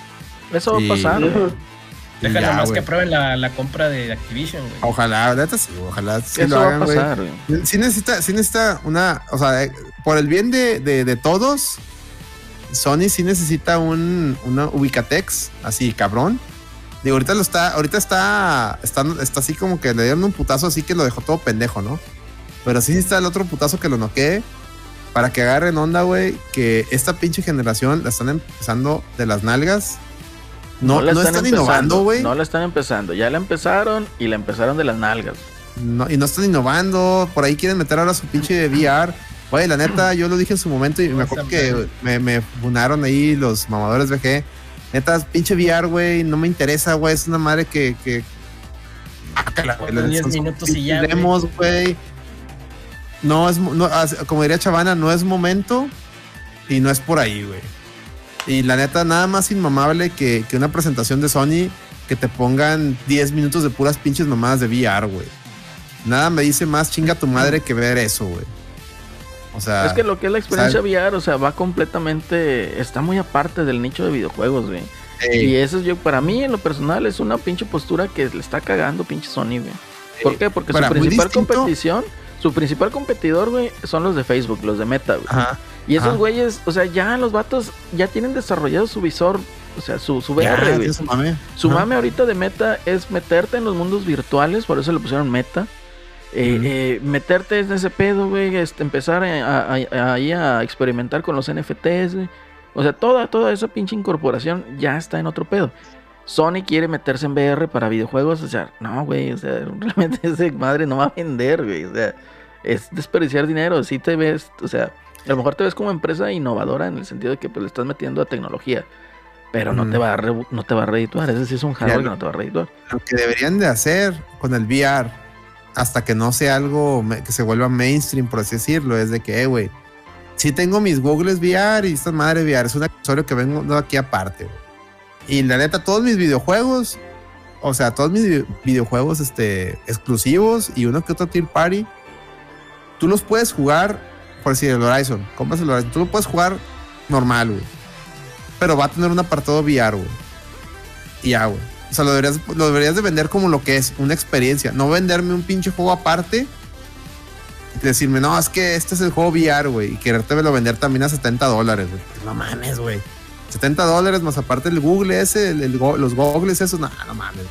Eso va a pasar, güey. Y Déjalo ya, más que prueben la, la compra de Activision, güey. Ojalá, la neta sí, ojalá sí Eso lo va a hagan, güey. pasar, güey. Sí necesita, sí necesita una, o sea, eh, por el bien de, de- de todos, Sony sí necesita un, una Ubicatex, así, cabrón. Digo, ahorita lo está, ahorita está, está, está así como que le dieron un putazo así que lo dejó todo pendejo, ¿no? Pero sí está el otro putazo que lo noquee para que agarren onda, güey, que esta pinche generación la están empezando de las nalgas. No, no, la están, empezando, innovando, güey. No la están empezando. Ya la empezaron y la empezaron de las nalgas. No, y no están innovando. Por ahí quieren meter ahora su pinche VR. Oye, la neta, yo lo dije en su momento y me acuerdo que me, me funaron ahí los mamadores VG. Neta, pinche VR, güey, no me interesa, güey. Es una madre que. que... Ácala, güey, Unos 10 son minutos y ya, güey. No es, no, como diría Chavana, no es momento y no es por ahí, güey. Y la neta, nada más inmamable que, que una presentación de Sony que te pongan 10 minutos de puras pinches mamadas de VR, güey. Nada me dice más chinga tu madre que ver eso, güey. O sea, es que lo que es la experiencia ¿sabes? VR, o sea, va completamente. Está muy aparte del nicho de videojuegos, güey. ey, Y eso es yo, para mí, en lo personal, es una pinche postura que le está cagando pinche Sony, güey. ¿Por qué? Porque Ahora, su principal competición, su principal competidor, güey, son los de Facebook, los de Meta, güey. Ajá. Y esos ajá. güeyes, o sea, ya los vatos ya tienen desarrollado su visor, o sea, su, su Ya, VR, güey. su mame. Su Ajá. mame ahorita de meta es meterte en los mundos virtuales, por eso le pusieron meta. Eh, eh, meterte en ese pedo, güey, este, empezar a, a- a- ahí a experimentar con los NFTs, güey. O sea, toda, toda esa pinche incorporación ya está en otro pedo. Sony quiere meterse en VR para videojuegos, o sea, no, güey, o sea, realmente ese madre no va a vender, güey, o sea, es desperdiciar dinero, si te ves, o sea, a lo mejor te ves como empresa innovadora en el sentido de que pues le estás metiendo a tecnología, pero no Mm. te va a re- no te va a redituar. Ese sí es un hardware que no te va a redituar. Lo que deberían de hacer con el VR, hasta que no sea algo que se vuelva mainstream, por así decirlo, es de que, eh, güey, sí tengo mis Googles VR y esta madre VR, es un accesorio que vengo aquí aparte. Y la neta, todos mis videojuegos, o sea, todos mis vi- videojuegos este, exclusivos y uno que otro Tier Party, tú los puedes jugar, por decir, el Horizon, compras el Horizon, tú lo puedes jugar normal, güey. Pero va a tener un apartado VR, güey. Y ya, güey. O sea, lo deberías, lo deberías de vender como lo que es, una experiencia. No venderme un pinche juego aparte. Y decirme, no, es que este es el juego VR, güey. Y querértelo vender también a 70 dólares, güey. No mames, güey. 70 dólares más aparte el Google ese, el- el los goggles esos, no, no mames.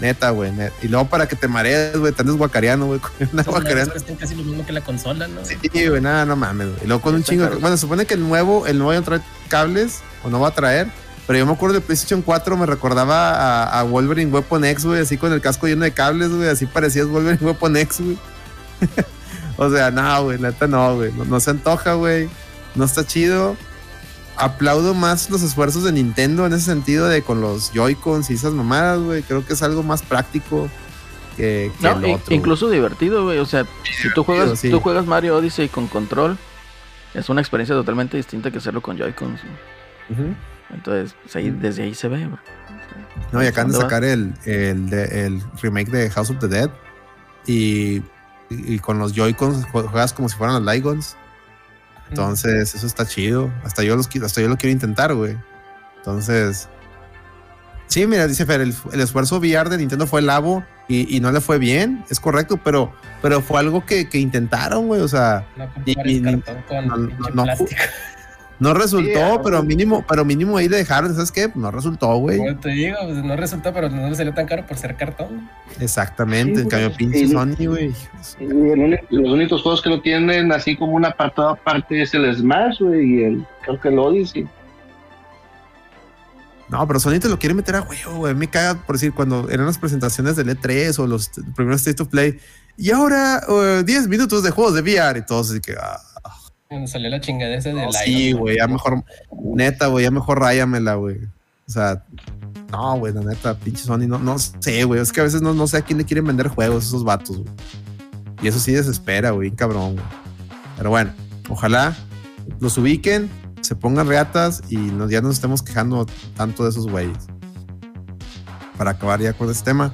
Neta, güey. net- Y luego para que te marees, güey, te andes guacareando, güey. con una guacareando. casi lo mismo que la consola, ¿no? Sí, güey, nada, no mames, güey. Y luego con un chingo. Bueno, se supone que el nuevo, el nuevo ya trae cables, o no va a traer. Pero yo me acuerdo de PlayStation 4, me recordaba a, a Wolverine Weapon X, güey, así con el casco lleno de cables, güey, así parecías Wolverine Weapon X, güey. o sea, no, güey, neta no, güey. No, no se antoja, güey. No está chido. Aplaudo más los esfuerzos de Nintendo en ese sentido de con los Joy-Cons y esas mamadas, güey. Creo que es algo más práctico que, que No, el otro. incluso divertido, güey. O sea, si tú juegas, sí. tú juegas Mario Odyssey con control, es una experiencia totalmente distinta que hacerlo con Joy-Cons. Entonces, pues, ahí, desde ahí se ve, güey. No, y acaban de sacar el, el, remake de House of the Dead. Y, y- con los Joy-Cons jue- juegas como si fueran los Ligons. Entonces, eso está chido. Hasta yo, los, hasta yo lo quiero intentar, güey. Entonces, sí, mira, dice Fer, el, el esfuerzo VR de Nintendo fue labo y, y no le fue bien, es correcto, pero, pero fue algo que, que intentaron, güey. O sea, No Y- no- no- no- plástico. No resultó, Sí, pero mínimo, pero mínimo ahí le dejaron, ¿sabes qué? No resultó, güey. Como te digo, pues, no resultó, pero no le salió tan caro por ser cartón. Exactamente, Sí, en cambio, güey. pinche Sí. Sony, güey. Y el uni- Los únicos juegos que no tienen así como un apartado aparte es el Smash, güey, y el, creo que el Odyssey. No, pero Sony te lo quiere meter a huevo, güey. Me caga por decir cuando eran las presentaciones del E3 o los primeros State of Play. Y ahora eh, 10 minutos de juegos de VR y todos así que. ah, Cuando salió la chingadera esa de no, Lion, sí, güey, ya mejor. Neta, güey, ya mejor ráyamela, güey. O sea, no, güey, la neta, pinche Sony, no, no sé, güey. Es que a veces no, no sé a quién le quieren vender juegos esos vatos, güey. Y eso sí desespera, güey, cabrón, güey. Pero bueno, ojalá los ubiquen, se pongan reatas y nos, ya nos estemos quejando tanto de esos güeyes. Para acabar ya con este tema.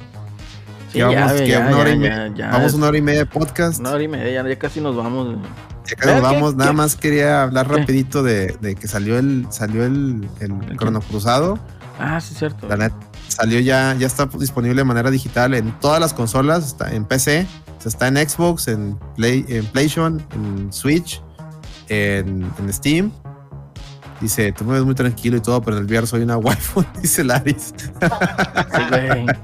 Sí, Ya vamos, güey, que una hora y me- ya, ya, Vamos una hora y media de podcast. una hora y media, ya, ya casi nos vamos. güey. Ya que nos ¿Qué- vamos, nada qué- más quería hablar qué? rapidito de, de que salió el salió el, el? Crono Cruzado. Ah, sí, cierto. La net salió ya, ya está disponible de manera digital en todas las consolas, está en PC, está en Xbox, en Play, en PlayStation, en Switch, en, en Steam. Dice, tú me ves muy tranquilo y todo, pero en el VR soy una waifu, dice Laris. Sí, güey.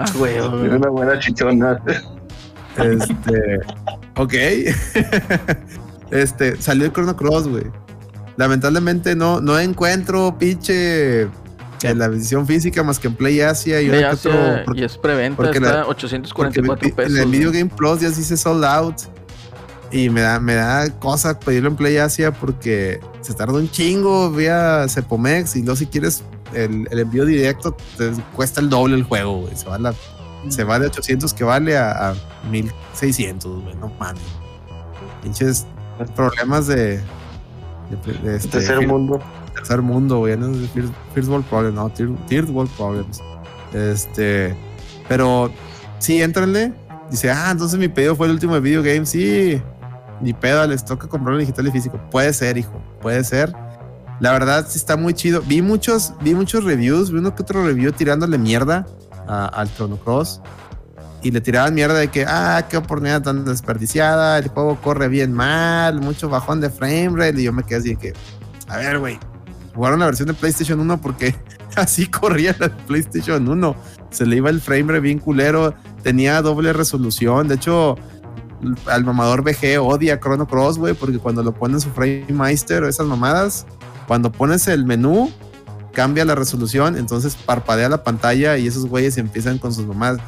Ah, güey. Es güey. una buena chichona. Este, ok. este, salió el Chrono Cross, güey. Lamentablemente no, no encuentro pinche en la edición física más que en Play Asia y Play Asia, otro. porque- y es preventa, está la- 844 porque pesos. En el. Video Game Plus ya dice sold out. Y me da, me da cosa pedirlo en Play Asia porque se tarda un chingo vía Cepomex. Y luego, si quieres el, el envío directo, te cuesta el doble el juego, güey. Se va, la- se va de 800 que vale a, a 1600, güey. No mames. Pinches problemas de. de, de este, Tercer mundo. tercer mundo, güey. No es de first, first world problem, no, third, third world problems. Este, pero sí, éntrenle. Dice, ah, entonces mi pedido fue el último de video game. Sí, ni pedo, les toca comprarlo digital y físico. Puede ser, hijo, puede ser. La verdad, sí está muy chido. Vi muchos, vi muchos reviews, vi uno que otro review tirándole mierda a- al Chrono Cross. Y le tiraban mierda de que, ah, qué oportunidad tan desperdiciada, el juego corre bien mal, mucho bajón de frame rate. Y yo me quedé así de que, a ver, güey, jugaron la versión de PlayStation 1 porque así corría la PlayStation 1. Se le iba el frame rate bien culero, tenía doble resolución. De hecho, al mamador VG odia Chrono Cross, güey, porque cuando lo pones su frame master o esas mamadas, cuando pones el menú, cambia la resolución, entonces parpadea la pantalla y esos güeyes empiezan con sus mamadas.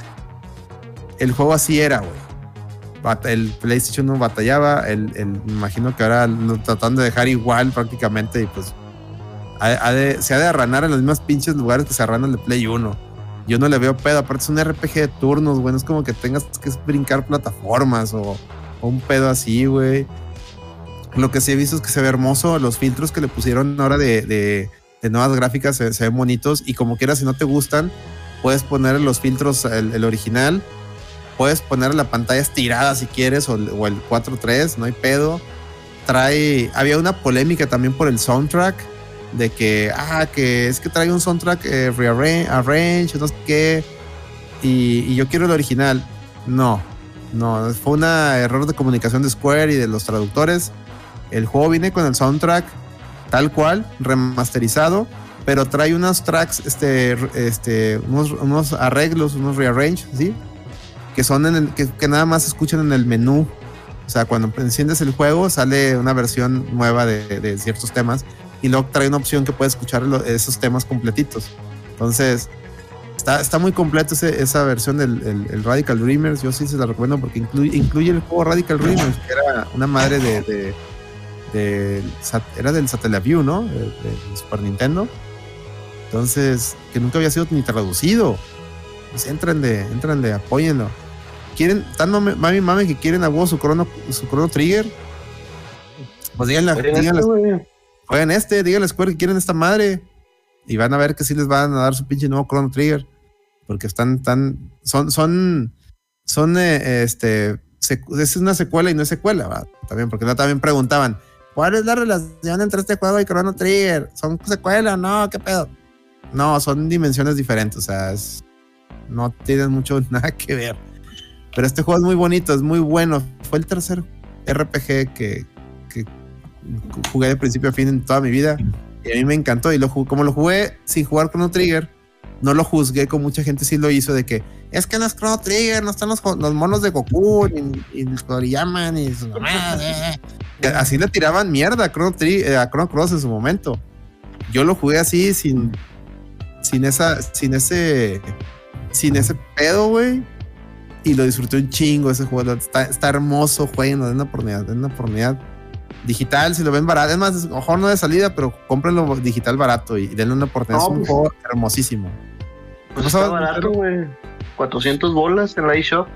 El juego así era, güey. El PlayStation 1 batallaba, el, el- me imagino que ahora lo tratan de dejar igual prácticamente y pues se ha de arranar en los mismos pinches lugares que se arranan de Play 1. Yo no le veo pedo, aparte es un RPG de turnos, güey. No es como que tengas que brincar plataformas o, un pedo así, güey. Lo que sí he visto es que se ve hermoso. Los filtros que le pusieron ahora de, de- de nuevas gráficas se, ven bonitos. Y como quieras, si no te gustan, puedes poner los filtros, el, el original. Puedes poner la pantalla estirada si quieres, o, o el 4.3, no hay pedo. Trae. Había una polémica también por el soundtrack. De que, ah, que es que trae un soundtrack eh, rearrange, arrange, no sé qué. Y, y yo quiero el original. No, no, fue un error de comunicación de Square y de los traductores. El juego viene con el soundtrack tal cual, remasterizado, pero trae unos tracks, este, este, unos, unos arreglos, unos rearrange, ¿sí? Que son en el, que, que nada más escuchan en el menú. O sea, cuando enciendes el juego sale una versión nueva de, de ciertos temas y luego trae una opción que puedes escuchar esos temas completitos. Entonces, está, está muy completo ese- esa versión del el- el Radical Dreamers. Yo sí se la recomiendo porque incluye, incluye el juego Radical Dreamers, que era una madre de. de- del sat- era del Satellaview, ¿no? De, de Super Nintendo. Entonces, que nunca había sido ni traducido. Pues entrenle, entrenle, apóyenlo. ¿Quieren, tan mame, mami, mame que quieren a huevo su Chrono, su Chrono Trigger? Pues díganle, díganle, este, güey. jueguen este, díganle a Square que quieren esta madre. Y van a ver que sí les van a dar su pinche nuevo Chrono Trigger. Porque están tan. Son. Son. Son. eh, este. Es una secuela y no es secuela, ¿va? También, porque no también preguntaban. ¿Cuál es la relación entre este juego y Chrono Trigger? ¿Son secuela? No, ¿qué pedo? No, son dimensiones diferentes. O sea, es- no tienen mucho nada que ver. Pero este juego es muy bonito, es muy bueno. Fue el tercer RPG que, que jugué de principio a fin en toda mi vida. Y a mí me encantó. Y lo, como lo jugué sin jugar Chrono Trigger, no lo juzgué como mucha gente sí lo hizo de que es que no es Chrono Trigger, no están los, los monos de Goku, ni, ni el Toriyama, ni su mamá, eh". Que Así le tiraban mierda a Chrono, Tri- eh, a Chrono Cross en su momento. Yo lo jugué así sin, sin esa, sin ese, sin ese pedo, güey. Y lo disfruté un chingo ese juego. Está, está hermoso, jueguenlo, den una oportunidad, den una oportunidad digital, si lo ven barato. Es más, mejor no de salida, pero cómprenlo digital barato y denle una oportunidad. No, es un pues. juego hermosísimo. Pues ¿No está barato, güey. 400 bolas en la eShop.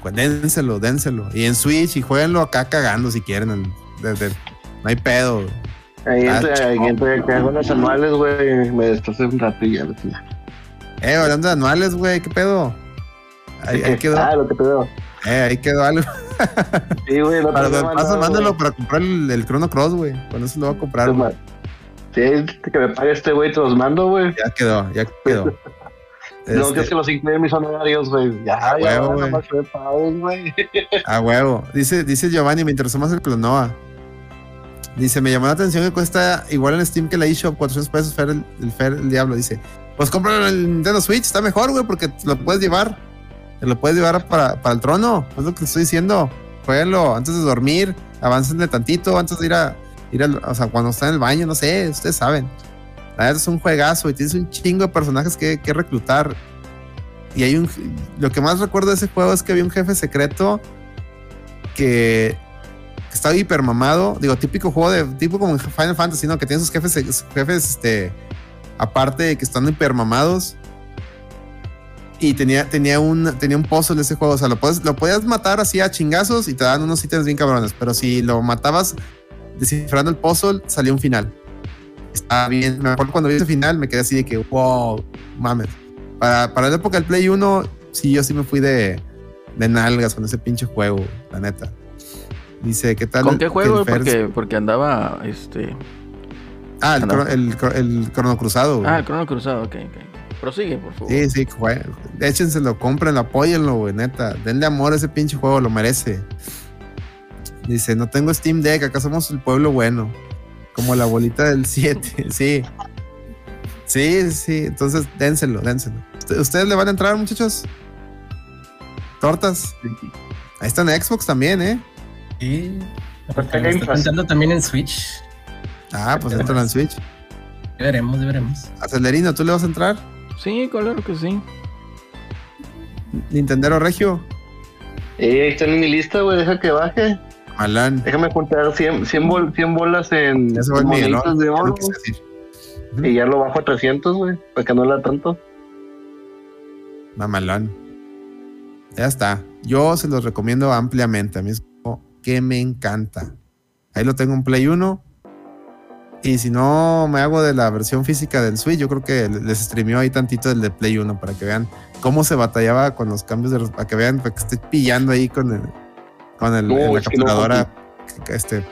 Pues dénselo, dénselo. Y en Switch y jueguenlo acá cagando si quieren. en- desde- no hay pedo. Ahí Ah, entre, ahí entre que hago las anuales, güey. Me destrocé un rato y ya. tenía. Eh, hablando de anuales, güey, ¿qué pedo? Ahí, ahí quedó, Ah, lo que veo. eh, ahí quedó algo. Sí, güey. No Para, mandado, mándalo güey. para comprar el, el Chrono Cross, güey. Con eso lo voy a comprar. Güey. ma- Sí, que me pague este güey, te los mando, güey. Ya quedó, ya quedó. No, Este, que es que los incluyen mis honorarios, güey. Ya, A ya, huevo, güey. A huevo. Dice, dice Giovanni, me interesó más el Clonoa. Dice, me llamó la atención que cuesta igual en Steam que la eShop, 400 pesos Fer el, el Fer el Diablo. Dice, pues cómpralo en el Nintendo Switch, está mejor, güey, porque te lo puedes llevar. Te lo puedes llevar para, para el trono. Es lo que estoy diciendo. Jueguenlo antes de dormir, avancen tantito, antes de ir a, ir al, o sea, cuando está en el baño, no sé, ustedes saben. La verdad es un juegazo y tienes un chingo de personajes que, que reclutar. Y hay un. Lo que más recuerdo de ese juego es que había un jefe secreto que, estaba hiper mamado. Digo, típico juego de. Tipo como Final Fantasy, ¿no? Que tiene sus jefes, jefes este, aparte que están hiper mamados. Y tenía, tenía, un, tenía un puzzle ese juego. O sea, lo, puedes, lo podías matar así a chingazos y te dan unos ítems bien cabrones. Pero si lo matabas descifrando el puzzle, salía un final. Está bien. Me acuerdo cuando vi ese final, me quedé así de que, wow, mames. Para, para la época del Play 1, sí, yo sí me fui de, de nalgas con ese pinche juego, la neta. Dice, ¿qué tal? ¿Con qué juego? Porque, porque andaba, este... Ah, el, cro- el, cro- el Crono Cruzado. güey. Ah, el Crono Cruzado, ok, ok. Prosigue, por favor. Sí, sí, jue- échenselo, cómprenlo, apóyenlo, güey, neta. Denle amor a ese pinche juego, lo merece. Dice, no tengo Steam Deck, acá somos el pueblo bueno. Como la bolita del 7, sí. Sí, sí, entonces dénselo, dénselo. ¿Usted- ¿Ustedes le van a entrar, muchachos? ¿Tortas? Ahí está en Xbox también, ¿eh? Sí. Está pensando también en Switch. Ah, pues entran en Switch. Ya veremos, ya veremos. Acelerino, ¿tú le vas a entrar? Sí, claro que sí. Nintendero Regio. Eh, ahí está en mi lista, güey. Deja que baje. Malán. Déjame juntar 100, 100, bol- 100 bolas en moneditas de oro. no. Y ya lo bajo a 300, güey, para que no la tanto. Mamalón. Ya está. Yo se los recomiendo ampliamente. A mí es que me encanta. Ahí lo tengo en Play 1. Y si no me hago de la versión física del Switch, yo creo que les streameó ahí tantito el de Play 1 para que vean cómo se batallaba con los cambios de para que vean, para que esté pillando ahí con el con el, No, la no, capturadora, este,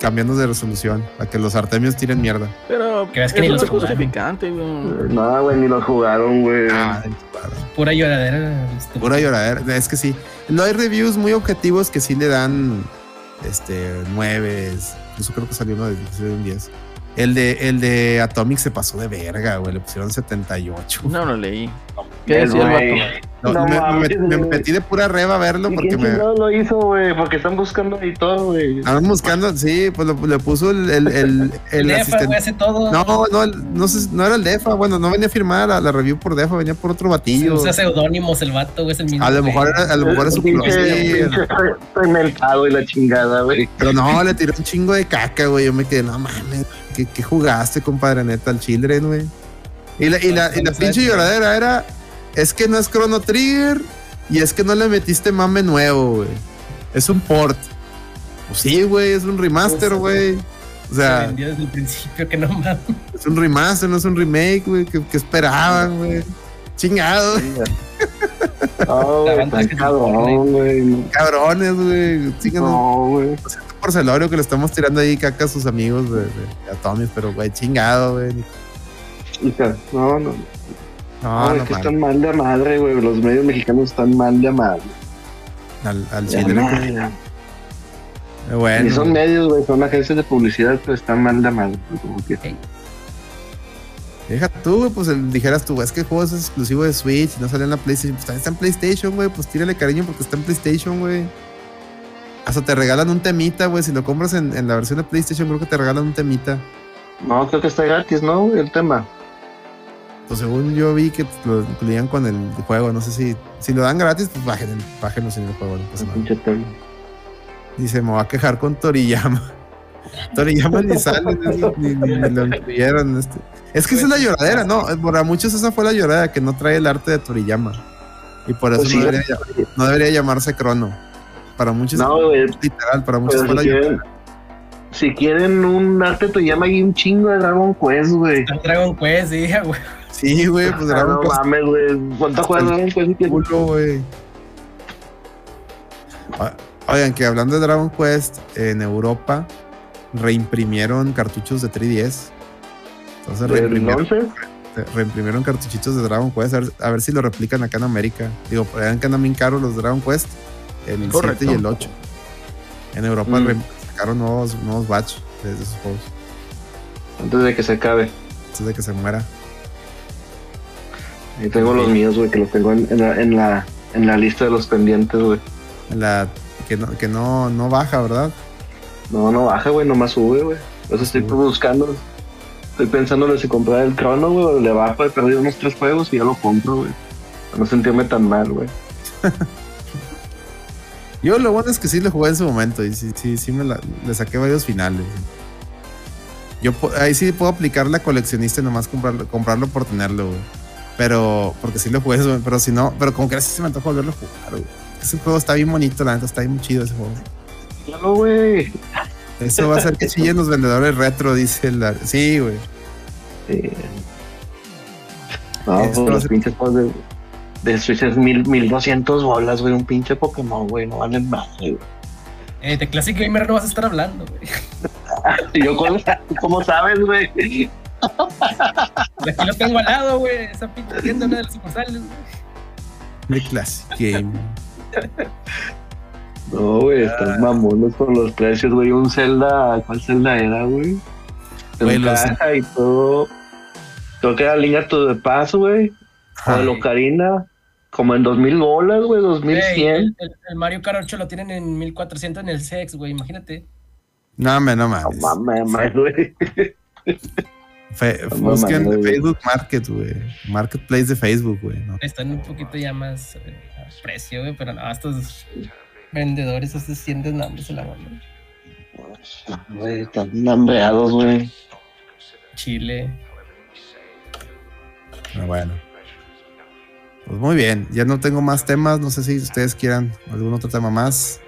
cambiando de resolución, para que los artemios tiren mierda. Pero Que ves que ni los no es jugaron. justificante, güey. Nada, güey, ni los jugaron, güey. Ah, Pura lloradera. este, Pura lloradera. Es que sí. No hay reviews muy objetivos que sí le dan este 9. Incluso creo que salió uno de, de un 10. El de, el de Atomic se pasó de verga, güey. Le pusieron 78. No lo leí. ¿Qué decía el vato? No, No me, me- mames, me güey. metí de pura reba a verlo ¿Y porque me. chingados lo hizo, güey? Porque están buscando ahí todo, güey. Estaban buscando, sí, pues lo- le puso el, el, el, el El Defa, asistente. güey, hace todo. No, no, el- no, sé, no era el Defa. Bueno, no venía a firmar la, la review por Defa, venía por otro batillo. Usa seudónimos el vato, güey, es el mismo. A lo mejor era, a lo mejor es su pinche, pinche mercado y la chingada, güey. Pero no, le tiró un chingo de caca, güey. Yo me quedé, no mames, ¿qué, qué jugaste, compadre neta, al Children, güey? Y la, y la, y la pinche lloradera era, es que no es Chrono Trigger y es que no le metiste mame nuevo, güey. Es un port. Pues sí, güey, es un remaster, güey. O Se sea, vendió desde el principio que no mames. es un remaster, no es un remake, güey. ¿Qué, qué esperaban, güey? Chingado, No, güey, que se cabrón, güey. cabrones, güey. No, güey. por celorio que le estamos tirando ahí caca a sus amigos de, de, de Atomic, pero güey, chingado, güey. No, no. No, No, no, es que están mal de madre, güey. Los medios mexicanos están mal de madre. Al, al De madre. Bueno, Ni son medios, güey. Son agencias de publicidad, pero están mal de madre. Como que- deja tú, güey, pues el- dijeras tú, es que el juego es exclusivo de Switch y no sale en la PlayStation. Pues también está en PlayStation, güey. Pues tírale cariño porque está en PlayStation, güey. Hasta te regalan un temita, güey. Si lo compras en, en la versión de PlayStation, creo que te regalan un temita. No, creo que está gratis, ¿no? El tema. Pues según yo vi que lo incluían con el juego. No sé si, si lo dan gratis, pues bajen, bájenlo sin el juego. No pasa nada. Dice, me va a quejar con Toriyama. Toriyama ni sale, ni, ni- ni lo incluyeron. Este. Es que esa es la lloradera, ¿no? Para muchos esa fue la lloradera, que no trae el arte de Toriyama. Y por eso Pues no, sí. debería, no debería llamarse Crono. Para muchos, No, literal, para muchos Pero fue si la quieren, lloradera. si quieren un arte, te llama ahí un chingo de Dragon Quest, güey. Dragon Quest, sí, güey. Sí, güey, pues Ah, Dragon no Quest mames, güey. ¿Cuánto juega Dragon Quest? que- culo, güey. Ah, Oigan, que hablando de Dragon Quest, en Europa reimprimieron cartuchos de 3DS. Entonces ¿Del reimprimieron 11? reimprimieron cartuchitos de Dragon Quest, a ver, a ver si lo replican acá en América. Digo, por allá que andan bien caros los Dragon Quest, el Correcto. 7 y el 8. En Europa Mm. sacaron nuevos, nuevos batch de esos juegos, Antes de que se acabe. antes de que se muera. Ahí tengo los míos, güey, que los tengo en, en la, en, la, en la lista de los pendientes, güey. La, que no, que no, no baja, ¿verdad? No, no baja, güey, nomás sube, güey. Eso estoy Sube. buscando. Estoy pensándole si comprar el crono, güey, o le bajo, he perdido unos tres juegos y ya lo compro, güey. No sentirme tan mal, güey. Yo lo bueno es que sí lo jugué en su momento y sí, sí, sí me la- le saqué varios finales. Yo ahí sí puedo aplicar la coleccionista y nomás comprarlo, comprarlo por tenerlo, güey. Pero, porque sí lo jugué, pero si no, pero como que así se me antoja volverlo a jugar, güey. Ese juego está bien bonito, la neta, está bien chido ese juego. Ya no, güey. Eso va a hacer que chillen los vendedores retro, dice la. Sí, güey. Sí. No, pues, los pinches juegos de, de Switch es mil, mil doscientos bolas, güey. Un pinche Pokémon, güey. No valen madre, güey. Eh, de Classic Gamer no vas a estar hablando, güey. Y yo, ¿cómo, cómo sabes, güey? Aquí lo tengo al lado, güey. Esa pinche tienda, una de las sucursales, güey. De Classic Game. No, güey, están mamones con los precios, güey. Un Zelda, ¿cuál Zelda era, güey? En los- caja y todo. Creo que era Línea to the Pass, güey. O de Locarina. Como en 2000 bolas, güey, Güey, 2100. el, el- el Mario Kart 8 lo tienen en 1400 en el sex, güey. Imagínate. No, hombre, no No mames. mames, mames, güey. Fe- No busquen. Facebook Market, güey. Marketplace de Facebook, güey. ¿no? Están un poquito ya más eh, a precio, güey. Pero no, estos vendedores, estos sientes nombres en la mano. Güey, están hambreados, güey. Chile. Pero bueno. Pues muy bien, ya no tengo más temas, no sé si ustedes quieran algún otro tema más.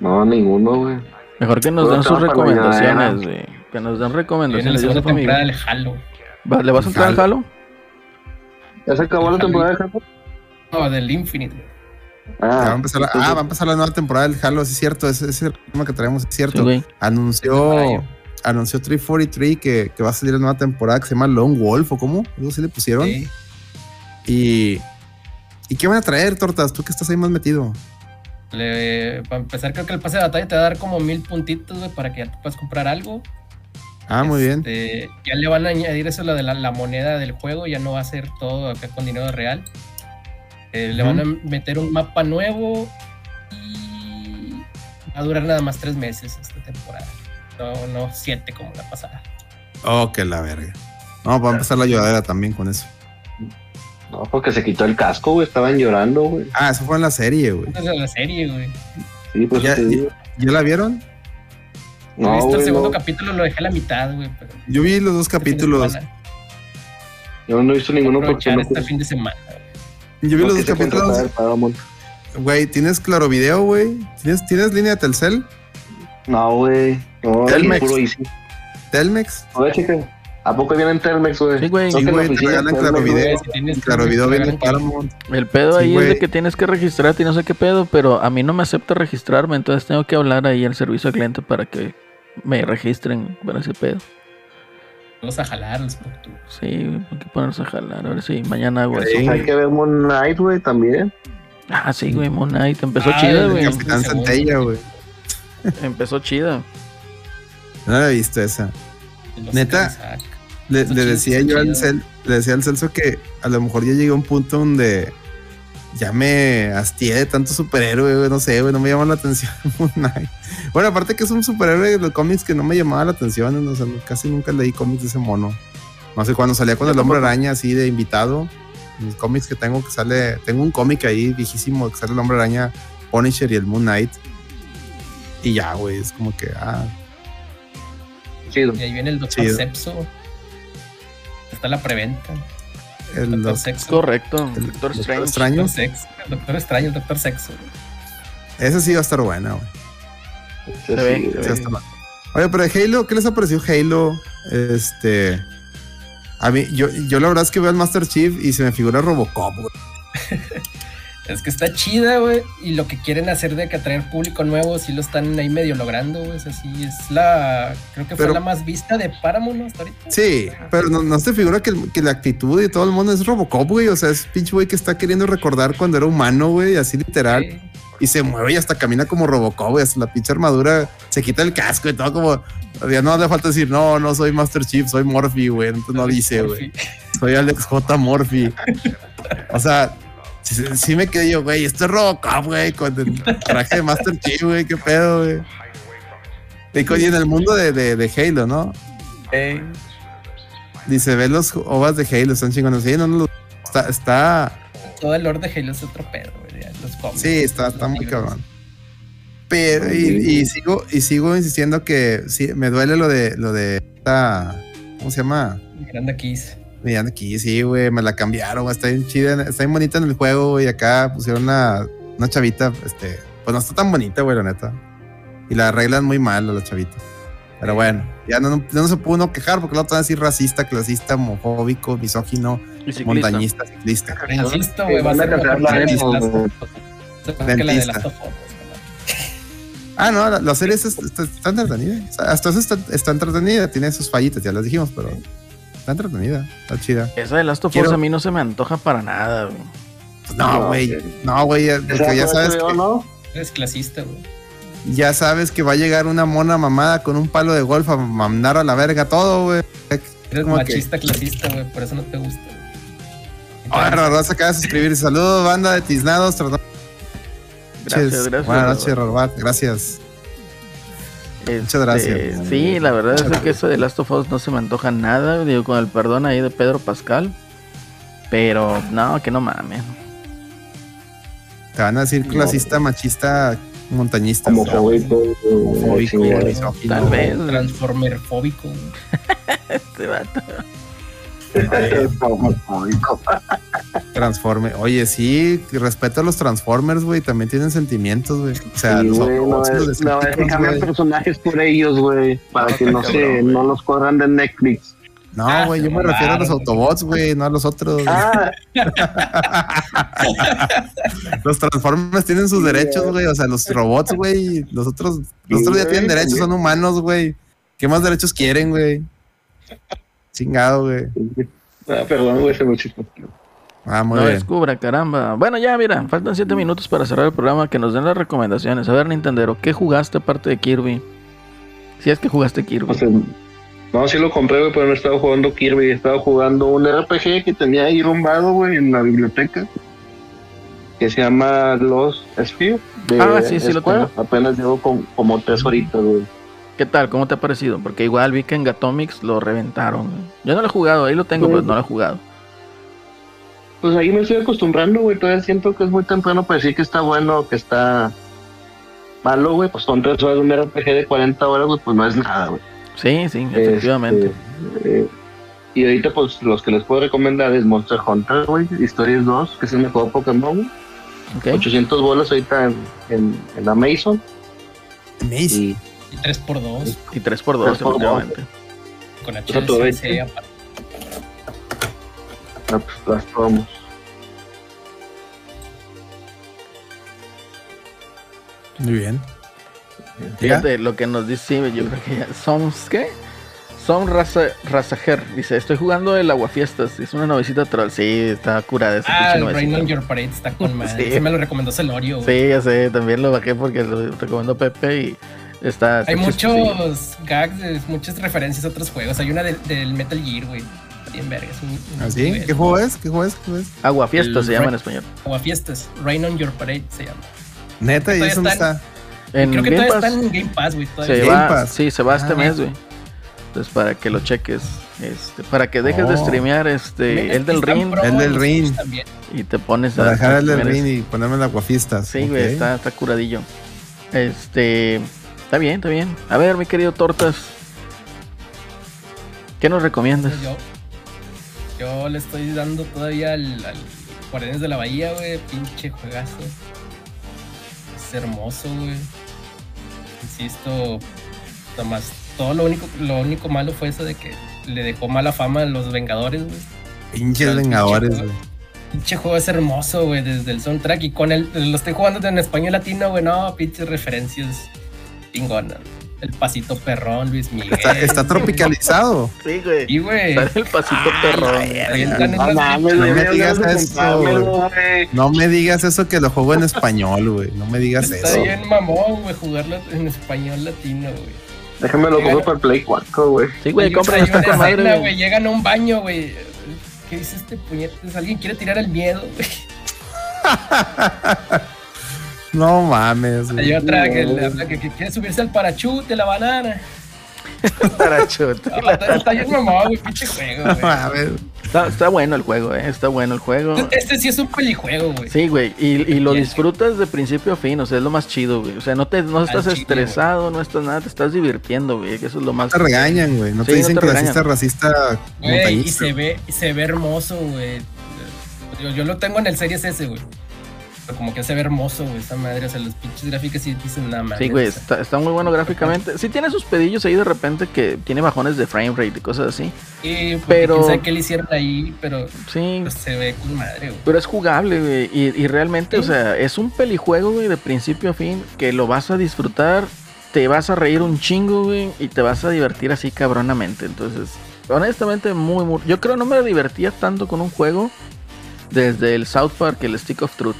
No, ninguno, güey. Mejor que nos den sus recomendaciones, güey. Que nos den la recomendaciones. segunda Dios mío. temporada del Halo. Va, ¿Le vas a entrar al Halo? ¿Ya se acabó la temporada de Halo? No, del Infinite. Ya va a Ah, empezar la, ah, va a empezar la nueva temporada del Halo, sí es cierto, ese, es el tema que traemos, es Sí, cierto. güey. anunció, anunció 343 que, que va a salir la nueva temporada que se llama Lone Wolf, ¿o cómo? Algo así le pusieron. Sí. Y, ¿Y qué van a traer, Tortas? Tú que estás ahí más metido. Le- para empezar, creo que el pase de batalla te va a dar como mil puntitos, güey, para que ya te puedas comprar algo. Ah, muy bien. Este, Ya le van a añadir eso lo de la, la moneda del juego, ya no va a ser todo acá con dinero real. Eh, Le van a meter un mapa nuevo y va a durar nada más tres meses esta temporada. No, no siete como la pasada. Oh, que la verga. No, va a empezar la lloradera también con eso. no, porque se quitó el casco, güey. Estaban llorando, güey. Ah, eso fue en la serie, güey. Entonces la serie, güey. Sí, pues Ya-. ¿Ya la vieron? No, Viste el güey, segundo no. capítulo, lo dejé a la mitad, güey. Yo vi los dos este capítulos. Yo no he visto ninguno porque no este fin de semana. Yo vi no los dos capítulos. Güey, ¿tienes claro video, güey? ¿Tienes, ¿Tienes línea de Telcel? No, güey. No, Telmex. puro Easy. ¿Telmex? A ver, chica. ¿A poco vienen Telmex, güey? Sí, güey. Sí, güey, te Telmex, Claro güey. Video. Si tienes Claro video viene Paramount. El pedo Sí, ahí güey. es de que tienes que registrarte y no sé qué pedo, pero a mí no me acepta registrarme, entonces tengo que hablar ahí al servicio al cliente para que me registren para ese pedo. Vamos a jalar los. Sí, hay que ponerse a jalar. A ver si mañana hago Sí. eso. Hay que ver Moon Knight, güey, también. Ah, sí, güey, Moon Knight. Empezó Ah, chida, el güey. Capitán. Centella, güey. Empezó chida. No la he visto esa. ¿Neta? Le, le decía yo al. Cel, le decía al Celso que a lo mejor ya llegué a un punto donde ya me hastié de tanto superhéroe, güey, no sé, güey, no me llama la atención Moon Knight. Bueno, aparte que es un superhéroe de los cómics que no me llamaba la atención, o sea, casi nunca leí cómics de ese mono. No sé, cuando salía con el hombre araña así de invitado, los cómics que tengo que sale, tengo un cómic ahí viejísimo que sale el hombre araña, Punisher y el Moon Knight. Y ya, güey, es como que, ah, Chido. Y ahí viene el Doctor Chido. Sepso. Está la preventa. El Doctor doc- Sexo. Correcto. el Doctor Doctor Strange. Extraño. Doctor Sexo. El Doctor Extraño, el Doctor Sexo. ese sí va a estar buena, güey. Se ve, sí, se Oye, pero de Halo, ¿qué les ha parecido Halo? Este. A mí, yo, yo la verdad es que veo al Master Chief y se me figura Robocop, güey. Es que está chida, güey. Y lo que quieren hacer de que atraer público nuevo, sí lo están ahí medio logrando, güey. Es así, es la. Creo que fue la más vista de Paramount hasta ahorita. Sí, pero no, no se figura que, el- que la actitud de todo el mundo es Robocop, güey. O sea, es pinche güey que está queriendo recordar cuando era humano, güey, así literal. Sí. Y se mueve y hasta camina como Robocop, güey. Hasta la pinche armadura se quita el casco y todo como. Ya no hace falta decir, no, no soy Master Chief, soy Morphy, güey. Entonces no dice, güey. Soy Alex J. Morphy. O sea, sí, sí me quedé yo, güey, esto es Robocop, güey, con el traje de Master Chief, güey, qué pedo, güey. Y en el mundo de, de, de Halo, ¿no? Ey, Dice, ve los ovas de Halo, están chingones. Sí, no, no, está, está, todo el Lord de Halo es otro pedo, güey. Los cómics. sí, está, está muy cabrón. Pero, y, y sigo, y sigo insistiendo que sí, me duele lo de, lo de esta, ¿cómo se llama? Miranda Kiss. Miranda aquí, sí, güey, me la cambiaron, está bien chida, está bien bonita en el juego, güey, acá pusieron una, una chavita, este, pues no está tan bonita, güey, la neta. Y la arreglan muy mal a la chavita. Pero bueno, ya no, no, no se pudo uno quejar porque la otra decir racista, clasista, homofóbico, misógino, Y ciclista. montañista, ciclista. Insisto, güey, va a van a la. Ah, no, la, la serie es- está, está entretenida. Hasta eso está, está entretenida, tiene sus fallitas, ya las dijimos, pero está entretenida, está chida. Esa de Last of Us a mí no se me antoja para nada, güey. Pues no, No, güey, no, güey, ya- porque ya sabes que, ¿no? Eres clasista, güey. ya sabes que va a llegar una mona mamada con un palo de golf a mandar a la verga todo, güey. Eres Como que- machista, clasista, güey. Por eso no te gusta. Ahora, Raza acaba de suscribirse. Saludos, banda de Tiznados. Gracias, gracias. Buenas Robert. noches, Robat. Gracias. Este, gracias. Sí, la verdad es que eso de Last of Us no se me antoja nada, digo, con el perdón ahí de Pedro Pascal. Pero no, que no mames. Te van a decir No. clasista, machista, montañista. Homofóbico. Homofóbico, eh, misógino. Tal vez. Transformer fóbico. Este vato. Transforme. Oye, sí, respeto a los Transformers, güey. También tienen sentimientos, güey. O sea, Sí, los güey, no, es, no, es que Decepticons, cambian personajes por ellos, güey, para que no se, no los corran de Netflix. No, Ah, güey, yo me refiero a los. Autobots, güey, no a los otros. Ah, Los Transformers tienen sus derechos, güey. O sea, los robots, güey. Los otros, los otros ya tienen derechos, también. son humanos, güey. ¿Qué más derechos quieren, güey? Chingado, güey. ah, perdón, güey, se me chifló. Ah, muy no bien. descubra, caramba. Bueno, ya, mira, faltan 7 minutos para cerrar el programa. Que nos den las recomendaciones. A ver, Nintendo, ¿qué jugaste aparte de Kirby? Si es que jugaste Kirby. O sea, no, sí lo compré, güey, pero no estaba jugando Kirby. Estaba jugando un RPG que tenía ahí rumbado, güey, en la biblioteca. Que se llama Los Sphere. Ah, sí, sí lo tengo. Apenas llevo con- como tres horitas, güey. ¿Qué tal? ¿Cómo te ha parecido? Porque igual vi que en Gatomics lo reventaron. güey. Yo no lo he jugado, ahí lo tengo, Sí. pero no lo he jugado. Pues ahí me estoy acostumbrando, güey. Todavía siento que es muy temprano para decir que está bueno o que está malo, güey. Pues son tres horas de un RPG de 40 horas, güey, pues no es nada, güey. Sí, sí, efectivamente. Este, eh, y ahorita, pues los que les puedo recomendar es Monster Hunter, güey. Historias 2, que es el mejor Pokémon. güey. Ok. 800 bolas ahorita en, en, en Amazon. Amazing. Y Y 3x2 Y 3x2, 3 por dos. efectivamente. con aproveche. HLC. aparte. no, pues las probamos. Muy bien. Fíjate lo que nos dice, yo creo que ya. Son, ¿qué? Son Raza, Razajer. Dice, estoy jugando el Aguafiestas. Es una novecita troll. Sí, está curada esa Ah, el Rain on Your Parade está con madre. Sí. Se me lo recomendó Celorio. güey. Sí, ya sé, también lo bajé porque lo recomendó Pepe y está. está Hay muchos gags, muchas referencias a otros juegos. Hay una del, del Metal Gear, güey. Bien verga. ¿Ah, ¿Qué juego es? ¿Qué juego es? ¿Qué juego es? Aguafiestas El se llama en español. Aguafiestas. Rain on Your Parade se llama. Neta, ¿y eso dónde está? En Creo que Game todavía Pass están en Game Pass, güey. se. Game va, Pass. sí, se va este Ah. mes, güey. Entonces para que lo cheques, este, para que dejes de Oh. streamear este, el del ring El del ring. Y te pones Para a dejar el del ring y ponerme la guafistas. Sí, güey, está, está curadillo. Este. Está bien, está bien. A ver, mi querido Tortas. ¿Qué nos recomiendas? Yo, yo le estoy dando todavía al, al Guardianes de la Bahía, güey. Pinche juegazo. Es hermoso, güey. Insisto, nomás. Todo lo único, lo único malo fue eso de que le dejó mala fama a los Vengadores, güey. Pinches vengadores, güey. Pinche juego es hermoso, güey, desde el soundtrack. Y con el, lo estoy jugando en español latino, güey. No, pinches referencias El pasito perrón, Luis Miguel. Está, está tropicalizado. Sí, güey. Y, güey. El pasito perrón. No mames, me digas eso, güey. No me digas eso que lo juego en español, güey. No me digas Está eso. bien mamón, güey, jugarlo en español latino, güey. Déjame lo compro para el Play 4, güey. Sí, güey, está hay una con madre, escena, güey. güey. Llegan a un baño, güey. ¿Qué dice este puñetes? Alguien quiere tirar el miedo, güey. No mames, güey. Hay otra que, le habla que, que quiere subirse al parachute, la banana. Parachute. Ah, Está, está bien mamón, güey, pinche juego, No güey. mames. Está, está bueno el juego, eh. Está bueno el juego. Este sí es un pelijuego, güey. Sí, güey, y, y lo disfrutas de principio a fin, o sea, es lo más chido, güey. O sea, no te no estás estresado, no estás nada, te estás divirtiendo, güey, que eso es lo más... No te regañan, güey. No Sí, te dicen no te clasista, regañan. racista, Güey, y se ve, y se ve hermoso, güey. Yo, yo lo tengo en el Series S, güey. Pero como que se ve hermoso, güey, esa madre. O sea, los pinches gráficos sí dicen nada más. Sí, güey, está, está muy bueno gráficamente. Sí tiene sus pedillos ahí de repente que tiene bajones de frame rate y cosas así. Y pero-. Quién sabe qué le hicieron ahí, pero Sí, pues, se ve con madre, güey. pero es jugable, güey. Y, y realmente, o Sí. sea, es un pelijuego, güey, de principio a fin, que lo vas a disfrutar, te vas a reír un chingo, güey, y te vas a divertir así cabronamente. Entonces, honestamente, muy, muy... Yo creo no me divertía tanto con un juego desde el South Park, el Stick of Truth.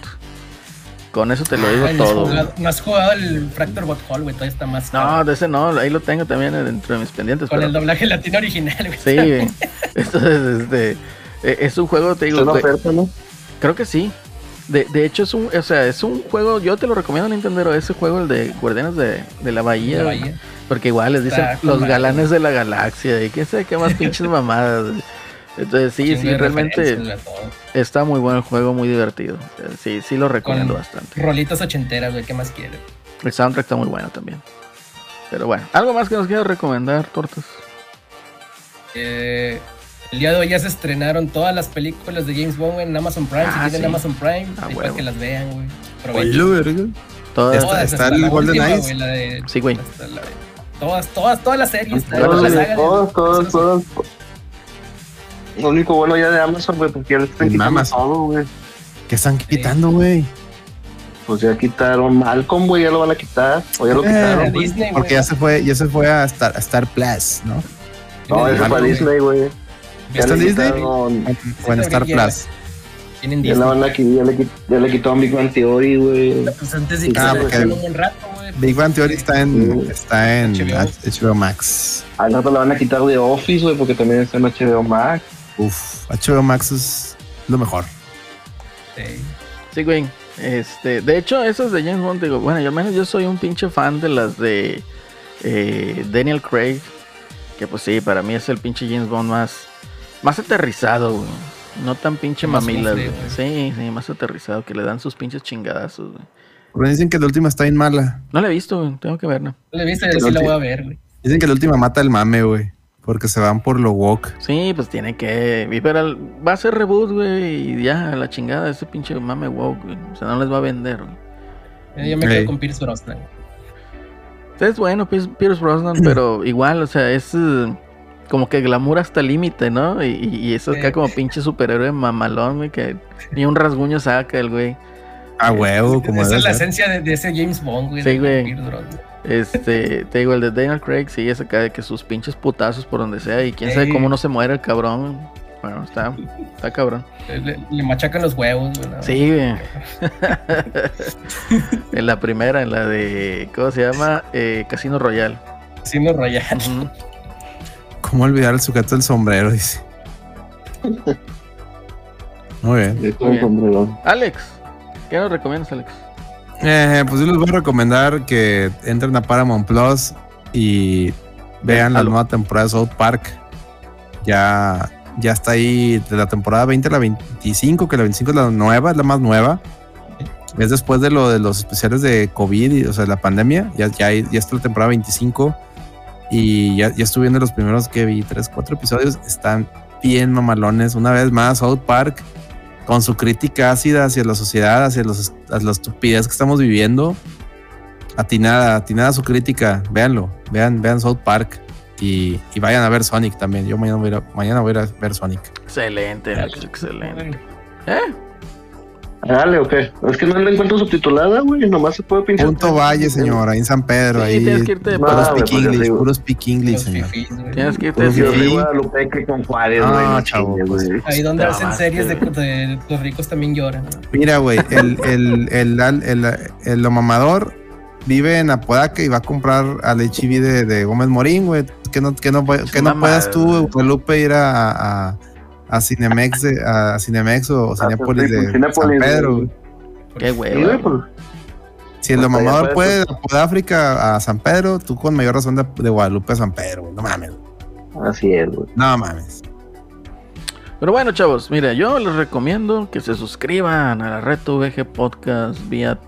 Con eso te lo digo Ay, no, has todo. jugado, no has jugado el Fractor Bot Hall, güey, todavía está más. No, de ese no, ahí lo tengo también dentro de mis pendientes. Con pero- el doblaje latino original, güey. Sí, güey. Entonces, este, eh, es un juego, te digo, Es una güey, oferta, ¿no? creo que sí. De, de hecho, es un, o sea, es un juego, yo te lo recomiendo Nintendo, ese juego, el de Guardianes de, de la Bahía. La bahía. Porque igual les dicen Está los galanes de la galaxia y qué sé qué más pinches mamadas. Entonces, sí, sí, realmente está muy bueno el juego, muy divertido. Eh, Sí, sí lo recomiendo Con- bastante. Rolitas ochenteras, güey, ¿qué más quieres? El soundtrack está muy bueno también. Pero bueno, ¿algo más que nos quieras recomendar, Tortas? Eh, El día de hoy ya se estrenaron todas las películas de James Bond en Amazon Prime. Ah, si tienen sí. Amazon Prime, Ah, para que las vean, güey. Oye. Todas, Está- Todas, está hasta el Golden Eyes. Sí, güey. Todas, todas, todas las series. Todas todas las las Lo único bueno ya de Amazon, güey, porque ya le están En quitando Amazon. todo, güey. ¿Qué están quitando, güey? Pues ya quitaron Malcolm, güey, ya lo van a quitar. O ya lo Eh, quitaron, güey. Disney, Porque güey. ya se fue, ya se fue a Star, a Star Plus, ¿no? No, eso fue a Disney, güey. ¿Está en Disney? O en Star. Plus. Tienen Ya, la Disney. van a qui- ya le, ya le quitó a Big Bang Theory, güey. Pues antes de que Ah, se porque- un buen rato, güey. Big Bang Theory está en, Sí. está en HBO. HBO Max. Al rato le van a quitar de Office, güey, porque también está en HBO Max. Uf, HBO Max es lo mejor. Sí. Sí, güey. Este, de hecho, esas de James Bond, digo, bueno, yo al menos yo soy un pinche fan de las de eh, Daniel Craig. Que pues sí, para mí es el pinche James Bond más, más aterrizado, güey. No tan pinche Más mamilas, mufle, güey. Sí, sí, más aterrizado, que le dan sus pinches chingadazos, güey. Pero dicen que la última está bien mala. No la he visto, güey. Tengo que verla. ¿No le viste? Sí la voy a ver, güey. Dicen que la última mata el mame, güey. Porque se van por lo woke. Sí, pues tiene que. Pero va a ser reboot, güey. Y ya, la chingada, ese pinche mame woke, güey. O sea, no les va a vender, güey. Yo me quedo con Pierce Brosnan. Es bueno, Pierce, Pierce Brosnan, pero igual, o sea, es eh, como que glamour hasta el límite, ¿no? Y, eso acá como pinche superhéroe mamalón, güey, que ni un rasguño saca el güey. A huevo, como Esa es la ser. esencia de, de ese James Bond, güey. Sí, güey. Pierce Brosnan. Este, te digo, el de Daniel Craig, sí, es acá de que sus pinches putazos por donde sea y quién sabe cómo no se muere el cabrón. Bueno, está, está cabrón. Le, le machacan los huevos, güey. ¿no? Sí, en la primera, en la de, ¿cómo se llama? Eh, Casino Royal. Casino Royal. ¿Cómo olvidar el sujeto del sombrero? Dice. Muy bien. El sombrero. Alex, ¿qué nos recomiendas, Alex? Eh, pues yo les voy a recomendar que entren a Paramount Plus y vean la nueva temporada de South Park. Ya, ya está ahí de la temporada 20 a la 25, que la 25 es la nueva, es la más nueva. Es después de lo de los especiales de COVID, y, o sea, la pandemia. Ya, ya, ya está la temporada 25 y ya, ya estuve viendo los primeros que vi, 3, 4 episodios. Están bien mamalones. Una vez más, South Park con su crítica ácida hacia la sociedad, hacia, los, hacia la estupidez que estamos viviendo. Atinada, atinada su crítica. Véanlo, vean, vean South Park y, y vayan a ver Sonic también. Yo mañana voy a, mañana voy a ir a ver Sonic. Excelente, Alex, excelente. ¿Eh? Dale, ¿o qué? Es que no la encuentro subtitulada, güey. Nomás se puede pinchar. Punto Valle, señor, ahí en San Pedro. Sí, ahí tienes que irte de puro Ah, speak güey, pues, English, arriba. puro speak English, señor. Tienes que irte de Lupeque con Juárez, No, güey. no chavo, pues. Ahí donde No, hacen series de, de los ricos también lloran. ¿no? Mira, güey, el, el, el, el, el, el lo mamador vive en Apodaca y va a comprar al HIV de, de Gómez Morín, güey. Que no, que no, que no puedas tú, Guadalupe, ir a, a, Cinemex, de- a Cinemex o Cinépolis de Cinépolis, San Pedro. Qué hueva. pues, Si el mamador puedes, puede de Apodáfrica a San Pedro, tú con mayor razón de, de Guadalupe a San Pedro, güey. No mames, así es, güey. no mames. Pero bueno, chavos, mira, yo les recomiendo que se suscriban a la Red VG Podcast vía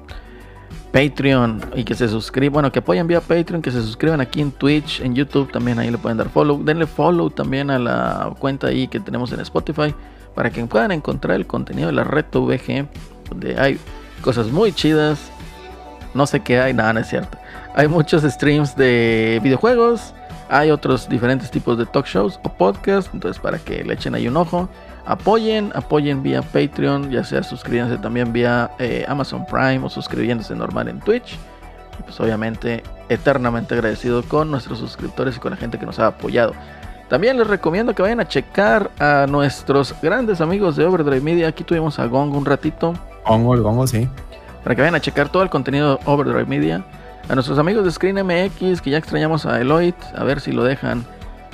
Patreon y que se suscriban, bueno, que apoyen vía Patreon, que se suscriban aquí en Twitch, en YouTube también, ahí le pueden dar follow. Denle follow también a la cuenta ahí que tenemos en Spotify para que puedan encontrar el contenido de la Red VG, donde hay cosas muy chidas. No sé qué hay, nada, no es cierto. Hay muchos streams de videojuegos, hay otros diferentes tipos de talk shows o podcasts, entonces para que le echen ahí un ojo. Apoyen, apoyen vía Patreon, ya sea suscribiéndose también vía eh, Amazon Prime o suscribiéndose normal en Twitch. Y pues obviamente eternamente agradecido con nuestros suscriptores y con la gente que nos ha apoyado. También les recomiendo que vayan a checar a nuestros grandes amigos de Overdrive Media. Aquí tuvimos a Gong un ratito Gongo, el gongo, sí. para que vayan a checar todo el contenido de Overdrive Media. A nuestros amigos de Screen MX, que ya extrañamos a Eloyd, a ver si lo dejan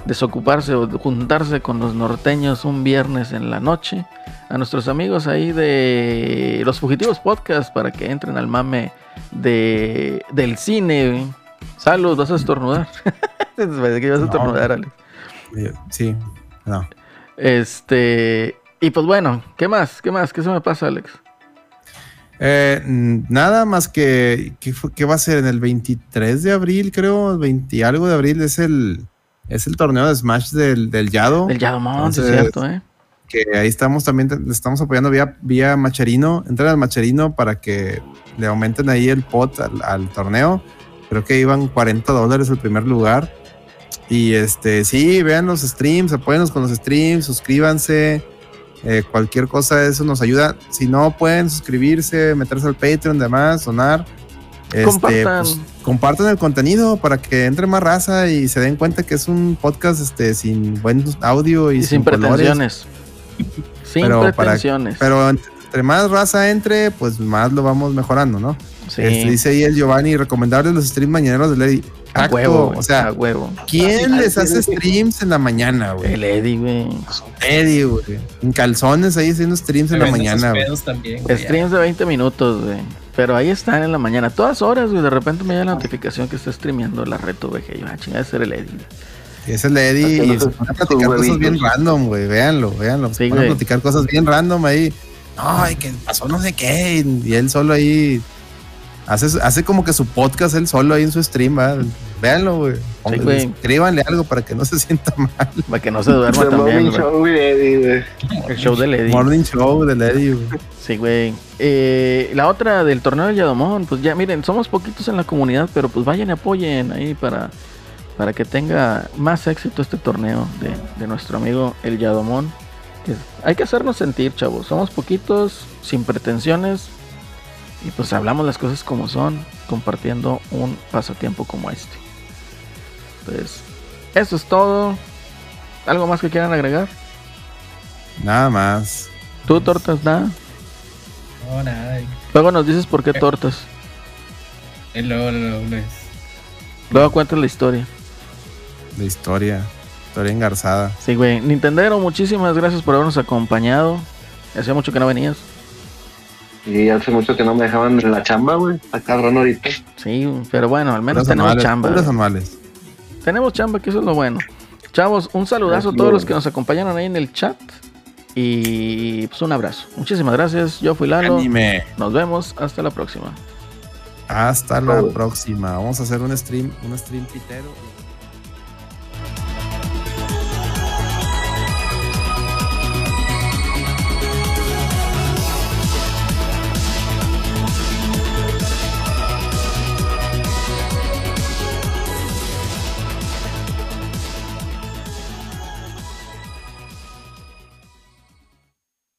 desocuparse o juntarse con los norteños un viernes en la noche. A nuestros amigos ahí de Los Fugitivos Podcast, para que entren al mame de, del cine. Salud, vas a estornudar. Parece que ibas a estornudar, Alex. Eh, Sí, no. Este. Y pues bueno, ¿qué más? ¿Qué más? ¿Qué se me pasa, Alex? Eh, nada más que, que, que va a ser en el 23 de abril, creo, 20 y algo de abril es el, es el torneo de Smash del, del Yado. El Yadomon, sí es Entonces, cierto, ¿eh? que ahí estamos también, le estamos apoyando vía, vía Macherino. Entren al Macherino para que le aumenten ahí el pot al, al torneo. Creo que iban 40 dólares el primer lugar. Y este, sí, vean los streams, apóyennos con los streams, suscríbanse. eh, cualquier cosa de eso nos ayuda. Si no pueden suscribirse, meterse al Patreon, demás, donar. Este, Compartan. pues, compartan el contenido para que entre más raza y se den cuenta que es un podcast este, sin buen audio y, Y sin pretensiones. Sin Pero para- pretensiones. Pero ent- entre más raza entre, pues más lo vamos mejorando, ¿no? sí. Este, dice ahí el Giovanni, recomendarles los streams mañaneros de Lady. a Acto, huevo, o sea, a huevo. ¿quién les hace streams en la mañana, güey? El Eddie, güey. Eddie, güey. En calzones ahí haciendo streams en la mañana, güey. también, güey. Streams de 20 minutos, güey. Pero ahí están en la mañana, todas horas, güey. De repente me llega la notificación que está streameando la reto VG. Yo, ah, chingada, ese era el Eddie. Ese es el Eddie y se pone a platicar cosas bien random, güey. Véanlo, véanlo. Se Sí, pone a platicar cosas bien random ahí. Ay, que pasó no sé qué. Y él solo ahí hace, hace como que su podcast él solo ahí en su stream, ¿va? Véanlo, güey. Güey. Escríbanle algo para que no se sienta mal. Para que no se duerma The también, Morning. Show with Eddie, güey. El show del Eddie. Morning Show Eddie, güey. Sí, güey. Eh, la otra del torneo del Yadomón, pues ya miren, somos poquitos en la comunidad, pero pues vayan y apoyen ahí para, para que tenga más éxito este torneo de, de nuestro amigo el Yadomón. Que hay que hacernos sentir, chavos. Somos poquitos, sin pretensiones, y pues hablamos las cosas como son, compartiendo un pasatiempo como este. Pues, eso es todo. ¿Algo más que quieran agregar? Nada más. ¿Tú, Tortas, nada? No, nada. Luego nos dices por qué Tortas. y luego, luego, luego es- Luego cuentas la historia. De historia. Historia engarzada. Sí, güey. Nintendero, muchísimas gracias por habernos acompañado. Hacía mucho que no venías. Y hace mucho que no me dejaban en la chamba, güey. Está cabrón ahorita. Sí, pero bueno, al menos Puras tenemos anuales, chamba. puras güey. anuales. Tenemos chamba, que eso es lo bueno. Chavos, un saludazo a todos los que nos acompañaron ahí en el chat. Y pues un abrazo. Muchísimas gracias. Yo fui Lalo. Anime. Nos vemos. Hasta la próxima. Hasta la próxima. Vamos a hacer un stream, un stream pitero.